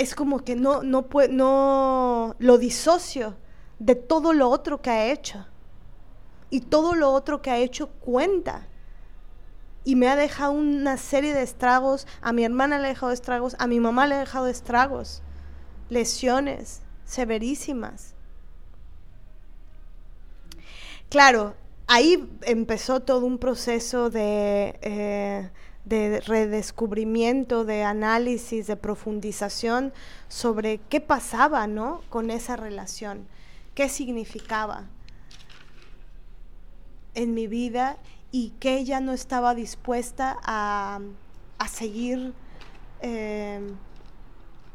Speaker 1: es como que no, no, no lo disocio de todo lo otro que ha hecho. Y todo lo otro que ha hecho cuenta. Y me ha dejado una serie de estragos. A mi hermana le ha dejado estragos. A mi mamá le ha dejado estragos. Lesiones severísimas. Claro, ahí empezó todo un proceso de, eh, de redescubrimiento, de análisis, de profundización sobre qué pasaba ¿no? con esa relación, qué significaba en mi vida y que ella no estaba dispuesta a, seguir eh,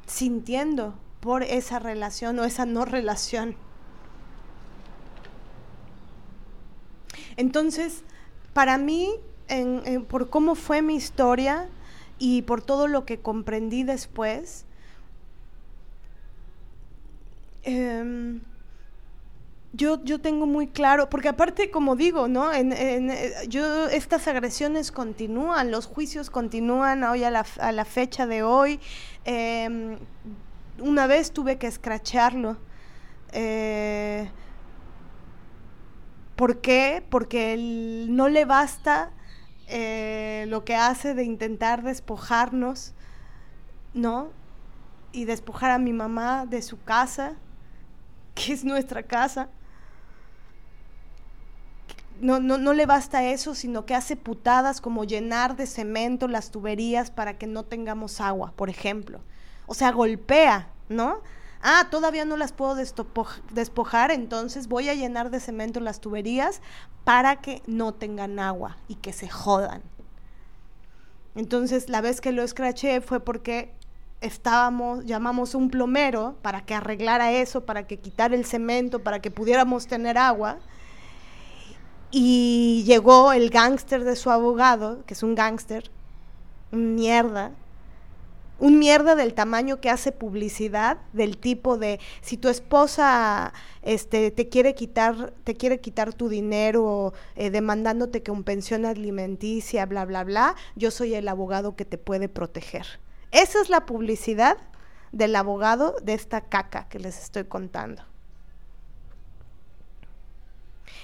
Speaker 1: sintiendo por esa relación o esa no relación. Entonces, para mí, por cómo fue mi historia y por todo lo que comprendí después, em, yo, yo tengo muy claro, porque aparte, como digo, ¿no? Eh, yo, estas agresiones continúan, los juicios continúan hoy a la, a la fecha de hoy. Em, una vez tuve que escracharlo. Eh, ¿Por qué? Porque no le basta eh, lo que hace de intentar despojarnos, ¿no? Y despojar a mi mamá de su casa, (laughs) que es nuestra casa. No, no, no, le basta eso, sino que hace putadas como llenar de cemento las tuberías para que no tengamos agua, por ejemplo. O sea, golpea, ¿no? Ah, todavía no las puedo despojar, entonces voy a llenar de cemento las tuberías para que no tengan agua y que se jodan. Entonces, la vez que lo escraché fue porque estábamos, llamamos un plomero para que arreglara eso, para que quitara el cemento, para que pudiéramos tener agua. Y llegó el gángster de su abogado, que es un gángster, mierda, un mierda del tamaño que hace publicidad, del tipo de si tu esposa este, te quiere quitar, te quiere quitar tu dinero, eh, demandándote que un pensión alimenticia, bla, bla, bla, yo soy el abogado que te puede proteger. Esa es la publicidad del abogado de esta caca que les estoy contando.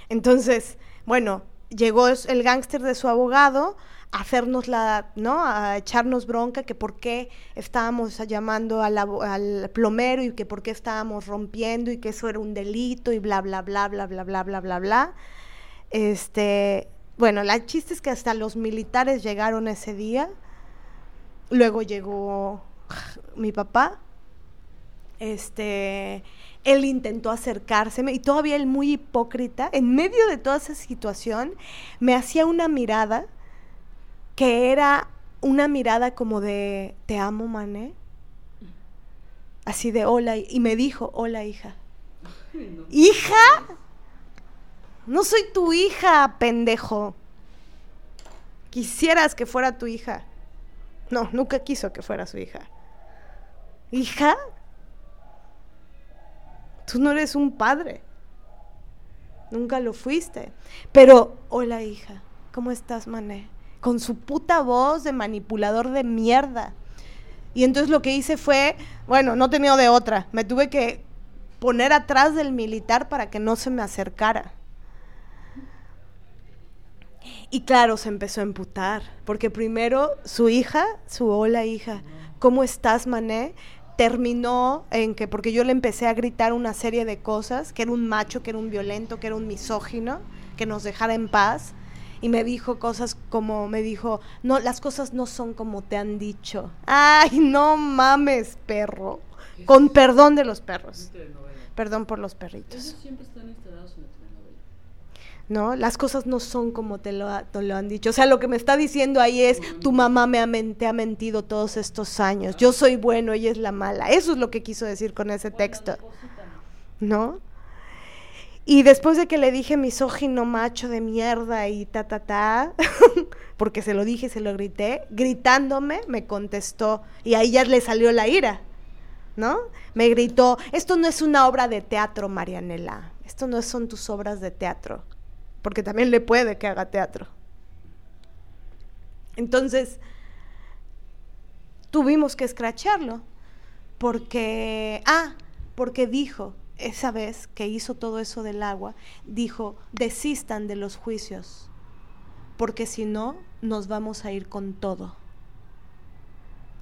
Speaker 1: Entonces, bueno, llegó el gángster de su abogado, hacernos la, ¿no? A echarnos bronca que por qué estábamos llamando al, plomero y que por qué estábamos rompiendo y que eso era un delito y bla, bla, bla, bla, bla, bla, bla, bla, bla. Este, bueno, la chiste es que hasta los militares llegaron ese día. Luego llegó mi papá. Este, él intentó acercárseme y todavía él muy hipócrita, en medio de toda esa situación, me hacía una mirada que era una mirada como de, te amo, mané. Así de, hola, y me dijo, hola, hija. ¿Hija? No soy tu hija, pendejo. Quisieras que fuera tu hija. No, nunca quiso que fuera su hija. ¿Hija? Tú no eres un padre. Nunca lo fuiste. Pero, hola hija, ¿cómo estás, mané? Con su puta voz de manipulador de mierda. Y entonces lo que hice fue, bueno, no tenía de otra, me tuve que poner atrás del militar para que no se me acercara. Y claro, se empezó a emputar, porque primero su hija, su hola hija, ¿cómo estás, mané? Terminó en que, porque yo le empecé a gritar una serie de cosas, que era un macho, que era un violento, que era un misógino, que nos dejara en paz y me dijo cosas como, me dijo, no, las cosas no son como te han dicho. Ay, no mames, perro. Con perdón de los perros. Perdón por los perritos.
Speaker 2: siempre están instalados en la telenovela.
Speaker 1: ¿no? Las cosas no son como te lo, te lo, han dicho. O sea, lo que me está diciendo ahí es, tu mamá me ha, te ha mentido todos estos años, yo soy bueno, ella es la mala. Eso es lo que quiso decir con ese texto, ¿no? Y después de que le dije misógino macho de mierda y ta, ta, ta, (laughs) porque se lo dije, se lo grité, gritándome, me contestó, y ahí ya le salió la ira, ¿no? Me gritó, esto no es una obra de teatro, Marianela, esto no son tus obras de teatro porque también le puede que haga teatro. Entonces, tuvimos que escracharlo, porque, ah, porque dijo, esa vez que hizo todo eso del agua, dijo, desistan de los juicios, porque si no, nos vamos a ir con todo.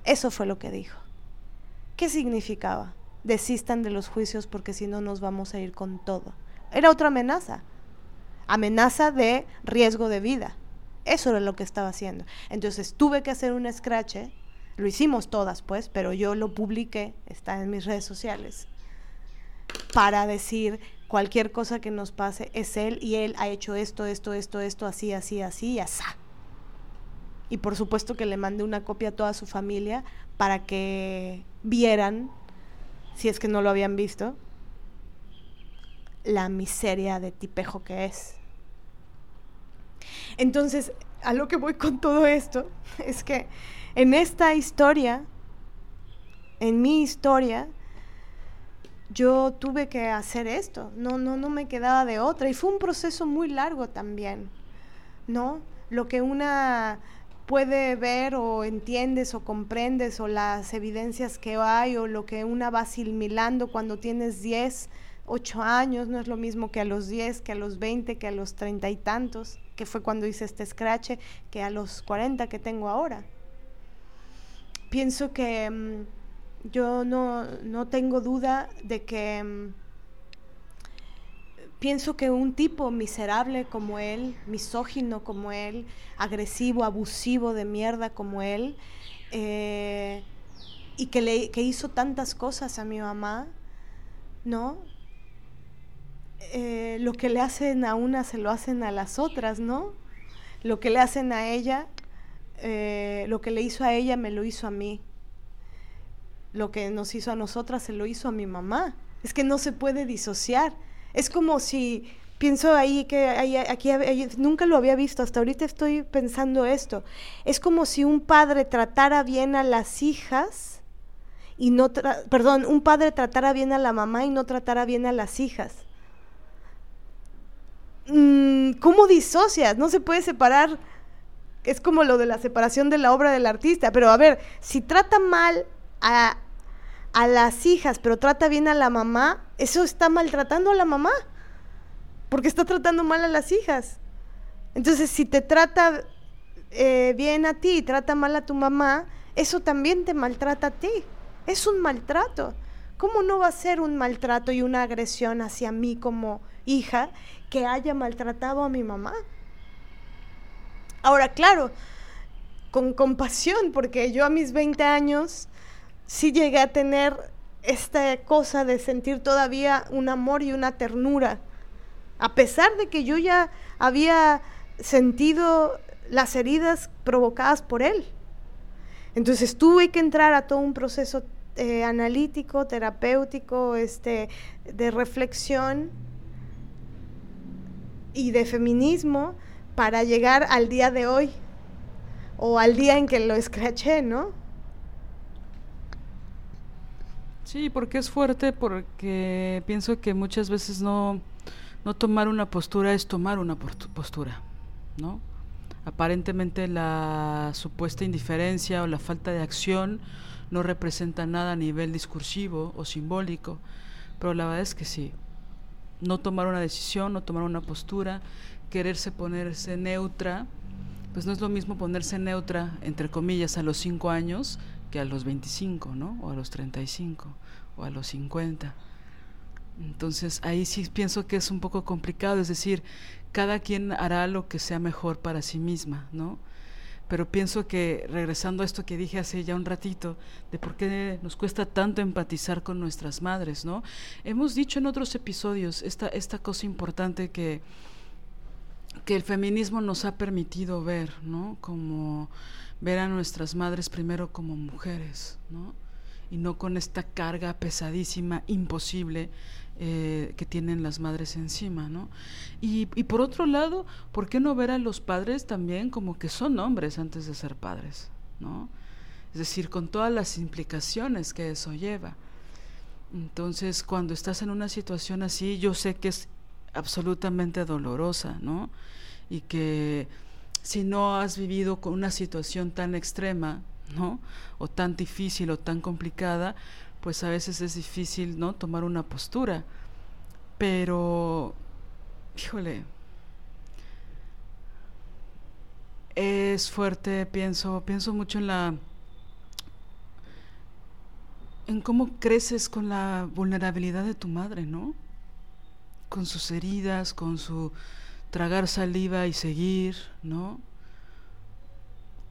Speaker 1: Eso fue lo que dijo. ¿Qué significaba? Desistan de los juicios porque si no nos vamos a ir con todo. Era otra amenaza amenaza de riesgo de vida. Eso era lo que estaba haciendo. Entonces tuve que hacer un scratch, lo hicimos todas pues, pero yo lo publiqué, está en mis redes sociales, para decir cualquier cosa que nos pase es él y él ha hecho esto, esto, esto, esto, así, así, así y así. Y por supuesto que le mandé una copia a toda su familia para que vieran, si es que no lo habían visto, la miseria de tipejo que es. Entonces, a lo que voy con todo esto (laughs) es que en esta historia, en mi historia, yo tuve que hacer esto, no, no, no me quedaba de otra. Y fue un proceso muy largo también, ¿no? Lo que una puede ver o entiendes o comprendes o las evidencias que hay o lo que una va asimilando cuando tienes 10, 8 años, no es lo mismo que a los 10, que a los 20, que a los treinta y tantos que fue cuando hice este scratch, que a los 40 que tengo ahora. Pienso que mm, yo no, no, tengo duda de que mm, pienso que un tipo miserable como él, misógino como él, agresivo, abusivo de mierda como él, eh, y que, le, que hizo tantas cosas a mi mamá, ¿no? Eh, lo que le hacen a una se lo hacen a las otras, ¿no? Lo que le hacen a ella, eh, lo que le hizo a ella me lo hizo a mí. Lo que nos hizo a nosotras se lo hizo a mi mamá. Es que no se puede disociar. Es como si, pienso ahí que aquí nunca lo había visto, hasta ahorita estoy pensando esto. Es como si un padre tratara bien a las hijas y no, perdón, un padre tratara bien a la mamá y no tratara bien a las hijas. Mm, ¿cómo disocias? No se puede separar. Es como lo de la separación de la obra del artista. Pero a ver, si trata mal a, a las hijas, pero trata bien a la mamá, eso está maltratando a la mamá. Porque está tratando mal a las hijas. Entonces, si te trata eh, bien a ti y trata mal a tu mamá, eso también te maltrata a ti. Es un maltrato. ¿Cómo no va a ser un maltrato y una agresión hacia mí como hija que haya maltratado a mi mamá. Ahora, claro, con compasión, porque yo a mis 20 años sí llegué a tener esta cosa de sentir todavía un amor y una ternura, a pesar de que yo ya había sentido las heridas provocadas por él. Entonces tuve que entrar a todo un proceso eh, analítico, terapéutico, este, de reflexión y de feminismo para llegar al día de hoy o al día en que lo escraché, ¿no?
Speaker 2: Sí, porque es fuerte, porque pienso que muchas veces no, no tomar una postura es tomar una postura, ¿no? Aparentemente la supuesta indiferencia o la falta de acción no representa nada a nivel discursivo o simbólico, pero la verdad es que sí, no tomar una decisión, no tomar una postura, quererse ponerse neutra, pues no es lo mismo ponerse neutra, entre comillas, a los 5 años que a los 25, ¿no? O a los 35, o a los 50. Entonces ahí sí pienso que es un poco complicado, es decir, cada quien hará lo que sea mejor para sí misma, ¿no? pero pienso que regresando a esto que dije hace ya un ratito, de por qué nos cuesta tanto empatizar con nuestras madres, ¿no? Hemos dicho en otros episodios esta, esta cosa importante que que el feminismo nos ha permitido ver, ¿no? Como ver a nuestras madres primero como mujeres, ¿no? Y no con esta carga pesadísima, imposible, eh, que tienen las madres encima, ¿no? Y, y, por otro lado, ¿por qué no ver a los padres también como que son hombres antes de ser padres, ¿no? Es decir, con todas las implicaciones que eso lleva. Entonces, cuando estás en una situación así, yo sé que es absolutamente dolorosa, ¿no? Y que si no has vivido con una situación tan extrema, ¿no? O tan difícil o tan complicada, pues a veces es difícil, ¿no? Tomar una postura. Pero, híjole, es fuerte, pienso, pienso mucho en la en cómo creces con la vulnerabilidad de tu madre, ¿no? Con sus heridas, con su tragar saliva y seguir, ¿no?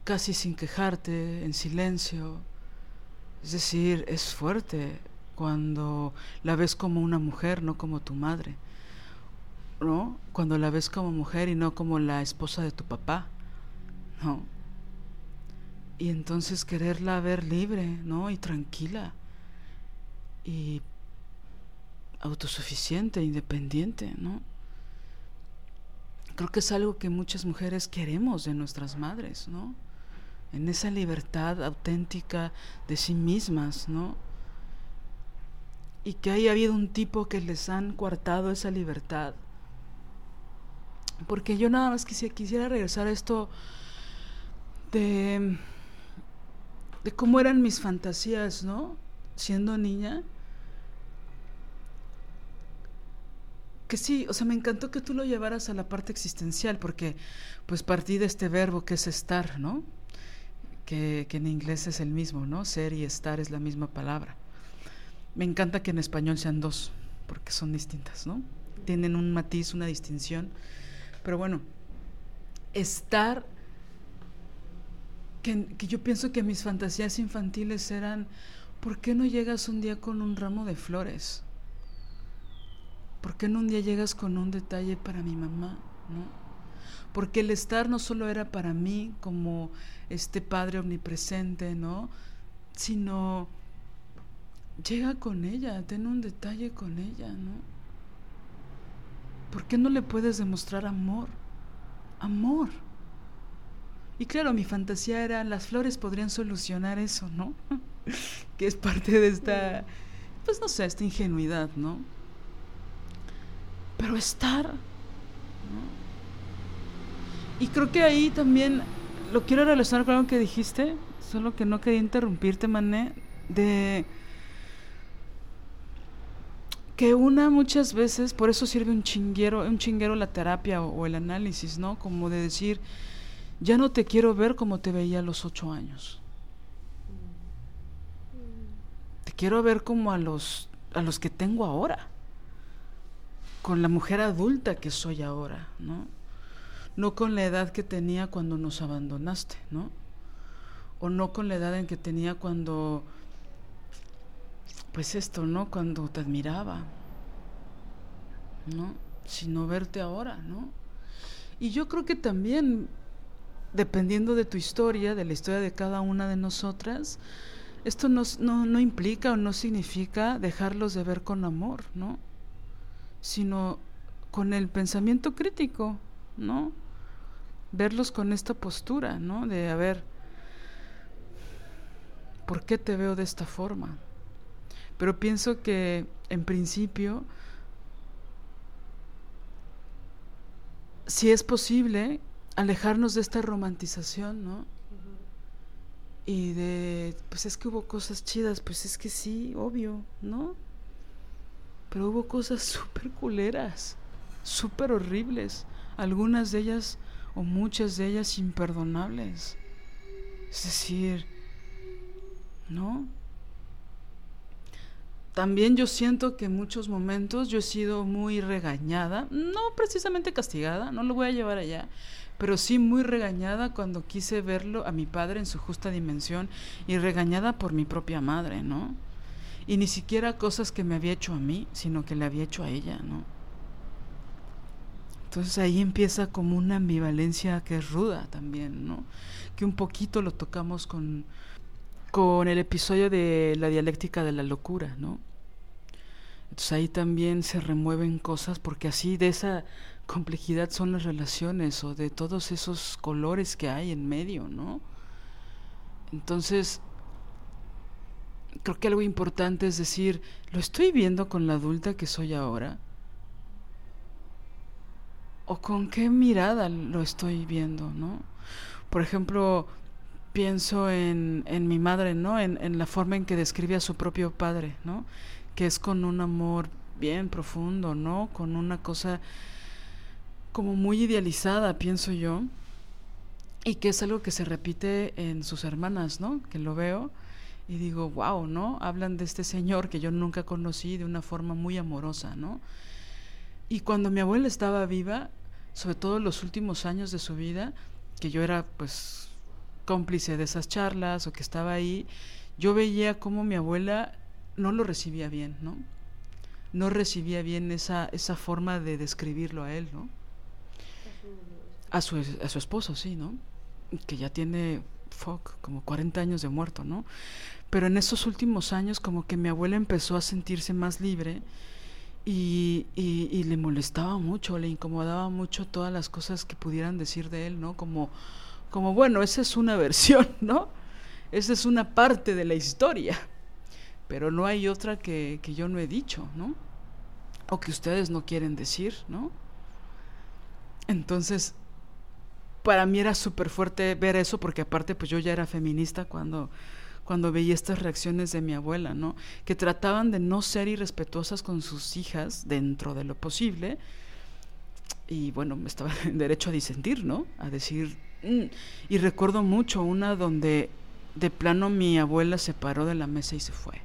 Speaker 2: Casi sin quejarte, en silencio. Es decir, es fuerte cuando la ves como una mujer, no como tu madre. ¿No? Cuando la ves como mujer y no como la esposa de tu papá. ¿No? Y entonces quererla ver libre, ¿no? Y tranquila. Y autosuficiente, independiente, ¿no? Creo que es algo que muchas mujeres queremos de nuestras madres, ¿no? en esa libertad auténtica de sí mismas, ¿no? Y que haya habido un tipo que les han coartado esa libertad. Porque yo nada más quisiera, quisiera regresar a esto de, de cómo eran mis fantasías, ¿no? Siendo niña. Que sí, o sea, me encantó que tú lo llevaras a la parte existencial, porque pues partí de este verbo que es estar, ¿no? que, en inglés es el mismo, ¿no? Ser y estar es la misma palabra. Me encanta que en español sean dos, porque son distintas, ¿no? Tienen un matiz, una distinción. Pero bueno, estar, que, que yo pienso que mis fantasías infantiles eran, ¿por qué no llegas un día con un ramo de flores? ¿Por qué no un día llegas con un detalle para mi mamá? ¿no? porque el estar no solo era para mí como este Padre omnipresente, ¿no? Sino llega con ella, ten un detalle con ella, ¿no? ¿Por qué no le puedes demostrar amor? Amor. Y claro, mi fantasía era, las flores podrían solucionar eso, ¿no? (laughs) que es parte de esta, pues no sé, esta ingenuidad, ¿no? Pero estar, ¿no? Y creo que ahí también lo quiero relacionar con algo que dijiste, solo que no quería interrumpirte, Mané, de que una muchas veces, por eso sirve un chinguero, un chinguero la terapia o, el análisis, ¿no? Como de decir, ya no te quiero ver como te veía a los ocho años. Te quiero ver como a los, a los que tengo ahora, con la mujer adulta que soy ahora, ¿no? no con la edad que tenía cuando nos abandonaste, ¿no? O no con la edad en que tenía cuando, pues esto, ¿no? Cuando te admiraba, ¿no? Sino verte ahora, ¿no? Y yo creo que también, dependiendo de tu historia, de la historia de cada una de nosotras, esto no, no, no implica o no significa dejarlos de ver con amor, ¿no? Sino con el pensamiento crítico, ¿no? verlos con esta postura, ¿no? De, a ver, ¿por qué te veo de esta forma? Pero pienso que en principio, si es posible, alejarnos de esta romantización, ¿no? Y de, pues es que hubo cosas chidas, pues es que sí, obvio, ¿no? Pero hubo cosas súper culeras, súper horribles, algunas de ellas o muchas de ellas imperdonables. Es decir, ¿no? También yo siento que en muchos momentos yo he sido muy regañada, no precisamente castigada, no lo voy a llevar allá, pero sí muy regañada cuando quise verlo a mi padre en su justa dimensión y regañada por mi propia madre, ¿no? Y ni siquiera cosas que me había hecho a mí, sino que le había hecho a ella, ¿no? Entonces ahí empieza como una ambivalencia que es ruda también, ¿no? Que un poquito lo tocamos con, con el episodio de la dialéctica de la locura, ¿no? Entonces ahí también se remueven cosas porque así de esa complejidad son las relaciones o de todos esos colores que hay en medio, ¿no? Entonces, creo que algo importante es decir, ¿lo estoy viendo con la adulta que soy ahora? ¿O con qué mirada lo estoy viendo, no? Por ejemplo, pienso en, en mi madre, ¿no? En, en, la forma en que describe a su propio padre, ¿no? Que es con un amor bien profundo, ¿no? Con una cosa como muy idealizada, pienso yo, y que es algo que se repite en sus hermanas, ¿no? Que lo veo y digo, wow, ¿no? Hablan de este señor que yo nunca conocí de una forma muy amorosa, ¿no? Y cuando mi abuela estaba viva, sobre todo en los últimos años de su vida, que yo era pues cómplice de esas charlas o que estaba ahí, yo veía cómo mi abuela no lo recibía bien, ¿no? No recibía bien esa, esa forma de describirlo a él, ¿no? A su, a su esposo, sí, ¿no? Que ya tiene, fuck, como 40 años de muerto, ¿no? Pero en esos últimos años como que mi abuela empezó a sentirse más libre y, y, le molestaba mucho, le incomodaba mucho todas las cosas que pudieran decir de él, ¿no? Como, como bueno, esa es una (laughs) versión, ¿no? Esa es una parte de la historia, pero no hay otra que, que yo no he dicho, ¿no? O que ustedes no quieren decir, ¿no? Entonces, para mí era súper fuerte ver eso, porque aparte, pues yo ya era feminista cuando cuando veía estas reacciones de mi abuela, ¿no? Que trataban de no ser irrespetuosas con sus hijas dentro de lo posible. Y bueno, estaba en (laughs) derecho a disentir, ¿no? A decir... Mm". Y recuerdo mucho una donde de plano mi abuela se paró de la mesa y se fue.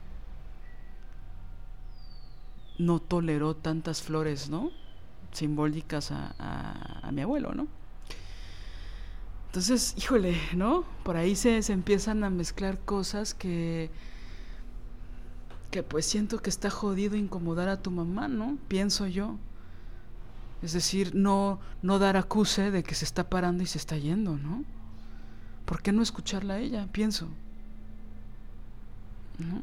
Speaker 2: No toleró tantas flores, ¿no? Simbólicas a, a, a mi abuelo, ¿no? Entonces, híjole, ¿no? Por ahí se, se empiezan a mezclar cosas que, que pues siento que está jodido incomodar a tu mamá, ¿no? Pienso yo. Es decir, no, no dar acuse de que se está parando y se está yendo, ¿no? ¿Por qué no escucharla a ella? Pienso. ¿No?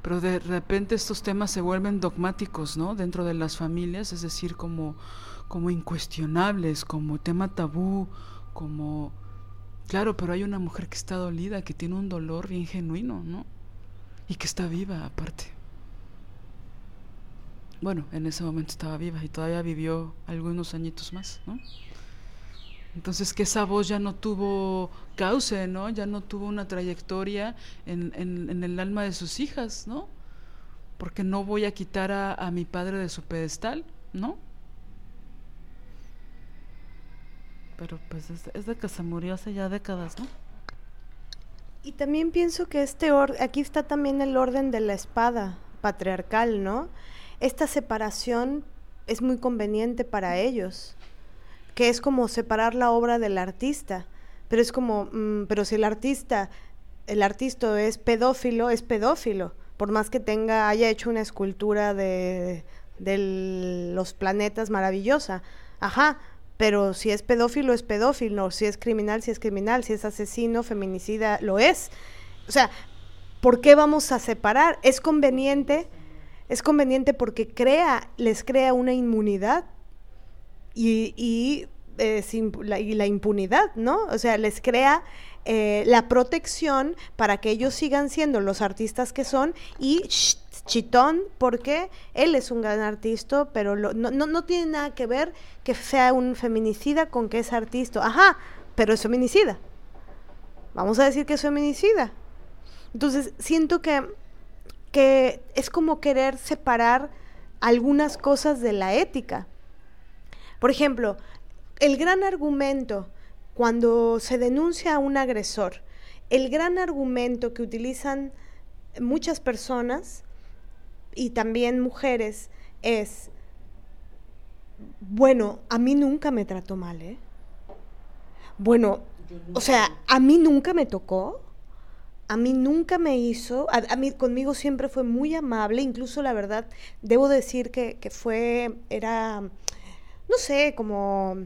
Speaker 2: Pero de repente estos temas se vuelven dogmáticos, ¿no? Dentro de las familias, es decir, como, como incuestionables, como tema tabú, como, claro, pero hay una mujer que está dolida, que tiene un dolor bien genuino, ¿no? Y que está viva aparte. Bueno, en ese momento estaba viva y todavía vivió algunos añitos más, ¿no? Entonces que esa voz ya no tuvo cauce, ¿no? Ya no tuvo una trayectoria en, en, en el alma de sus hijas, ¿no? Porque no voy a quitar a, a mi padre de su pedestal, ¿no? Pero pues es, de que se murió hace ya décadas, ¿no?
Speaker 1: Y también pienso que este aquí está también el orden de la espada patriarcal, ¿no? Esta separación es muy conveniente para ellos, que es como separar la obra del artista, pero es como, mm, pero si el artista, el artista es pedófilo, es pedófilo, por más que tenga, haya hecho una escultura de, de los planetas maravillosa, ajá, pero si es pedófilo, es pedófilo, si es criminal, si es criminal, si es asesino, feminicida, lo es. O sea, ¿por qué vamos a separar? Es conveniente, es conveniente porque crea, les crea una inmunidad y, y, eh, la, impunidad, ¿no? O sea, les crea eh, la protección para que ellos sigan siendo los artistas que son y chitón porque él es un gran artista, pero no, no, no, tiene nada que ver que sea un feminicida con que es artista. Ajá, pero es feminicida. Vamos a decir que es feminicida. Entonces, siento que, que es como querer separar algunas cosas de la ética. Por ejemplo, el gran argumento cuando se denuncia a un agresor, el gran argumento que utilizan muchas personas y también mujeres es, bueno, a mí nunca me trató mal, ¿eh? Bueno, o sea, a mí nunca me tocó, a mí nunca me hizo, a, mí conmigo siempre fue muy amable, incluso la verdad, debo decir que, que fue, era no sé, como,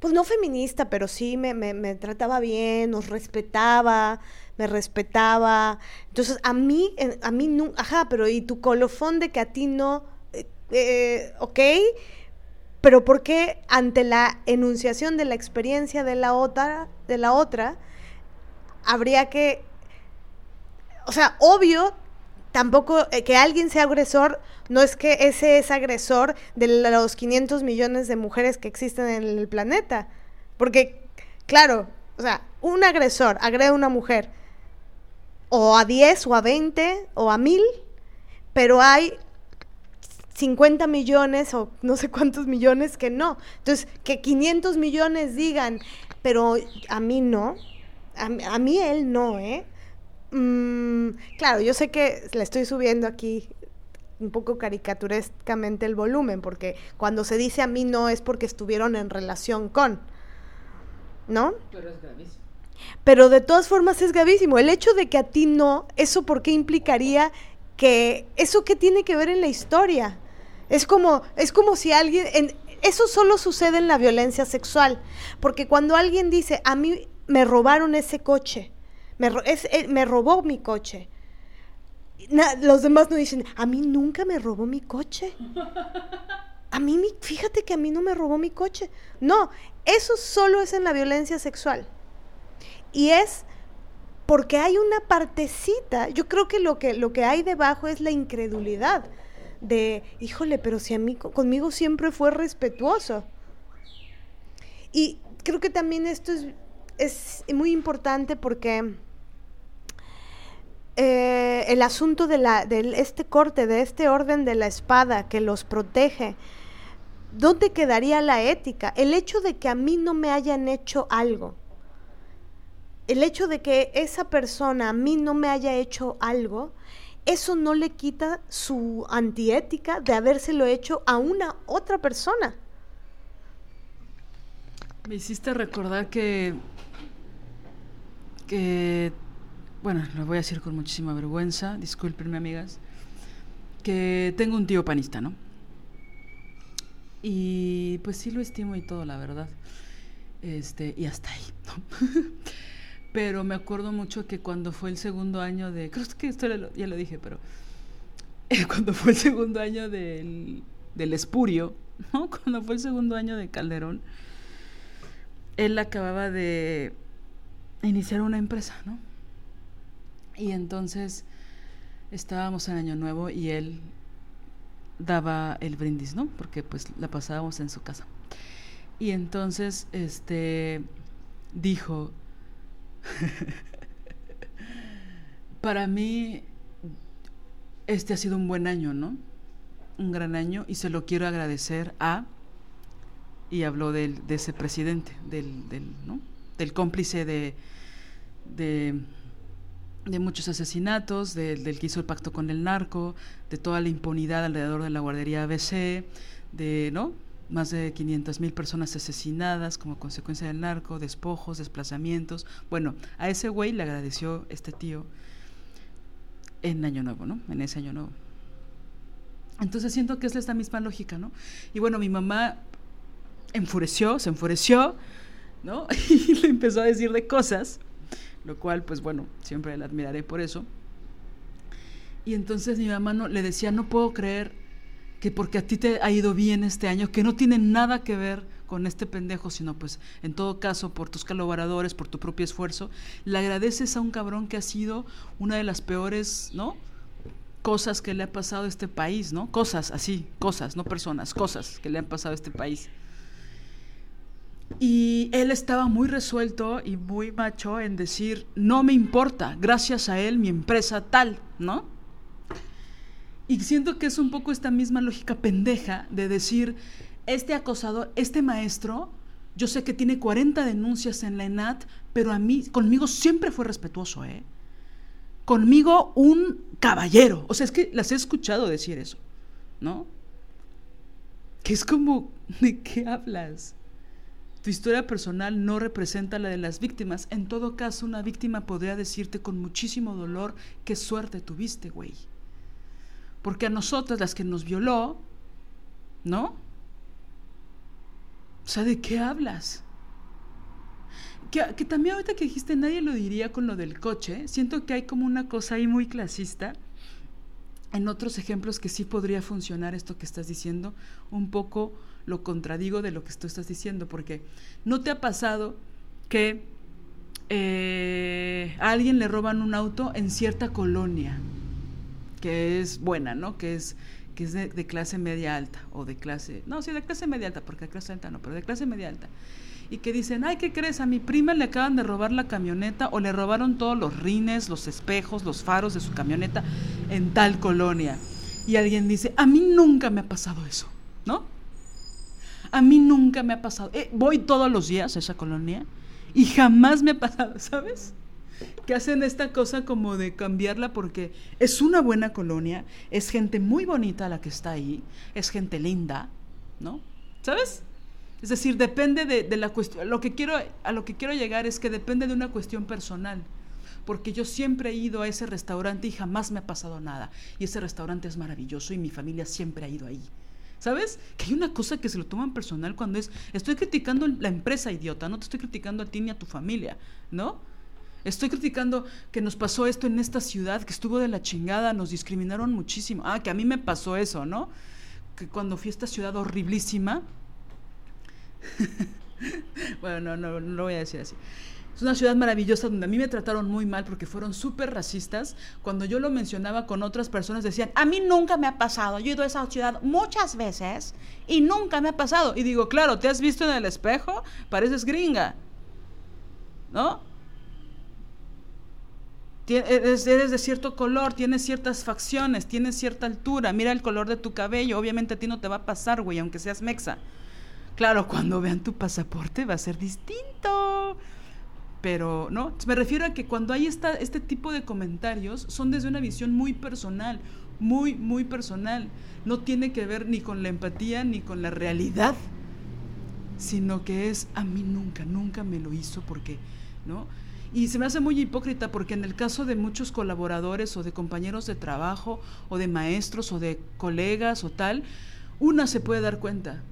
Speaker 1: pues no feminista, pero sí me, me, trataba bien, nos respetaba, me respetaba. Entonces, a mí, a mí, ajá, pero y tu colofón de que a ti no, eh, eh, ok, pero ¿por qué ante la enunciación de la experiencia de la otra, de la otra, habría que, o sea, obvio, tampoco eh, que alguien sea agresor, no es que ese es agresor de los 500 millones de mujeres que existen en el planeta. Porque, claro, o sea, un agresor agrede a una mujer o a 10 o a 20 o a 1000, pero hay 50 millones o no sé cuántos millones que no. Entonces, que 500 millones digan, pero a mí no, a, a mí él no, ¿eh? Mm, claro, yo sé que le estoy subiendo aquí un poco caricaturescamente el volumen, porque cuando se dice a mí no es porque estuvieron en relación con, ¿no?
Speaker 2: Pero es gravísimo.
Speaker 1: Pero de todas formas es gravísimo. El hecho de que a ti no, ¿eso por qué implicaría que eso qué tiene que ver en la historia? Es como, es como si alguien, en, eso solo sucede en la violencia sexual, porque cuando alguien dice, a mí me robaron ese coche, me, eh, me robó mi coche. los demás no dicen, a mí nunca me robó mi coche. A mí, fíjate que a mí no me robó mi coche. No, eso solo es en la violencia sexual. Y es porque hay una partecita, yo creo que lo que, lo que hay debajo es la incredulidad de, híjole, pero si a mí, conmigo siempre fue respetuoso. Y creo que también esto es, es muy importante porque eh, el asunto de, la, de este corte, de este orden de la espada que los protege, ¿dónde quedaría la ética? El hecho de que a mí no me hayan hecho algo, el hecho de que esa persona a mí no me haya hecho algo, eso no le quita su antiética de habérselo hecho a una otra persona.
Speaker 2: Me hiciste recordar que, que bueno, lo voy a decir con muchísima vergüenza, discúlpenme amigas, que tengo un tío panista, ¿no? Y pues sí lo estimo y todo, la verdad. Este, y hasta ahí, ¿no? (laughs) pero me acuerdo mucho que cuando fue el segundo año de, creo que esto ya lo dije, pero (laughs) cuando fue el segundo año del, del espurio, ¿no? (laughs) Cuando fue el segundo año de Calderón, él acababa de iniciar una empresa, ¿no? Y entonces estábamos en Año Nuevo y él daba el brindis, ¿no? Porque pues la pasábamos en su casa. Y entonces, este, dijo, (laughs) para mí, este ha sido un buen año, ¿no? Un gran año y se lo quiero agradecer a, y habló del, de ese presidente, del, del, ¿no? del cómplice de, de de muchos asesinatos, del que hizo el pacto con el narco, de toda la impunidad alrededor de la guardería ABC, de ¿no? más de 500 mil personas asesinadas como consecuencia del narco, despojos, desplazamientos. Bueno, a ese güey le agradeció este tío en Año Nuevo, ¿no? En ese Año Nuevo. Entonces siento que es esta misma lógica, ¿no? Y bueno, mi mamá enfureció, se enfureció, ¿no? (laughs) Y le empezó a decir de cosas lo cual pues bueno, siempre la admiraré por eso. Y entonces mi mamá no, le decía, no puedo creer que porque a ti te ha ido bien este año, que no tiene nada que ver con este pendejo, sino pues en todo caso por tus colaboradores, por tu propio esfuerzo, le agradeces a un cabrón que ha sido una de las peores, ¿no? Cosas que le ha pasado a este país, ¿no? Cosas así, cosas, no personas, cosas que le han pasado a este país. Y él estaba muy resuelto y muy macho en decir, no me importa, gracias a él mi empresa tal, ¿no? Y siento que es un poco esta misma lógica pendeja de decir, este acosador, este maestro, yo sé que tiene 40 denuncias en la ENAT, pero a mí, conmigo siempre fue respetuoso, ¿eh? Conmigo un caballero. O sea, es que las he escuchado decir eso, ¿no? Que es como, (laughs) ¿de qué hablas? Tu historia personal no representa la de las víctimas. En todo caso, una víctima podría decirte con muchísimo dolor qué suerte tuviste, güey. Porque a nosotras, las que nos violó, ¿no? sea, ¿de qué hablas? Que, que, también ahorita que dijiste, nadie lo diría con lo del coche. Siento que hay como una cosa ahí muy clasista. En otros ejemplos que sí podría funcionar esto que estás diciendo, un poco lo contradigo de lo que tú estás diciendo, porque no te ha pasado que eh, a alguien le roban un auto en cierta colonia, que es buena, ¿no? Que es, que es de, de, clase media alta, o de clase, no, sí, de clase media alta, porque de clase alta no, pero de clase media alta. Y que dicen, ay, ¿qué crees? A mi prima le acaban de robar la camioneta o le robaron todos los rines, los espejos, los faros de su camioneta en tal colonia. Y alguien dice, a mí nunca me ha pasado eso, ¿no? A mí nunca me ha pasado. Eh, voy todos los días a esa colonia y jamás me ha pasado, (laughs) ¿sabes? Que hacen esta cosa como de cambiarla porque es una buena colonia, es gente muy bonita la que está ahí, es gente linda, ¿no? ¿Sabes? Es decir, depende de, de la cuestión. Lo que quiero, a lo que quiero llegar es que depende de una cuestión personal. Porque yo siempre he ido a ese restaurante y jamás me ha pasado nada. Y ese restaurante es maravilloso y mi familia siempre ha ido ahí. ¿Sabes? Que hay una cosa que se lo toman personal cuando es, estoy criticando la empresa idiota, no te estoy criticando a ti ni a tu familia, ¿no? Estoy criticando que nos pasó esto en esta ciudad, que estuvo de la chingada, nos discriminaron muchísimo. Ah, que a mí me pasó eso, ¿no? Que cuando fui a esta ciudad horriblísima, (laughs) bueno, no, no, no lo voy a decir así. Es una ciudad maravillosa donde a mí me trataron muy mal porque fueron súper racistas. Cuando yo lo mencionaba con otras personas decían, a mí nunca me ha pasado. Yo he ido a esa ciudad muchas veces y nunca me ha pasado. Y digo, claro, ¿te has visto en el espejo? Pareces gringa. ¿No? Eres, eres de cierto color, tienes ciertas facciones, tienes cierta altura. Mira el color de tu cabello. Obviamente a ti no te va a pasar, güey, aunque seas mexa. Claro, cuando vean tu pasaporte va a ser distinto pero no me refiero a que cuando hay esta, este tipo de comentarios son desde una visión muy personal muy muy personal. No tiene que ver ni con la empatía ni con la realidad sino que es a mí nunca nunca me lo hizo porque no y se me hace muy hipócrita porque en el caso de muchos colaboradores o de compañeros de trabajo o de maestros o de colegas o tal una se puede dar cuenta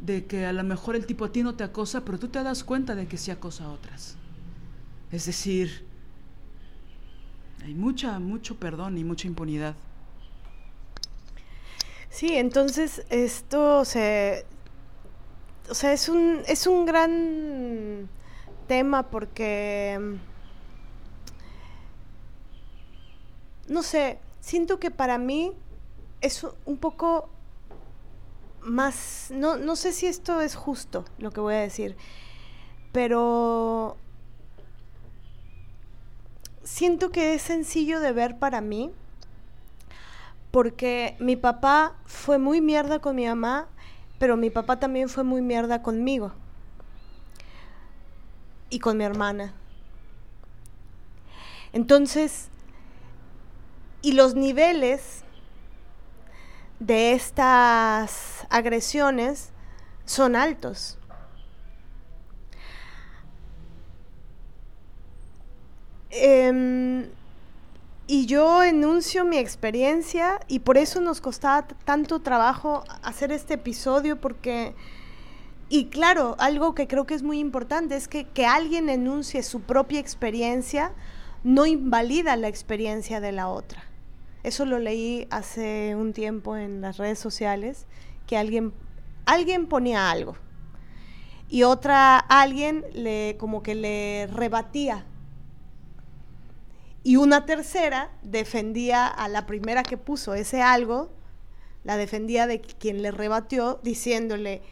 Speaker 2: de que a lo mejor el tipo a ti no te acosa, pero tú te das cuenta de que sí acosa a otras. Es decir, hay mucha, mucho perdón y mucha impunidad.
Speaker 1: Sí, entonces esto o sea, es un, es un gran tema porque, no sé, siento que para mí es un poco más, no, no sé si esto es justo lo que voy a decir, pero siento que es sencillo de ver para mí, porque mi papá fue muy mierda con mi mamá, pero mi papá también fue muy mierda conmigo y con mi hermana. Entonces, y los niveles de estas agresiones son altos. Em, y yo enuncio mi experiencia y por eso nos costaba tanto trabajo hacer este episodio porque, y claro, algo que creo que es muy importante es que, que alguien enuncie su propia experiencia no invalida la experiencia de la otra. Eso lo leí hace un tiempo en las redes sociales, que alguien, alguien ponía algo y otra alguien le como que le rebatía. Y una tercera defendía a la primera que puso ese algo la defendía de quien le rebatió diciéndole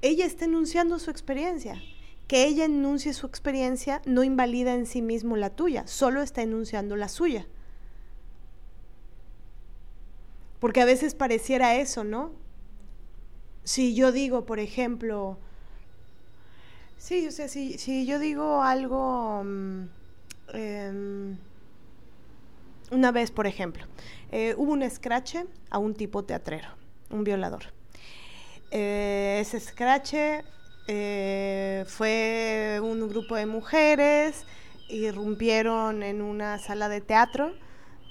Speaker 1: ella está enunciando su experiencia. Que ella enuncie su experiencia no invalida en sí mismo la tuya solo está enunciando la suya porque a veces pareciera eso, ¿no? Si yo digo, por ejemplo, sí, o sea, si, si yo digo algo, um, eh, una vez, por ejemplo, eh, hubo un escrache a un tipo teatrero, un violador. Eh, ese escrache eh, fue un grupo de mujeres, irrumpieron en una sala de teatro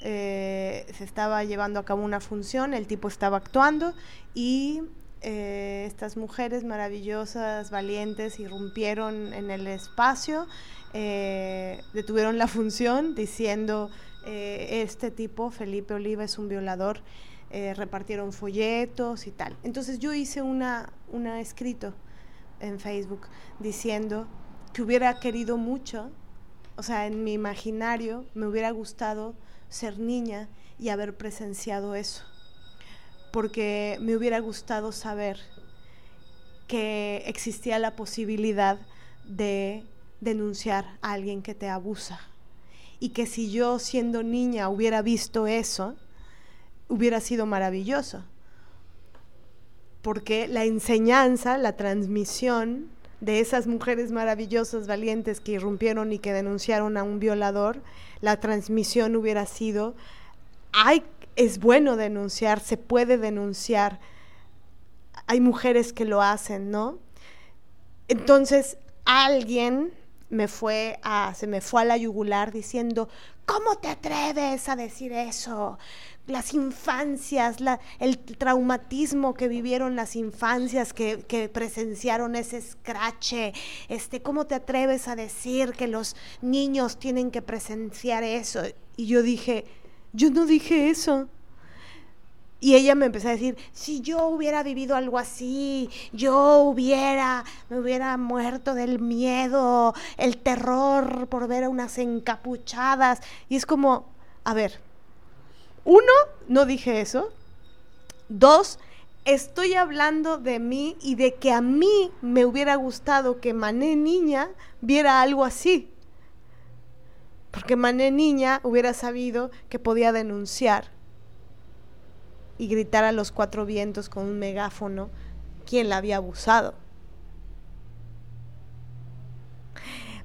Speaker 1: eh, se estaba llevando a cabo una función, el tipo estaba actuando y eh, estas mujeres maravillosas, valientes, irrumpieron en el espacio, eh, detuvieron la función diciendo, este tipo, Felipe Oliva, es un violador, repartieron folletos y tal. Entonces yo hice una, una escrito en Facebook diciendo que hubiera querido mucho, o sea, en mi imaginario me hubiera gustado ser niña y haber presenciado eso porque me hubiera gustado saber que existía la posibilidad de denunciar a alguien que te abusa. Y que si yo siendo niña hubiera visto eso, hubiera sido maravilloso. Porque la enseñanza, la transmisión de esas mujeres maravillosas, valientes que irrumpieron y que denunciaron a un violador, la transmisión hubiera sido, hay es bueno denunciar, se puede denunciar. Hay mujeres que lo hacen, ¿no? Entonces, alguien me fue a, se me fue a la yugular diciendo, ¿cómo te atreves a decir eso? Las infancias, el traumatismo que vivieron las infancias que, presenciaron ese escrache, este, ¿cómo te atreves a decir que los niños tienen que presenciar eso? Y yo dije, yo no dije eso. Y ella me empezó a decir, si yo hubiera vivido algo así, yo hubiera, me hubiera muerto del miedo, el terror por ver a unas encapuchadas. Y es como, a ver, uno, no dije eso. Dos, estoy hablando de mí y de que a mí me hubiera gustado que Mané Niña viera algo así porque Mané niña hubiera sabido que podía denunciar y gritar a los cuatro vientos con un megáfono quién la había abusado.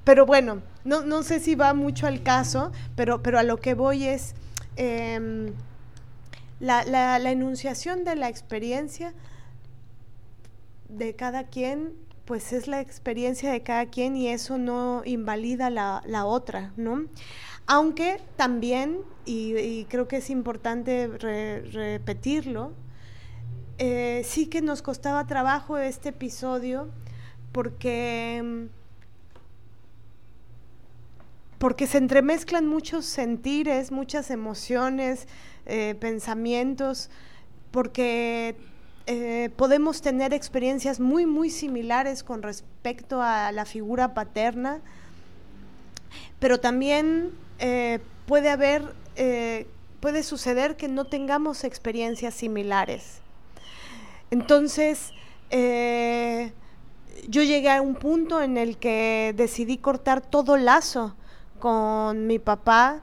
Speaker 1: Pero bueno, no, sé si va mucho al caso, pero, pero a lo que voy es em, la, la enunciación de la experiencia de cada quien pues es la experiencia de cada quien y eso no invalida la, otra, ¿no? Aunque también, y, creo que es importante repetirlo, eh, sí que nos costaba trabajo este episodio porque, porque se entremezclan muchos sentires, muchas emociones, eh, pensamientos, porque eh, podemos tener experiencias muy, muy similares con respecto a la figura paterna, pero también eh, puede haber, puede suceder que no tengamos experiencias similares. Entonces, yo llegué a un punto en el que decidí cortar todo lazo con mi papá,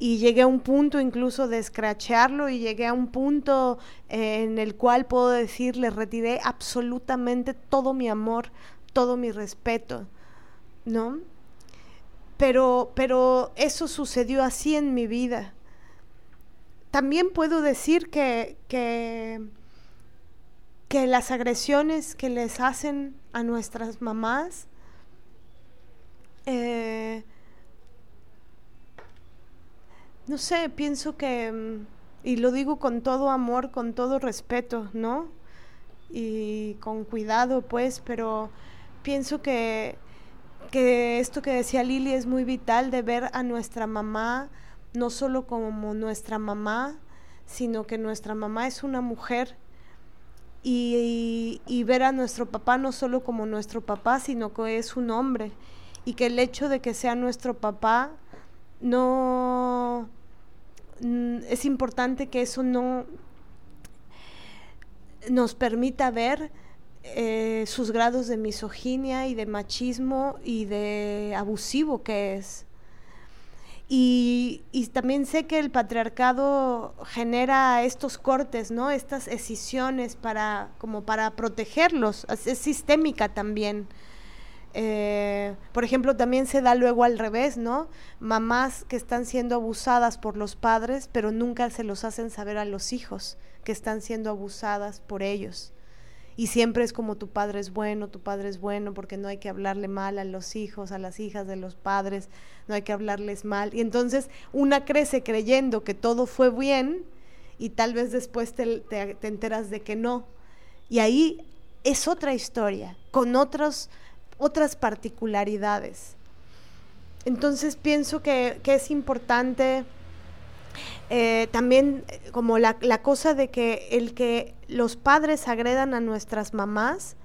Speaker 1: y llegué a un punto incluso de escrachearlo y llegué a un punto eh, en el cual puedo decir, le retiré absolutamente todo mi amor, todo mi respeto, ¿no? Pero, pero eso sucedió así en mi vida. También puedo decir que, que, que las agresiones que les hacen a nuestras mamás, eh, no sé, pienso que, mm, y lo digo con todo amor, con todo respeto, ¿no? Y con cuidado, pues, pero pienso que, que esto que decía Lili es muy vital de ver a nuestra mamá no solo como nuestra mamá, sino que nuestra mamá es una mujer y, y, ver a nuestro papá no solo como nuestro papá, sino que es un hombre y que el hecho de que sea nuestro papá no es importante que eso no nos permita ver eh, sus grados de misoginia y de machismo y de abusivo que es. Y, también sé que el patriarcado genera estos cortes, ¿no? Estas escisiones para, como para protegerlos. Es sistémica también. Eh, por ejemplo, también se da luego al revés, ¿no? Mamás que están siendo abusadas por los padres, pero nunca se los hacen saber a los hijos que están siendo abusadas por ellos. Y siempre es como tu padre es bueno, tu padre es bueno, porque no hay que hablarle mal a los hijos, a las hijas de los padres, no hay que hablarles mal. Y entonces una crece creyendo que todo fue bien y tal vez después te, te enteras de que no Y ahí es otra historia, con otros, otras particularidades. Entonces pienso que, es importante eh, también como la, cosa de que el que los padres agredan a nuestras mamás,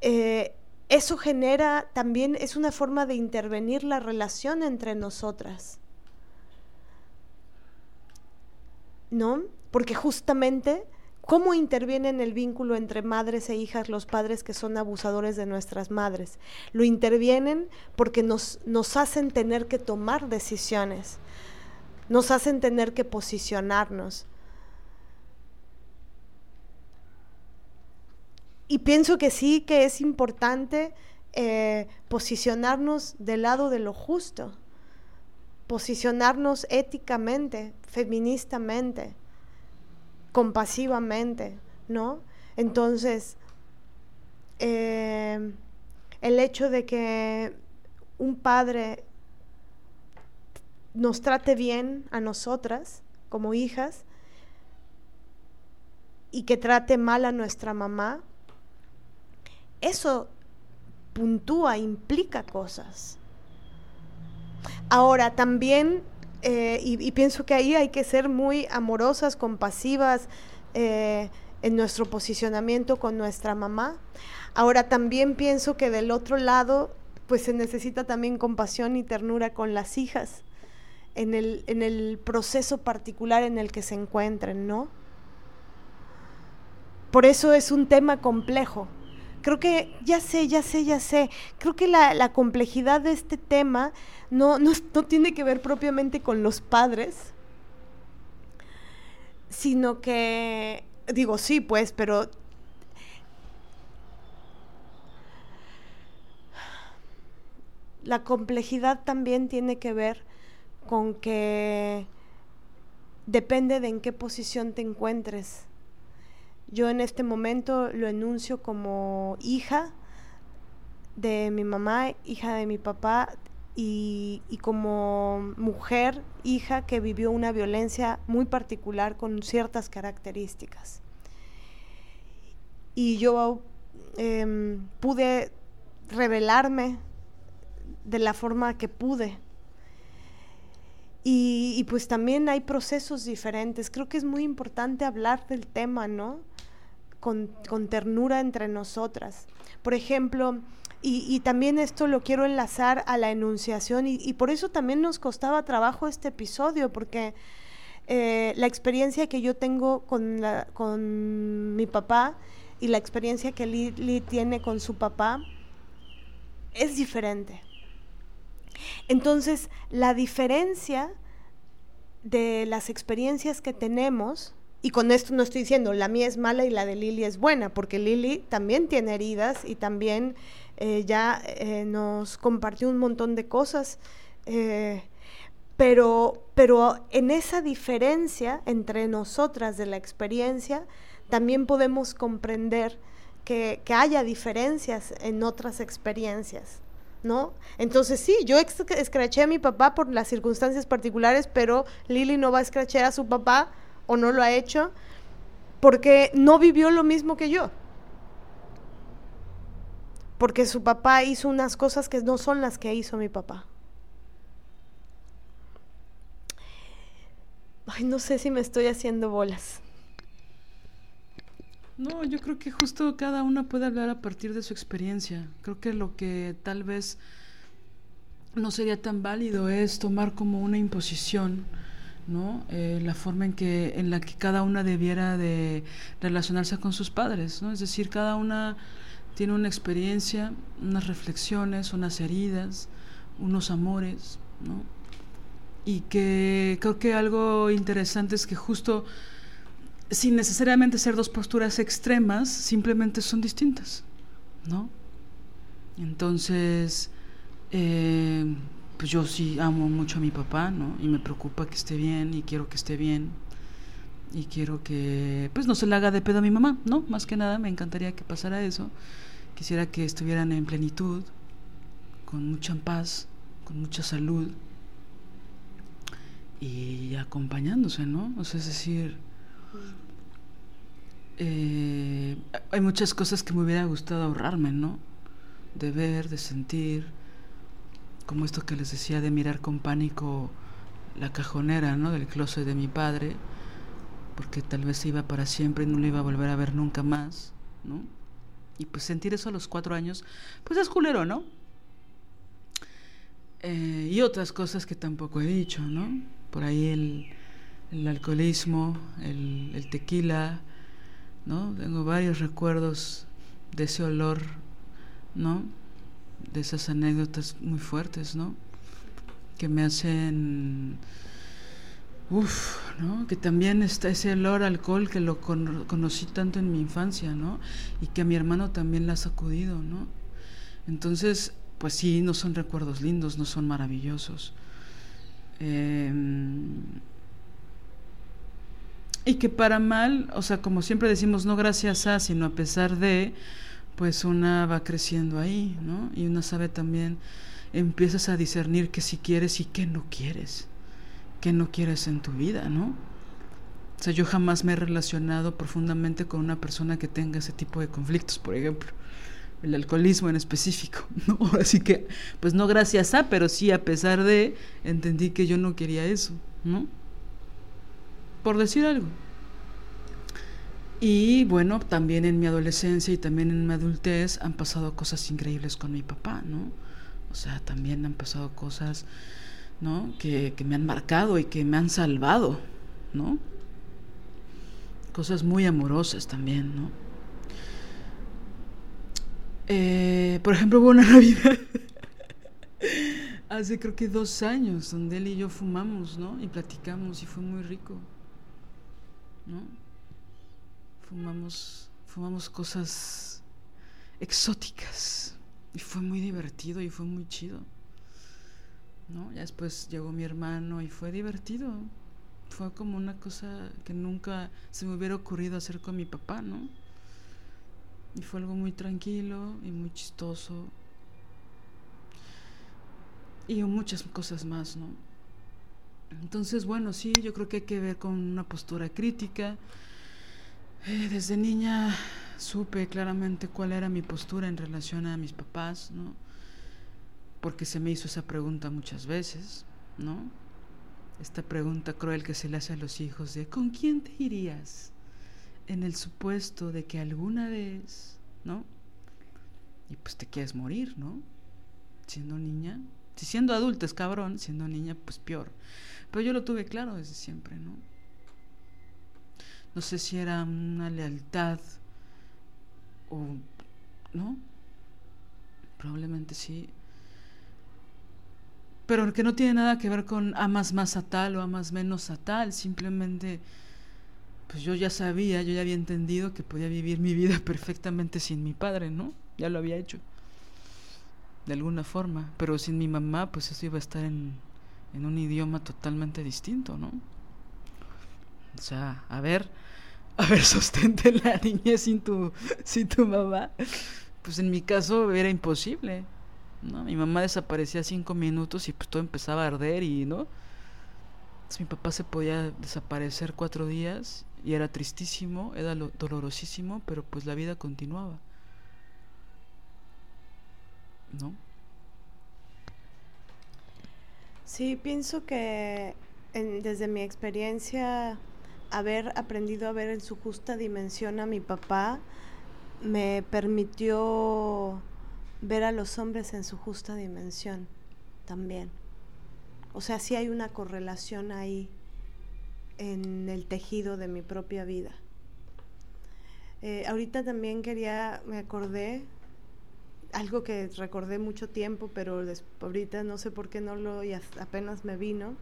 Speaker 1: eh, eso genera también, es una forma de intervenir la relación entre nosotras. ¿No? Porque justamente ¿Cómo interviene el vínculo entre madres e hijas los padres que son abusadores de nuestras madres? Lo intervienen porque nos, nos hacen tener que tomar decisiones, nos hacen tener que posicionarnos. Y pienso que sí, que es importante eh, posicionarnos del lado de lo justo, posicionarnos éticamente, feministamente compasivamente, ¿no? Entonces, eh, el hecho de que un padre nos trate bien a nosotras como hijas y que trate mal a nuestra mamá, eso puntúa, implica cosas. Ahora, también eh, y, pienso que ahí hay que ser muy amorosas, compasivas eh, en nuestro posicionamiento con nuestra mamá. Ahora también pienso que del otro lado, pues se necesita también compasión y ternura con las hijas en el, en el proceso particular en el que se encuentren, ¿no? Por eso es un tema complejo. Creo que, ya sé, ya sé, ya sé, creo que la, complejidad de este tema no, no, tiene que ver propiamente con los padres, sino que, digo, sí, pues, pero la complejidad también tiene que ver con que depende de en qué posición te encuentres. Yo en este momento lo enuncio como hija de mi mamá, hija de mi papá, y, como mujer, hija que vivió una violencia muy particular con ciertas características. Y yo em, pude revelarme de la forma que pude. Y, y, pues también hay procesos diferentes. Creo que es muy importante hablar del tema, ¿no? Con, ternura entre nosotras. Por ejemplo, y, también esto lo quiero enlazar a la enunciación y, por eso también nos costaba trabajo este episodio, porque eh, la experiencia que yo tengo con, con mi papá y la experiencia que Lili tiene con su papá es diferente. Entonces, la diferencia de las experiencias que tenemos, y con esto no estoy diciendo la mía es mala y la de Lili es buena, porque Lili también tiene heridas y también eh, ya eh, nos compartió un montón de cosas, eh, pero, pero en esa diferencia entre nosotras de la experiencia, también podemos comprender que, haya diferencias en otras experiencias. ¿No? Entonces sí, yo escraché a mi papá por las circunstancias particulares, pero Lili no va a escrachar a su papá o no lo ha hecho porque no vivió lo mismo que yo porque su papá hizo unas cosas que no son las que hizo mi papá. Ay, no sé si me estoy haciendo bolas.
Speaker 2: No, yo creo que justo cada una puede hablar a partir de su experiencia. Creo que lo que tal vez no sería tan válido es tomar como una imposición, ¿no? Eh, la forma en que en la que cada una debiera de relacionarse con sus padres, ¿no? Es decir, cada una tiene una experiencia, unas reflexiones, unas heridas, unos amores, ¿no? Y que creo que algo interesante es que justo sin necesariamente ser dos posturas extremas, simplemente son distintas, ¿no? Entonces, eh, pues yo sí amo mucho a mi papá, ¿no? Y me preocupa que esté bien y quiero que esté bien. Y quiero que, pues no se le haga de pedo a mi mamá, ¿no? Más que nada me encantaría que pasara eso. Quisiera que estuvieran en plenitud, con mucha paz, con mucha salud y acompañándose, ¿no? O sea, es decir, eh, hay muchas cosas que me hubiera gustado ahorrarme, ¿no? De ver, de sentir, como esto que les decía de mirar con pánico la cajonera, ¿no? Del closet de mi padre, porque tal vez iba para siempre y no lo iba a volver a ver nunca más, ¿no? Y pues sentir eso a los cuatro años, pues es culero, ¿no? Eh, y otras cosas que tampoco he dicho, ¿no? Por ahí el, el alcoholismo, el, el, tequila, ¿no? Tengo varios recuerdos de ese olor, ¿no? De esas anécdotas muy fuertes, ¿no? Que me hacen... Uf, ¿no? Que también está ese olor alcohol que lo con, conocí tanto en mi infancia, ¿no? Y que a mi hermano también le ha sacudido, ¿no? Entonces, pues sí, no son recuerdos lindos, no son maravillosos. Eh, y que para mal, o sea, como siempre decimos, no gracias a, sino a pesar de, pues una va creciendo ahí, ¿no? Y una sabe también, empiezas a discernir que si quieres y que no quieres, que no quieres en tu vida, ¿no? O sea, yo jamás me he relacionado profundamente con una persona que tenga ese tipo de conflictos, por ejemplo el alcoholismo en específico, (laughs) ¿no? Así que, pues no gracias a, pero sí a pesar de, entendí que yo no quería eso, ¿no? Por decir algo. Y bueno, también en mi adolescencia y también en mi adultez han pasado cosas increíbles con mi papá, ¿no? O sea, también han pasado cosas, ¿no? Que, que me han marcado y que me han salvado, ¿no? Cosas muy amorosas también, ¿no? Eh, por ejemplo, hubo una (laughs) Navidad hace creo que dos años donde él y yo fumamos, ¿no? Y platicamos y fue muy rico, ¿no? Fumamos, fumamos cosas exóticas y fue muy divertido y fue muy chido, ¿no? Ya después llegó mi hermano y fue divertido. Fue como una cosa que nunca se me hubiera ocurrido hacer con mi papá, ¿no? Y fue algo muy tranquilo y muy chistoso. Y muchas cosas más, ¿no? Entonces, bueno, sí, yo creo que hay que ver con una postura crítica. Eh, desde niña supe claramente cuál era mi postura en relación a mis papás, ¿no? Porque se me hizo esa pregunta muchas veces, ¿no? Esta pregunta cruel que se le hace a los hijos de ¿con quién te irías? en el supuesto de que alguna vez, ¿no? Y pues te quieres morir, ¿no? Siendo niña. Si siendo adulta es cabrón, siendo niña, pues peor. Pero yo lo tuve claro desde siempre, ¿no? No sé si era una lealtad o... ¿No? Probablemente sí. Pero que no tiene nada que ver con amas más a tal o amas menos a tal. Simplemente pues yo ya sabía, yo ya había entendido que podía vivir mi vida (laughs) perfectamente sin mi padre, ¿no? Ya lo había hecho. De alguna forma. Pero sin mi mamá, pues eso iba a estar en, en un idioma totalmente distinto, ¿no? O sea, a ver, a ver, (laughs) sostente la niña sin tu, sin tu mamá. Pues en mi caso era imposible. ¿no? Mi mamá desaparecía cinco minutos y pues todo empezaba a arder y, ¿no? Entonces, mi papá se podía desaparecer cuatro días y era tristísimo, era dolorosísimo, pero pues la vida continuaba. ¿No?
Speaker 1: Sí, pienso que desde mi experiencia, haber aprendido a ver en su justa dimensión a mi papá me permitió ver a los hombres en su justa dimensión también. O sea, sí hay una correlación ahí en el tejido de mi propia vida. Eh, ahorita también quería, me acordé, algo que recordé mucho tiempo, pero ahorita no sé por qué no lo, y apenas me vino,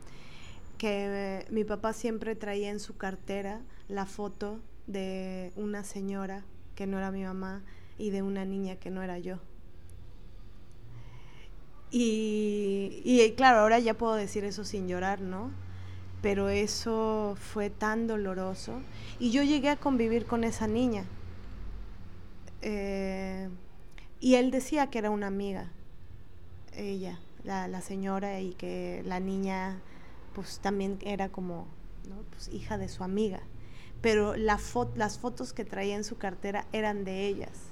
Speaker 1: que mi papá siempre traía en su cartera la foto de una señora que no era mi mamá y de una niña que no era yo. Y, y claro, ahora ya puedo decir eso sin llorar, ¿no? pero eso fue tan doloroso. Y yo llegué a convivir con esa niña. Eh, y él decía que era una amiga, ella, la, señora, y que la niña pues también era como pues, hija de su amiga. pero la las fotos que traía en su cartera eran de ellas.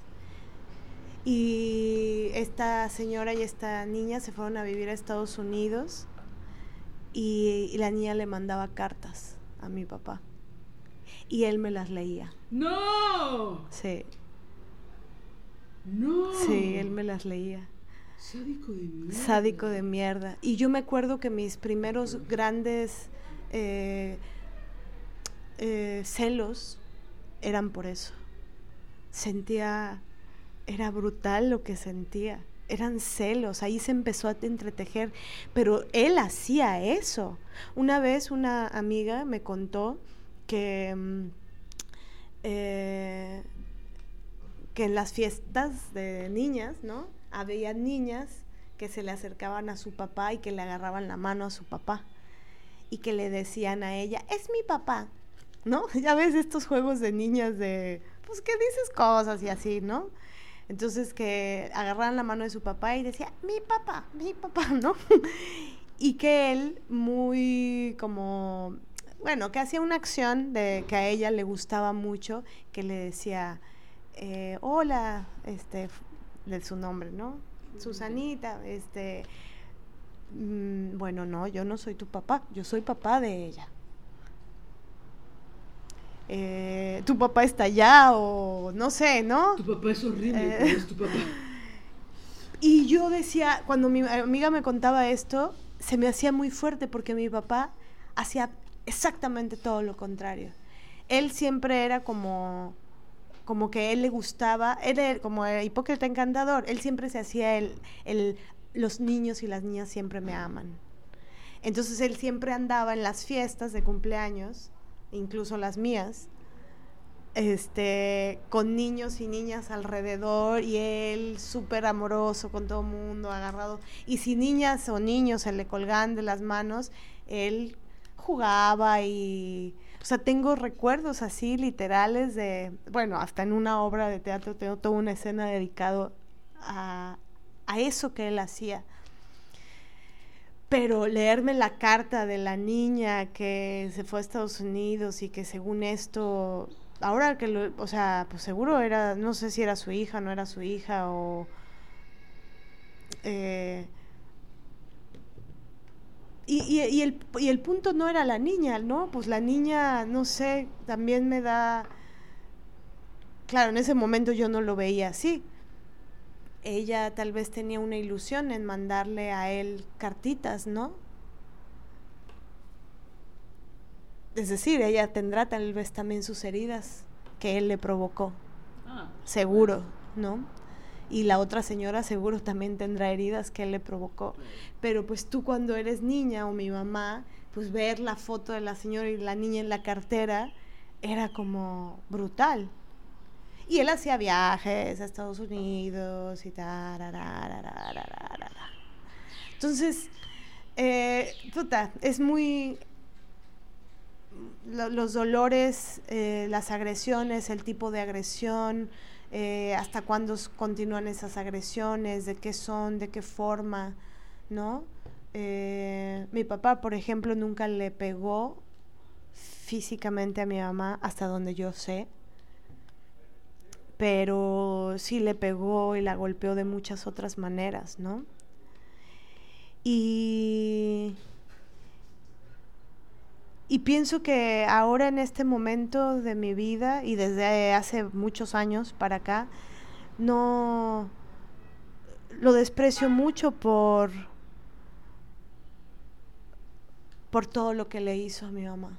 Speaker 1: Y esta señora y esta niña se fueron a vivir a Estados Unidos y, la niña le mandaba cartas a mi papá. Y él me las leía.
Speaker 2: ¡No!
Speaker 1: Sí.
Speaker 2: ¡No!
Speaker 1: Sí, él me las leía.
Speaker 2: Sádico de mierda.
Speaker 1: Sádico de mierda. Y yo me acuerdo que mis primeros grandes eh, eh, celos eran por eso. Sentía, era brutal lo que sentía. Eran celos, ahí se empezó a entretejer, pero él hacía eso. Una vez una amiga me contó que, mm, eh, que en las fiestas de niñas, ¿no? Había niñas que se le acercaban a su papá y que le agarraban la mano a su papá y que le decían a ella, es mi papá, ¿no? (laughs) Ya ves estos juegos de niñas de, pues que dices cosas y así, ¿no? Entonces que agarraban la mano de su papá y decía, mi papá, mi papá, (laughs) ¿no? y que él muy como, bueno, que hacía una acción de que a ella le gustaba mucho, que le decía, eh, hola, este, de su nombre, ¿no? Susanita, este, mm, bueno, no, yo no soy tu papá, yo soy papá de ella. Eh, tu papá está allá o no sé, ¿no?
Speaker 2: Tu papá es horrible, eh, es tu papá. (laughs)
Speaker 1: Y yo decía, cuando mi amiga me contaba esto, se me hacía muy fuerte porque mi papá hacía exactamente todo lo contrario. Él siempre era como como que él le gustaba, era como el hipócrita encantador, él siempre se hacía el, el, los niños y las niñas siempre me aman. Entonces él siempre andaba en las fiestas de cumpleaños, incluso las mías, este, con niños y niñas alrededor y él súper amoroso con todo el mundo, agarrado. Y si niñas o niños se le colgaban de las manos, él jugaba y o sea, tengo recuerdos así literales de, bueno, hasta en una obra de teatro tengo toda una escena dedicado a, a eso que él hacía. Pero leerme la carta de la niña que se fue a Estados Unidos y que según esto, ahora que lo, o sea, pues seguro era, no sé si era su hija, no era su hija o... Eh, y, y, el, y el punto no era la niña, ¿no? Pues la niña, no sé, también me da... Claro, en ese momento yo no lo veía así. Ella tal vez tenía una ilusión en mandarle a él cartitas, ¿no? Es decir, ella tendrá tal vez también sus heridas que él le provocó. Ah, seguro, ¿no? Y la otra señora seguro también tendrá heridas que él le provocó. Pero pues tú cuando eres niña o mi mamá, pues ver la foto de la señora y la niña en la cartera era como brutal. Y él hacía viajes a Estados Unidos y tal. Entonces, eh, puta, es muy... los dolores, eh, las agresiones, el tipo de agresión, eh, hasta cuándo continúan esas agresiones, de qué son, de qué forma, ¿no? Eh, mi papá, por ejemplo, nunca le pegó físicamente a mi mamá, hasta donde yo sé, pero sí le pegó y la golpeó de muchas otras maneras, ¿no? Y y pienso que ahora en este momento de mi vida y desde hace muchos años para acá, no lo desprecio mucho por por todo lo que le hizo a mi mamá.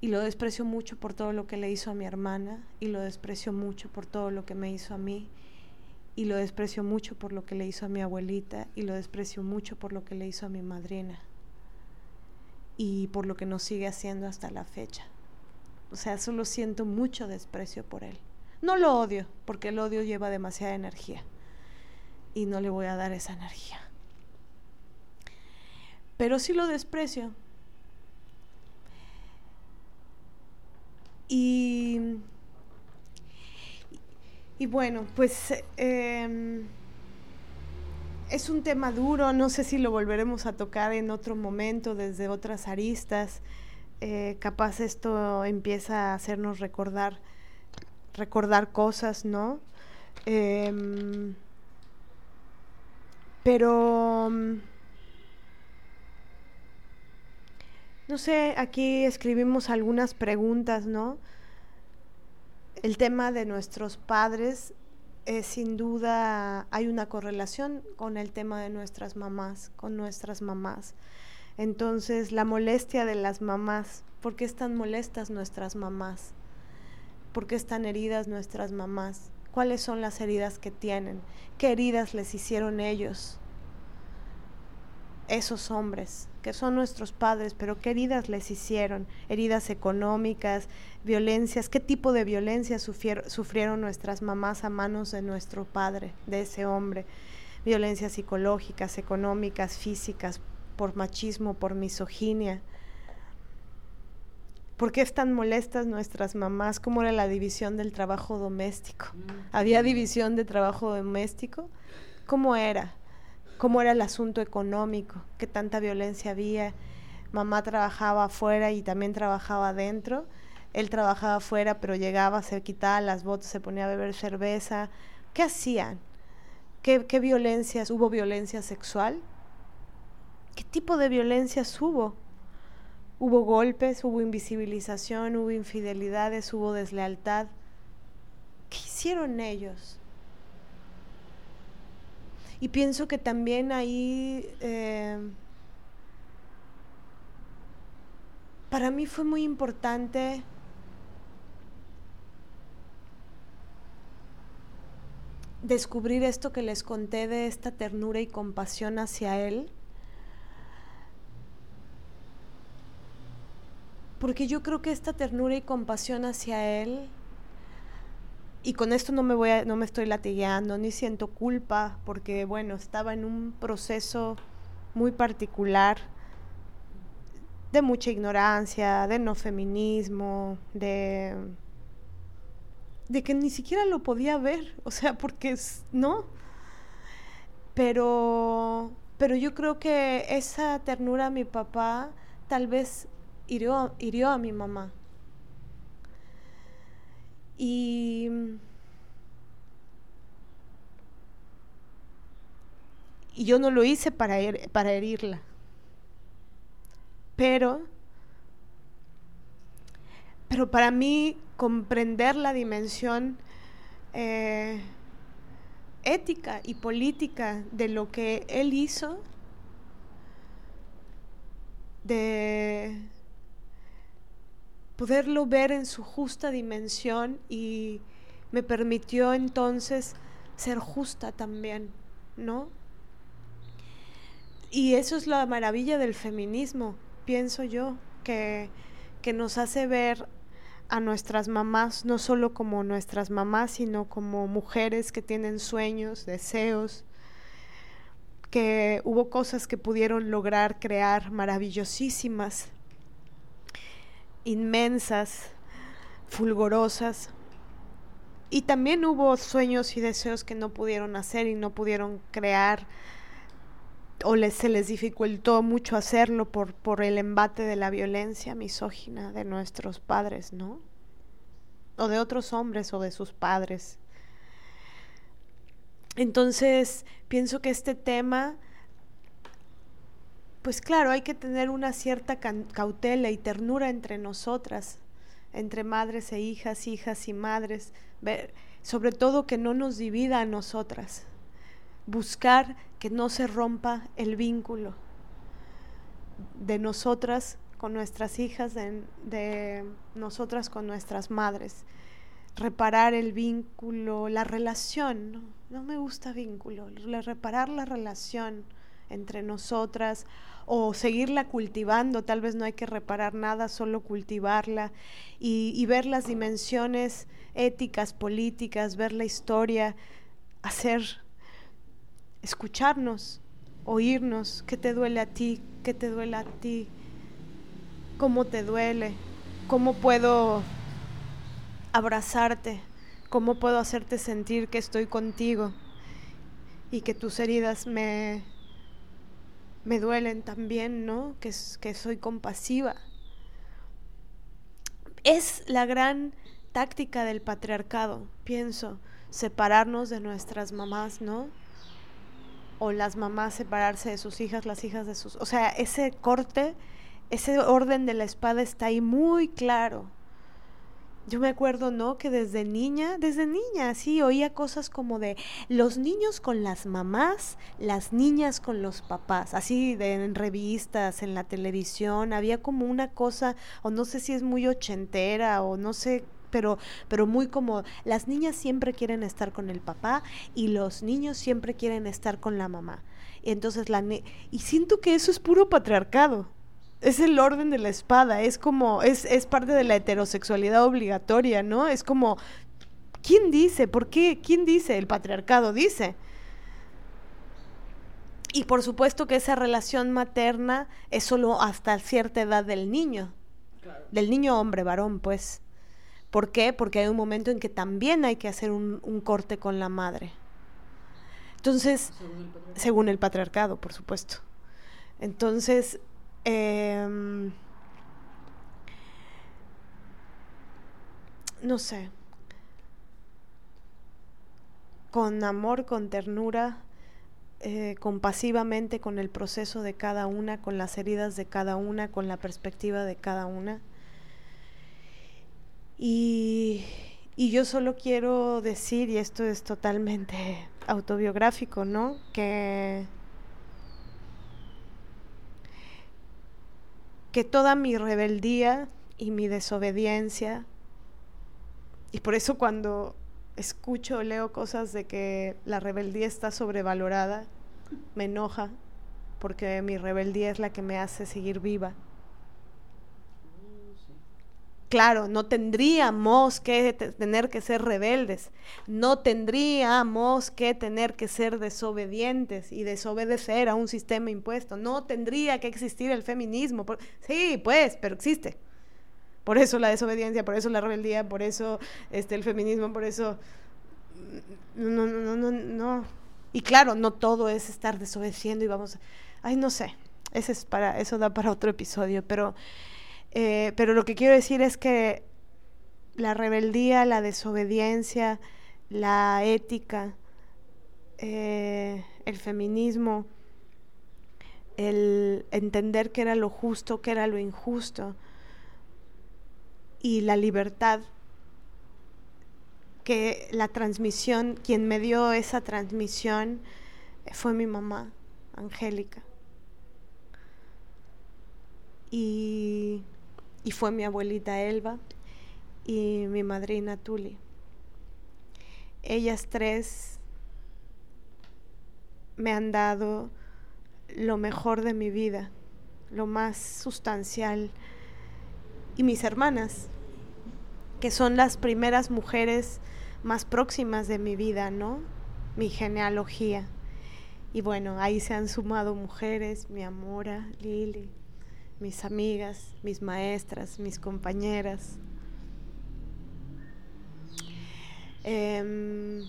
Speaker 1: Y lo desprecio mucho por todo lo que le hizo a mi hermana. Y lo desprecio mucho por todo lo que me hizo a mí. Y lo desprecio mucho por lo que le hizo a mi abuelita. Y lo desprecio mucho por lo que le hizo a mi madrina y por lo que nos sigue haciendo hasta la fecha. O sea, solo siento mucho desprecio por él. No lo odio, porque el odio lleva demasiada energía y no le voy a dar esa energía. Pero sí lo desprecio. Y, y bueno, pues... Eh, es un tema duro, no sé si lo volveremos a tocar en otro momento desde otras aristas. eh, capaz esto empieza a hacernos recordar, recordar cosas, ¿no? Em, pero, no sé, aquí escribimos algunas preguntas, ¿no? El tema de nuestros padres es sin duda, hay una correlación con el tema de nuestras mamás, con nuestras mamás. Entonces, la molestia de las mamás, ¿por qué están molestas nuestras mamás? ¿Por qué están heridas nuestras mamás? ¿Cuáles son las heridas que tienen? ¿Qué heridas les hicieron ellos? Esos hombres, que son nuestros padres, pero ¿qué heridas les hicieron? Heridas económicas, violencias, ¿qué tipo de violencia sufrieron nuestras mamás a manos de nuestro padre, de ese hombre? Violencias psicológicas, económicas, físicas, por machismo, por misoginia. ¿Por qué están molestas nuestras mamás? ¿Cómo era la división del trabajo doméstico? Mm. ¿Había división de trabajo doméstico? ¿Cómo era? ¿Cómo era el asunto económico? ¿Qué tanta violencia había? Mamá trabajaba afuera y también trabajaba adentro. Él trabajaba afuera, pero llegaba, se quitaba las botas, se ponía a beber cerveza. ¿Qué hacían? ¿Qué, qué violencias? ¿Hubo violencia sexual? ¿Qué tipo de violencias hubo? Hubo golpes, hubo invisibilización, hubo infidelidades, hubo deslealtad. ¿Qué hicieron ellos? Y pienso que también ahí, eh, para mí fue muy importante descubrir esto que les conté de esta ternura y compasión hacia él. Porque yo creo que esta ternura y compasión hacia él y con esto no me voy a, no me estoy latigueando ni siento culpa porque bueno estaba en un proceso muy particular de mucha ignorancia de no feminismo de de que ni siquiera lo podía ver (laughs) o sea porque no pero pero yo creo que esa ternura a mi papá tal vez hirió, a mi mamá. Y, y yo no lo hice para, para herirla. Pero, pero para mí comprender la dimensión eh, ética y política de lo que él hizo, de, poderlo ver en su justa dimensión y me permitió entonces ser justa también, ¿no? Y eso es la maravilla del feminismo, pienso yo, que, que nos hace ver a nuestras mamás no solo como nuestras mamás, sino como mujeres que tienen sueños, deseos, que hubo cosas que pudieron lograr crear maravillosísimas inmensas, fulgorosas. Y también hubo sueños y deseos que no pudieron hacer y no pudieron crear o se les dificultó mucho hacerlo por, por el embate de la violencia misógina de nuestros padres, ¿no? O de otros hombres o de sus padres. Entonces, pienso que este tema pues claro, hay que tener una cierta cautela y ternura entre nosotras, entre madres e hijas, hijas y madres, sobre todo que no nos divida a nosotras, buscar que no se rompa el vínculo de nosotras con nuestras hijas, de, nosotras con nuestras madres, reparar el vínculo, la relación, no, no me gusta vínculo, reparar la relación entre nosotras o seguirla cultivando, tal vez no hay que reparar nada, solo cultivarla y, ver las dimensiones éticas, políticas, ver la historia, hacer, escucharnos, oírnos, qué te duele a ti, qué te duele a ti, cómo te duele, cómo puedo abrazarte, cómo puedo hacerte sentir que estoy contigo y que tus heridas me, me duelen también, ¿no? Que, soy compasiva. es la gran táctica del patriarcado, pienso, separarnos de nuestras mamás, ¿no? O las mamás separarse de sus hijas, las hijas de sus... O sea, ese corte, ese orden de la espada está ahí muy claro. Yo me acuerdo, ¿no? Que desde niña, desde niña, sí, oía cosas como de los niños con las mamás, las niñas con los papás, así de, en revistas, en la televisión, había como una cosa, o no sé si es muy ochentera, o no sé pero, pero muy como las niñas siempre quieren estar con el papá y los niños siempre quieren estar con la mamá. Entonces la y siento que eso es puro patriarcado es el orden de la espada, es como, es, es parte de la heterosexualidad obligatoria, ¿no? Es como, ¿quién dice? ¿Por qué? ¿Quién dice? El patriarcado dice. Y por supuesto que esa relación materna es solo hasta cierta edad del niño, del niño hombre, varón, pues. ¿Por qué? Porque hay un momento en que también hay que hacer un, un corte con la madre. Entonces, según el patriarcado, por supuesto. Entonces, Em, no sé, con amor, con ternura, eh, compasivamente con el proceso de cada una, con las heridas de cada una, con la perspectiva de cada una. Y, y yo solo quiero decir, y esto es totalmente (laughs) autobiográfico, ¿no? Que que toda mi rebeldía y mi desobediencia, y por eso cuando escucho o leo cosas de que la rebeldía está sobrevalorada, me enoja, porque mi rebeldía es la que me hace seguir viva claro, no tendríamos que tener que ser rebeldes, no tendríamos que tener que ser desobedientes y desobedecer a un sistema impuesto, no tendría que existir el feminismo. sí, pues, pero existe. Por eso la desobediencia, por eso la rebeldía, por eso este, el feminismo, por eso... No, no, no, no, Y claro, no todo es estar desobedeciendo y vamos... Ay, no sé. Ese es para, eso da para otro episodio, pero eh, pero lo que quiero decir es que la rebeldía, la desobediencia, la ética, eh, el feminismo, el entender qué era lo justo, qué era lo injusto, y la libertad, que la transmisión, quien me dio esa transmisión fue mi mamá, Angélica. Y y fue mi abuelita Elba y mi madrina Tuli. Ellas tres me han dado lo mejor de mi vida, lo más sustancial. Y mis hermanas, que son las primeras mujeres más próximas de mi vida, ¿no? Mi genealogía. Y bueno, ahí se han sumado mujeres, mi Amora, Lili, mis amigas, mis maestras, mis compañeras. Em,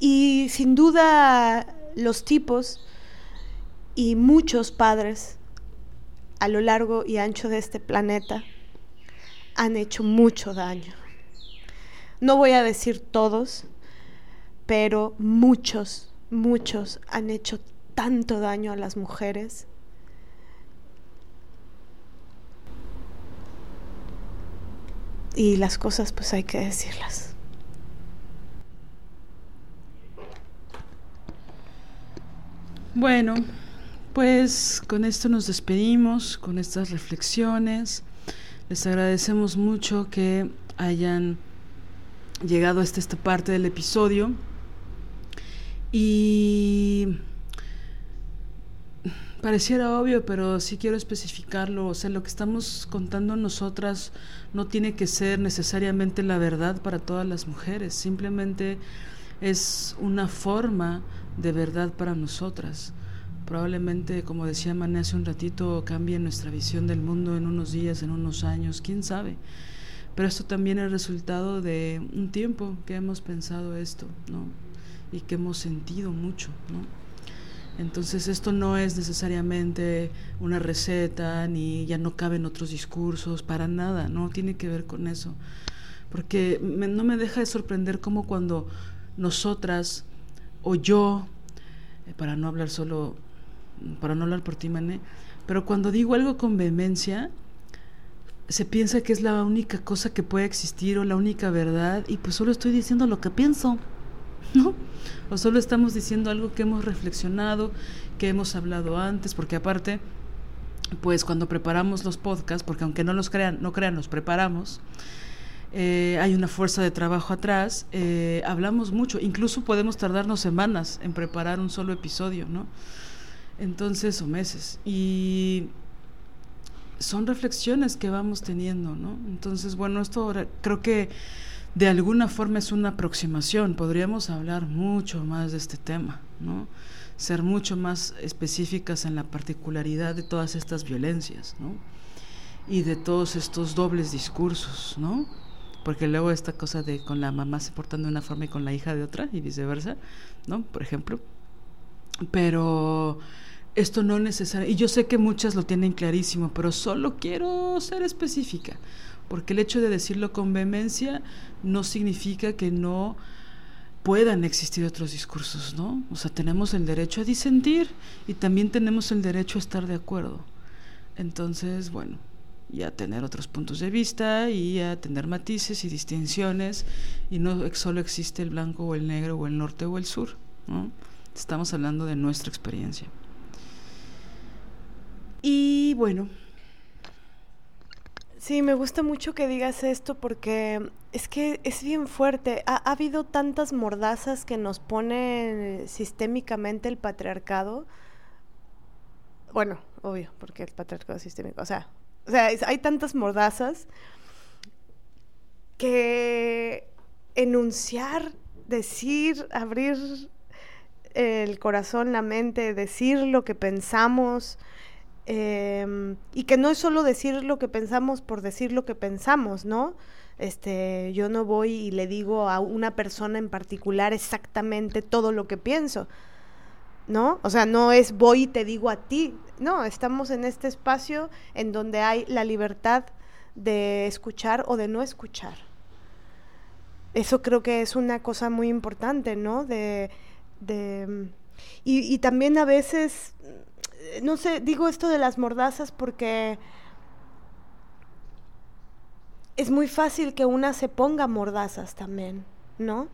Speaker 1: y sin duda los tipos y muchos padres a lo largo y ancho de este planeta han hecho mucho daño. No voy a decir todos, pero muchos, muchos han hecho tanto daño a las mujeres. Y las cosas pues hay que decirlas.
Speaker 2: Bueno, pues con esto nos despedimos, con estas reflexiones. Les agradecemos mucho que hayan llegado hasta esta parte del episodio. Y Pareciera obvio, pero sí quiero especificarlo. O sea, lo que estamos contando nosotras no tiene que ser necesariamente la verdad para todas las mujeres. Simplemente es una forma de verdad para nosotras. Probablemente, como decía Mané hace un ratito, cambie nuestra visión del mundo en unos días, en unos años, quién sabe. Pero esto también es resultado de un tiempo que hemos pensado esto, ¿no? Y que hemos sentido mucho, ¿no? Entonces esto no es necesariamente una receta, ni ya no caben otros discursos, para nada, no tiene que ver con eso. Porque no me deja de sorprender como cuando nosotras o yo, eh, para no hablar solo, para no hablar por ti, Mané, pero cuando digo algo con vehemencia, se piensa que es la única cosa que puede existir o la única verdad y pues solo estoy diciendo lo que pienso, ¿no? O solo estamos diciendo algo que hemos reflexionado, que hemos hablado antes, porque aparte, pues cuando preparamos los podcasts, porque aunque no los crean, no crean, los preparamos, eh, hay una fuerza de trabajo atrás, eh, hablamos mucho, incluso podemos tardarnos semanas en preparar un solo episodio, ¿no? Entonces, o meses. Y son reflexiones que vamos teniendo, ¿no? Entonces, bueno, esto creo que de alguna forma es una aproximación, podríamos hablar mucho más de este tema, ¿no? Ser mucho más específicas en la particularidad de todas estas violencias, ¿no? Y de todos estos dobles discursos, ¿no? Porque luego esta cosa de con la mamá se portando de una forma y con la hija de otra y viceversa, ¿no? Por ejemplo. Pero esto no necesariamente, y yo sé que muchas lo tienen clarísimo, pero solo quiero ser específica, porque el hecho de decirlo con vehemencia no significa que no puedan existir otros discursos, ¿no? O sea, tenemos el derecho a disentir y también tenemos el derecho a estar de acuerdo. Entonces, bueno, y a tener otros puntos de vista y a tener matices y distinciones y no solo existe el blanco o el negro o el norte o el sur, ¿no? Estamos hablando de nuestra experiencia. Y bueno.
Speaker 1: Sí, me gusta mucho que digas esto porque es que es bien fuerte. Ha, habido tantas mordazas que nos pone sistémicamente el patriarcado. Bueno, obvio, porque el patriarcado es sistémico. O sea, o sea hay tantas mordazas que enunciar, decir, abrir el corazón, la mente, decir lo que pensamos, Em, y que no es solo decir lo que pensamos por decir lo que pensamos, ¿no? Este, yo no voy y le digo a una persona en particular exactamente todo lo que pienso, ¿no? O sea, no es voy y te digo a ti, no, estamos en este espacio en donde hay la libertad de escuchar o de no escuchar. Eso creo que es una cosa muy importante, ¿no? De, de y, y también a veces no sé, digo esto de las mordazas porque es muy fácil que una se ponga mordazas también, ¿no?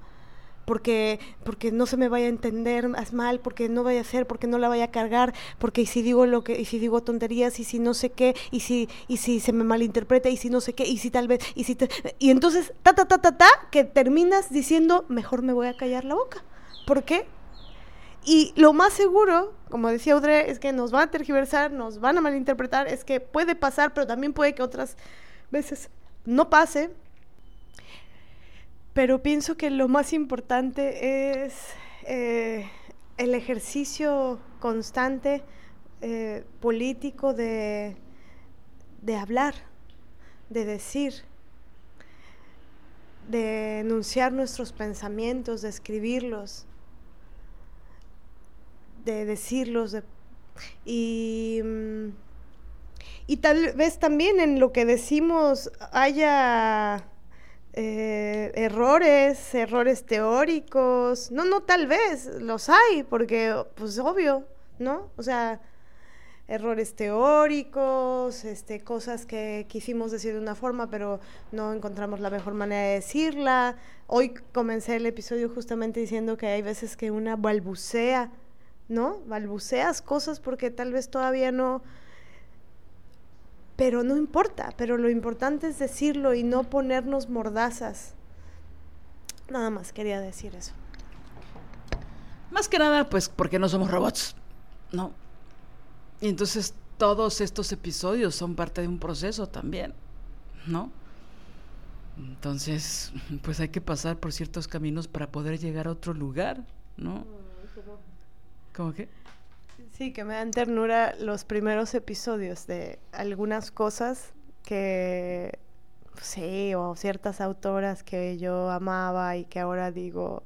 Speaker 1: Porque, porque no se me vaya a entender más mal, porque no vaya a ser, porque no la vaya a cargar, porque si digo lo que, y si digo tonterías, y si no sé qué, y si, y si se me malinterpreta, y si no sé qué, y si tal vez, y si y entonces, ta ta ta ta ta, que terminas diciendo, mejor me voy a callar la boca. ¿Por qué? Y lo más seguro, como decía Audrey, es que nos van a tergiversar, nos van a malinterpretar, es que puede pasar, pero también puede que otras veces no pase. Pero pienso que lo más importante es eh, el ejercicio constante eh, político de, de hablar, de decir, de enunciar nuestros pensamientos, de escribirlos de decirlos. y, y tal vez también en lo que decimos haya eh, errores, errores teóricos. No, no, tal vez los hay, porque pues obvio, ¿no? O sea, errores teóricos, este, cosas que quisimos decir de una forma, pero no encontramos la mejor manera de decirla. Hoy comencé el episodio justamente diciendo que hay veces que una balbucea ¿no? Balbuceas cosas porque tal vez todavía no... Pero no importa, pero lo importante es decirlo y no ponernos mordazas. Nada más quería decir eso.
Speaker 2: Más que nada, pues porque no somos robots, ¿no? Y entonces todos estos episodios son parte de un proceso también, ¿no? Entonces, pues hay que pasar por ciertos caminos para poder llegar a otro lugar, ¿no? ¿Cómo que?
Speaker 1: Sí, que me dan ternura los primeros episodios de algunas cosas que, sí, o ciertas autoras que yo amaba y que ahora digo,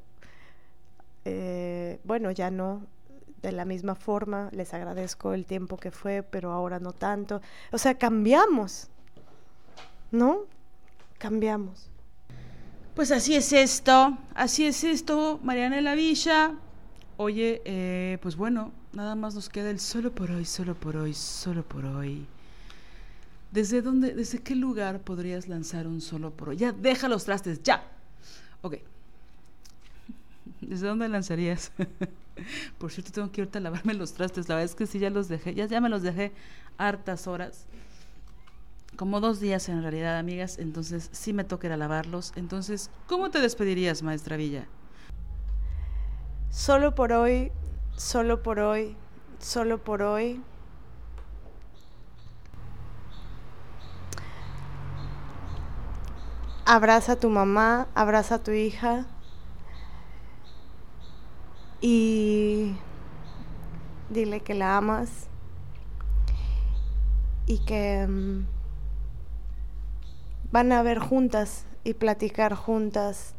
Speaker 1: eh, bueno, ya no. de la misma forma, les agradezco el tiempo que fue, pero ahora no tanto. O sea, cambiamos, ¿no? Cambiamos.
Speaker 2: Pues así es esto, así es esto, Marianela Villa. Oye, eh, pues bueno, nada más nos queda el solo por hoy, solo por hoy, solo por hoy. ¿Desde dónde, desde qué lugar podrías lanzar un solo por hoy? Ya, deja los trastes, ya. Ok. ¿Desde dónde lanzarías? (laughs) por cierto, tengo que irte a lavarme los trastes. La verdad es que sí, ya los dejé, ya, ya me los dejé hartas horas como dos días en realidad, amigas, entonces sí me toca ir a lavarlos. Entonces, ¿cómo te despedirías, maestra Villa?
Speaker 1: Solo por hoy, solo por hoy, solo por hoy. Abraza a tu mamá, abraza a tu hija y dile que la amas y que mm, van a ver juntas y platicar juntas.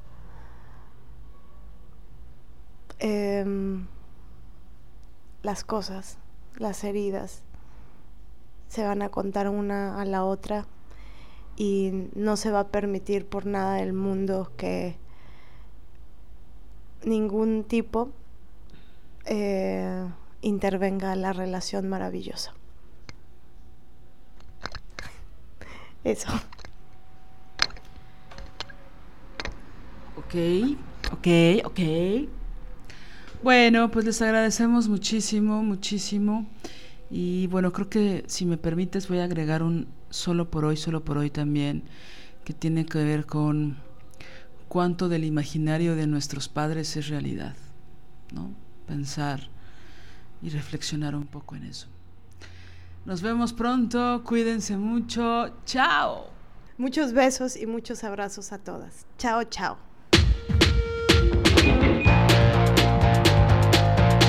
Speaker 1: Em, las cosas, las heridas, se van a contar una a la otra y no se va a permitir por nada del mundo que ningún tipo eh, intervenga la relación maravillosa. Eso.
Speaker 2: Ok, ok, ok. Bueno, pues les agradecemos muchísimo, muchísimo. Y bueno, creo que si me permites voy a agregar un solo por hoy, solo por hoy también, que tiene que ver con cuánto del imaginario de nuestros padres es realidad, ¿no? Pensar y reflexionar un poco en eso. Nos vemos pronto, cuídense mucho, chao.
Speaker 1: Muchos besos y muchos abrazos a todas. Chao, chao.